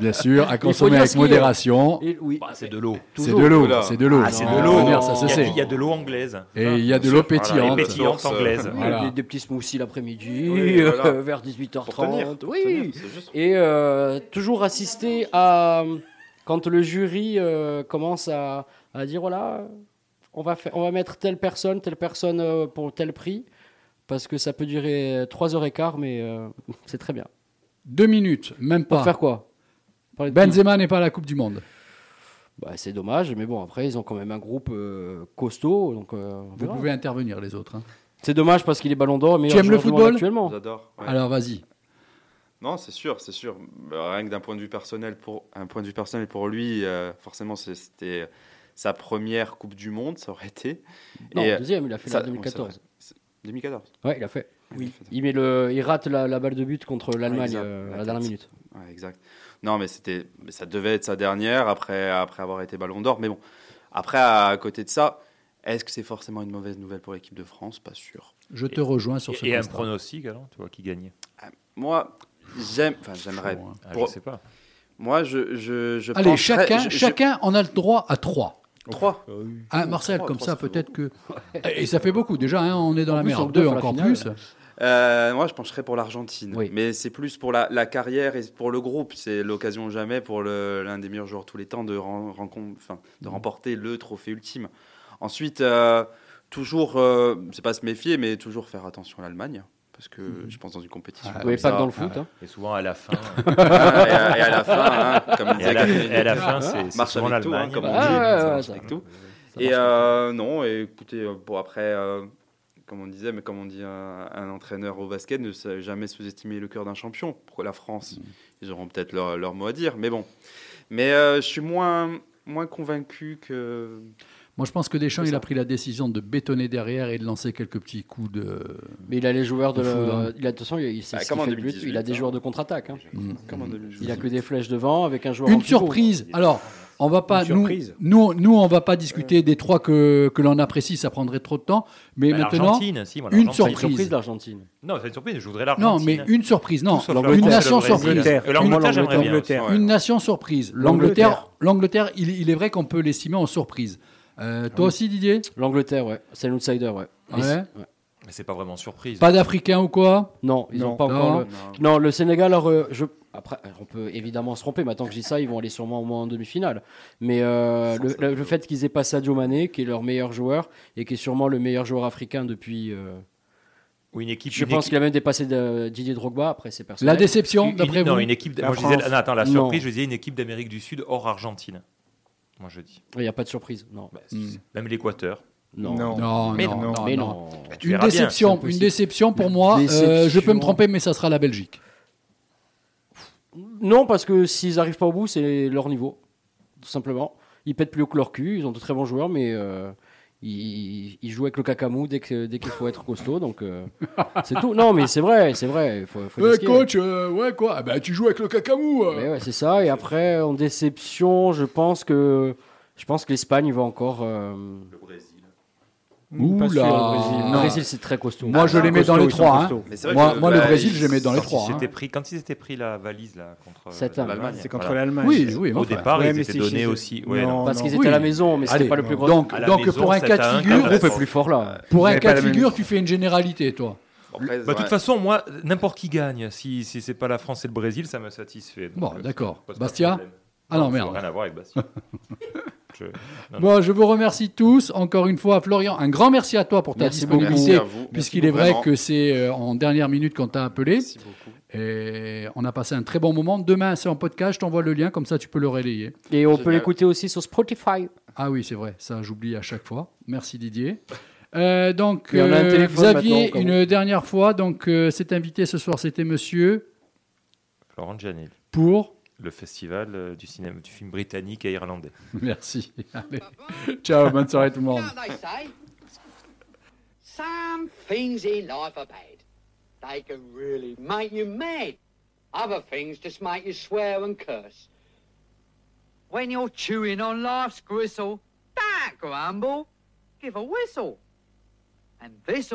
Bien sûr, à consommer avec modération. Et oui, Bah, c'est de l'eau. C'est de l'eau, c'est de l'eau. Ah, c'est de l'eau. Venir, ça se Il y a- sait. Il y a de l'eau anglaise. Et il y a de l'eau pétillante. Pétillante Source, anglaise. Voilà. des, des petits smoothies l'après-midi, Oui, euh, voilà. vers Pour 18h30. tenir, pour oui. tenir. Et euh, toujours assister à quand le jury euh, commence à, à dire voilà, on va faire, on va mettre telle personne, telle personne euh, pour tel prix, parce que ça peut durer 3h15, mais euh, c'est très bien. Deux minutes, même Pour pas. faire quoi? Parler de qui Benzema n'est pas à la Coupe du Monde. Bah, c'est dommage, mais bon après ils ont quand même un groupe euh, costaud, donc euh, on Vous pouvez intervenir, les autres. hein. c'est dommage parce qu'il est Ballon d'Or, mais Tu aimes le football actuellement. J'adore. ouais. Alors, vas-y. Non, c'est sûr, c'est sûr. Bah, Rien que d'un point de vue personnel, pour un point de vue personnel pour lui, euh, forcément, c'est- c'était sa première Coupe du Monde, ça aurait été. Non, Et, euh, deuxième, il a fait ça- la oui, 2014. c'est vrai. C'est- 2014. Ouais, il a fait. Oui. Il, met le, il rate la, la balle de but contre l'Allemagne euh, à La dernière minute. Ouais, exact. Non, mais c'était, mais ça devait être sa dernière après, après avoir été Ballon d'Or. Mais bon, après, à côté de ça, est-ce que c'est forcément une mauvaise nouvelle pour l'équipe de France? Pas sûr. Je te rejoins sur ce Et un constat. pronostic, alors, tu vois, qui gagne? Moi, j'aime, enfin, j'aimerais. Hein. Ah, Je sais pas. Moi, je, je, je Allez, chacun, je- je- chacun, on a le droit à trois. Trois. Hein, Marcel, Trois, comme trois, ça, peut-être que. Et ça fait beaucoup déjà, hein, on est dans En la plus, merde. deux, encore finale. plus. Euh, moi, je pencherais pour l'Argentine. Oui. Mais c'est plus pour la, la carrière et pour le groupe. C'est l'occasion jamais pour l'un des meilleurs joueurs de tous les temps de, ren- rencon- enfin, de remporter le trophée ultime. Ensuite, euh, toujours, euh, c'est pas se méfier, mais toujours faire attention à l'Allemagne. Parce que je pense dans une compétition. Ah, Oui, pas que dans le foot. hein. Et souvent à la fin. Ah, et, à, et à la fin, hein, comme à disait et à la fin, c'est marche souvent avec tout, hein, l'Allemagne. comme on Ah, dit, marche avec tout. Ça Et euh, non, et écoutez, euh, bon après, euh, comme on disait, mais comme on dit un, un entraîneur au basket, ne sait jamais sous-estimer le cœur d'un champion. Pour la France, ils auront peut-être leur, leur mot à dire, mais bon. Mais euh, je suis moins, moins convaincu que. Moi, je pense que Deschamps, il a pris la décision de bétonner derrière et de lancer quelques petits coups de. Mais il a les joueurs de. De hein. il a, de toute façon, il, il, c'est ce comme qui en fait le but. 2018, il a des hein. joueurs de contre-attaque. hein. Mm. 2018. Il a que des flèches devant avec un joueur Une surprise. Alors, on va pas. Nous, nous, nous, on va pas discuter des trois que, que l'on apprécie, ça prendrait trop de temps. Mais Bah, maintenant, l'Argentine, si, moi, une l'Argentine. C'est une surprise. l'Argentine. Non, c'est une surprise, je voudrais Non, l'Argentine. mais une surprise, non. Une l'Angleterre, nation surprise. Et l'Angleterre. L'Angleterre. Ouais. Une nation surprise. L'Angleterre. L'Angleterre, l'Angleterre, il, il est vrai qu'on peut l'estimer en surprise. Euh, toi aussi, Didier L'Angleterre, ouais. C'est l'outsider, ouais. Mais Ouais. c'est- Mais c'est pas vraiment surprise. Pas d'Africains ou quoi Non, ils Non. n'ont pas encore Non. le... Non, le Sénégal, alors, euh, je... après, on peut évidemment se tromper. Maintenant que je dis ça, ils vont aller sûrement au moins en demi-finale. Mais euh, le, le- le fait qu'ils aient pas Sadio Mané, qui est leur meilleur joueur, et qui est sûrement le meilleur joueur africain depuis... euh, Ou une équipe. Je une pense qu'il a même dépassé de Didier Drogba, après c'est personnel. La déception, d'après non, vous une équipe. moi, je disais, non, attends, la Non. surprise, je disais une équipe d'Amérique du Sud hors Argentine. Moi, je dis. Il n'y a pas de surprise, non. Même l'Équateur. Non. Non, non, Mais non, non. non, Mais non. non. Bah, Une bien, déception, une déception pour moi. euh, je peux me tromper, mais ça sera la Belgique. Non, parce que s'ils arrivent pas au bout, c'est leur niveau, tout simplement. Ils pètent plus haut que leur cul, ils ont de très bons joueurs, mais euh, ils, ils jouent avec le cacamou dès que- dès qu'il faut être costaud, donc euh, c'est tout. Non, mais c'est vrai, c'est vrai. il Faut, faut Ouais, a. coach, euh, ouais, quoi ah bah, Tu joues avec le cacamou. euh. Ouais, c'est ça. Et après, en déception, je pense que je pense que l'Espagne va encore. euh, Ouh pas sûr, là. le Brésil. Le Non. Brésil, c'est très costaud. Moi, je Ah, les mets dans les trois. hein. costauds. Mais c'est vrai Moi, que, moi, le bah, Brésil, je les mets dans les Quand trois. ils hein. s'étaient pris, quand ils étaient pris la valise là contre euh, 7-1. l'Allemagne. C'est contre voilà. l'Allemagne. Oui, oui, Au enfin. départ, Ouais, ils mais étaient c'est donnés aussi. ouais, Non, non. Parce qu'ils étaient Oui. à la maison, mais c'était Allez, pas le plus gros. Donc, À la donc maison, pour un cas un, de figure, groupe est zéro. plus fort là. pour un cas de la même figure, tu fais une généralité, toi. Après, Bah, de toute ouais. façon, moi, n'importe qui gagne. Si, si c'est pas la France et le Brésil, ça me satisfait. Donc, Bon, euh, d'accord. ça pose pas de Bastia problème. Ah non, ça n'a merde. Rien à voir avec Bastia. Je- non, non. Bon, je vous remercie tous. Encore une fois, Florian, un grand merci à toi pour ta Merci disponibilité, Merci à vous. puisqu'il est vrai que c'est euh, en dernière minute qu'on t'a appelé. Merci beaucoup. Et on a passé un très bon moment. Demain, c'est en podcast. Je t'envoie le lien, comme ça tu peux le relayer. Et on peut l'écouter aussi sur Spotify. Ah oui, c'est vrai. Ça, j'oublie à chaque fois. Merci Didier. Euh, donc, on a un euh, Xavier, une dernière fois. Donc, euh, cet invité ce soir, c'était monsieur Florent Janil, pour. Le festival euh, du cinéma, du film britannique et irlandais. Merci. Allez. Ciao, bonne soirée tout le monde. Some things in life are bad. They can really make you mad. Other things just make you swear and curse. When you're chewing on life's gristle, don't grumble. Give a whistle. And this'll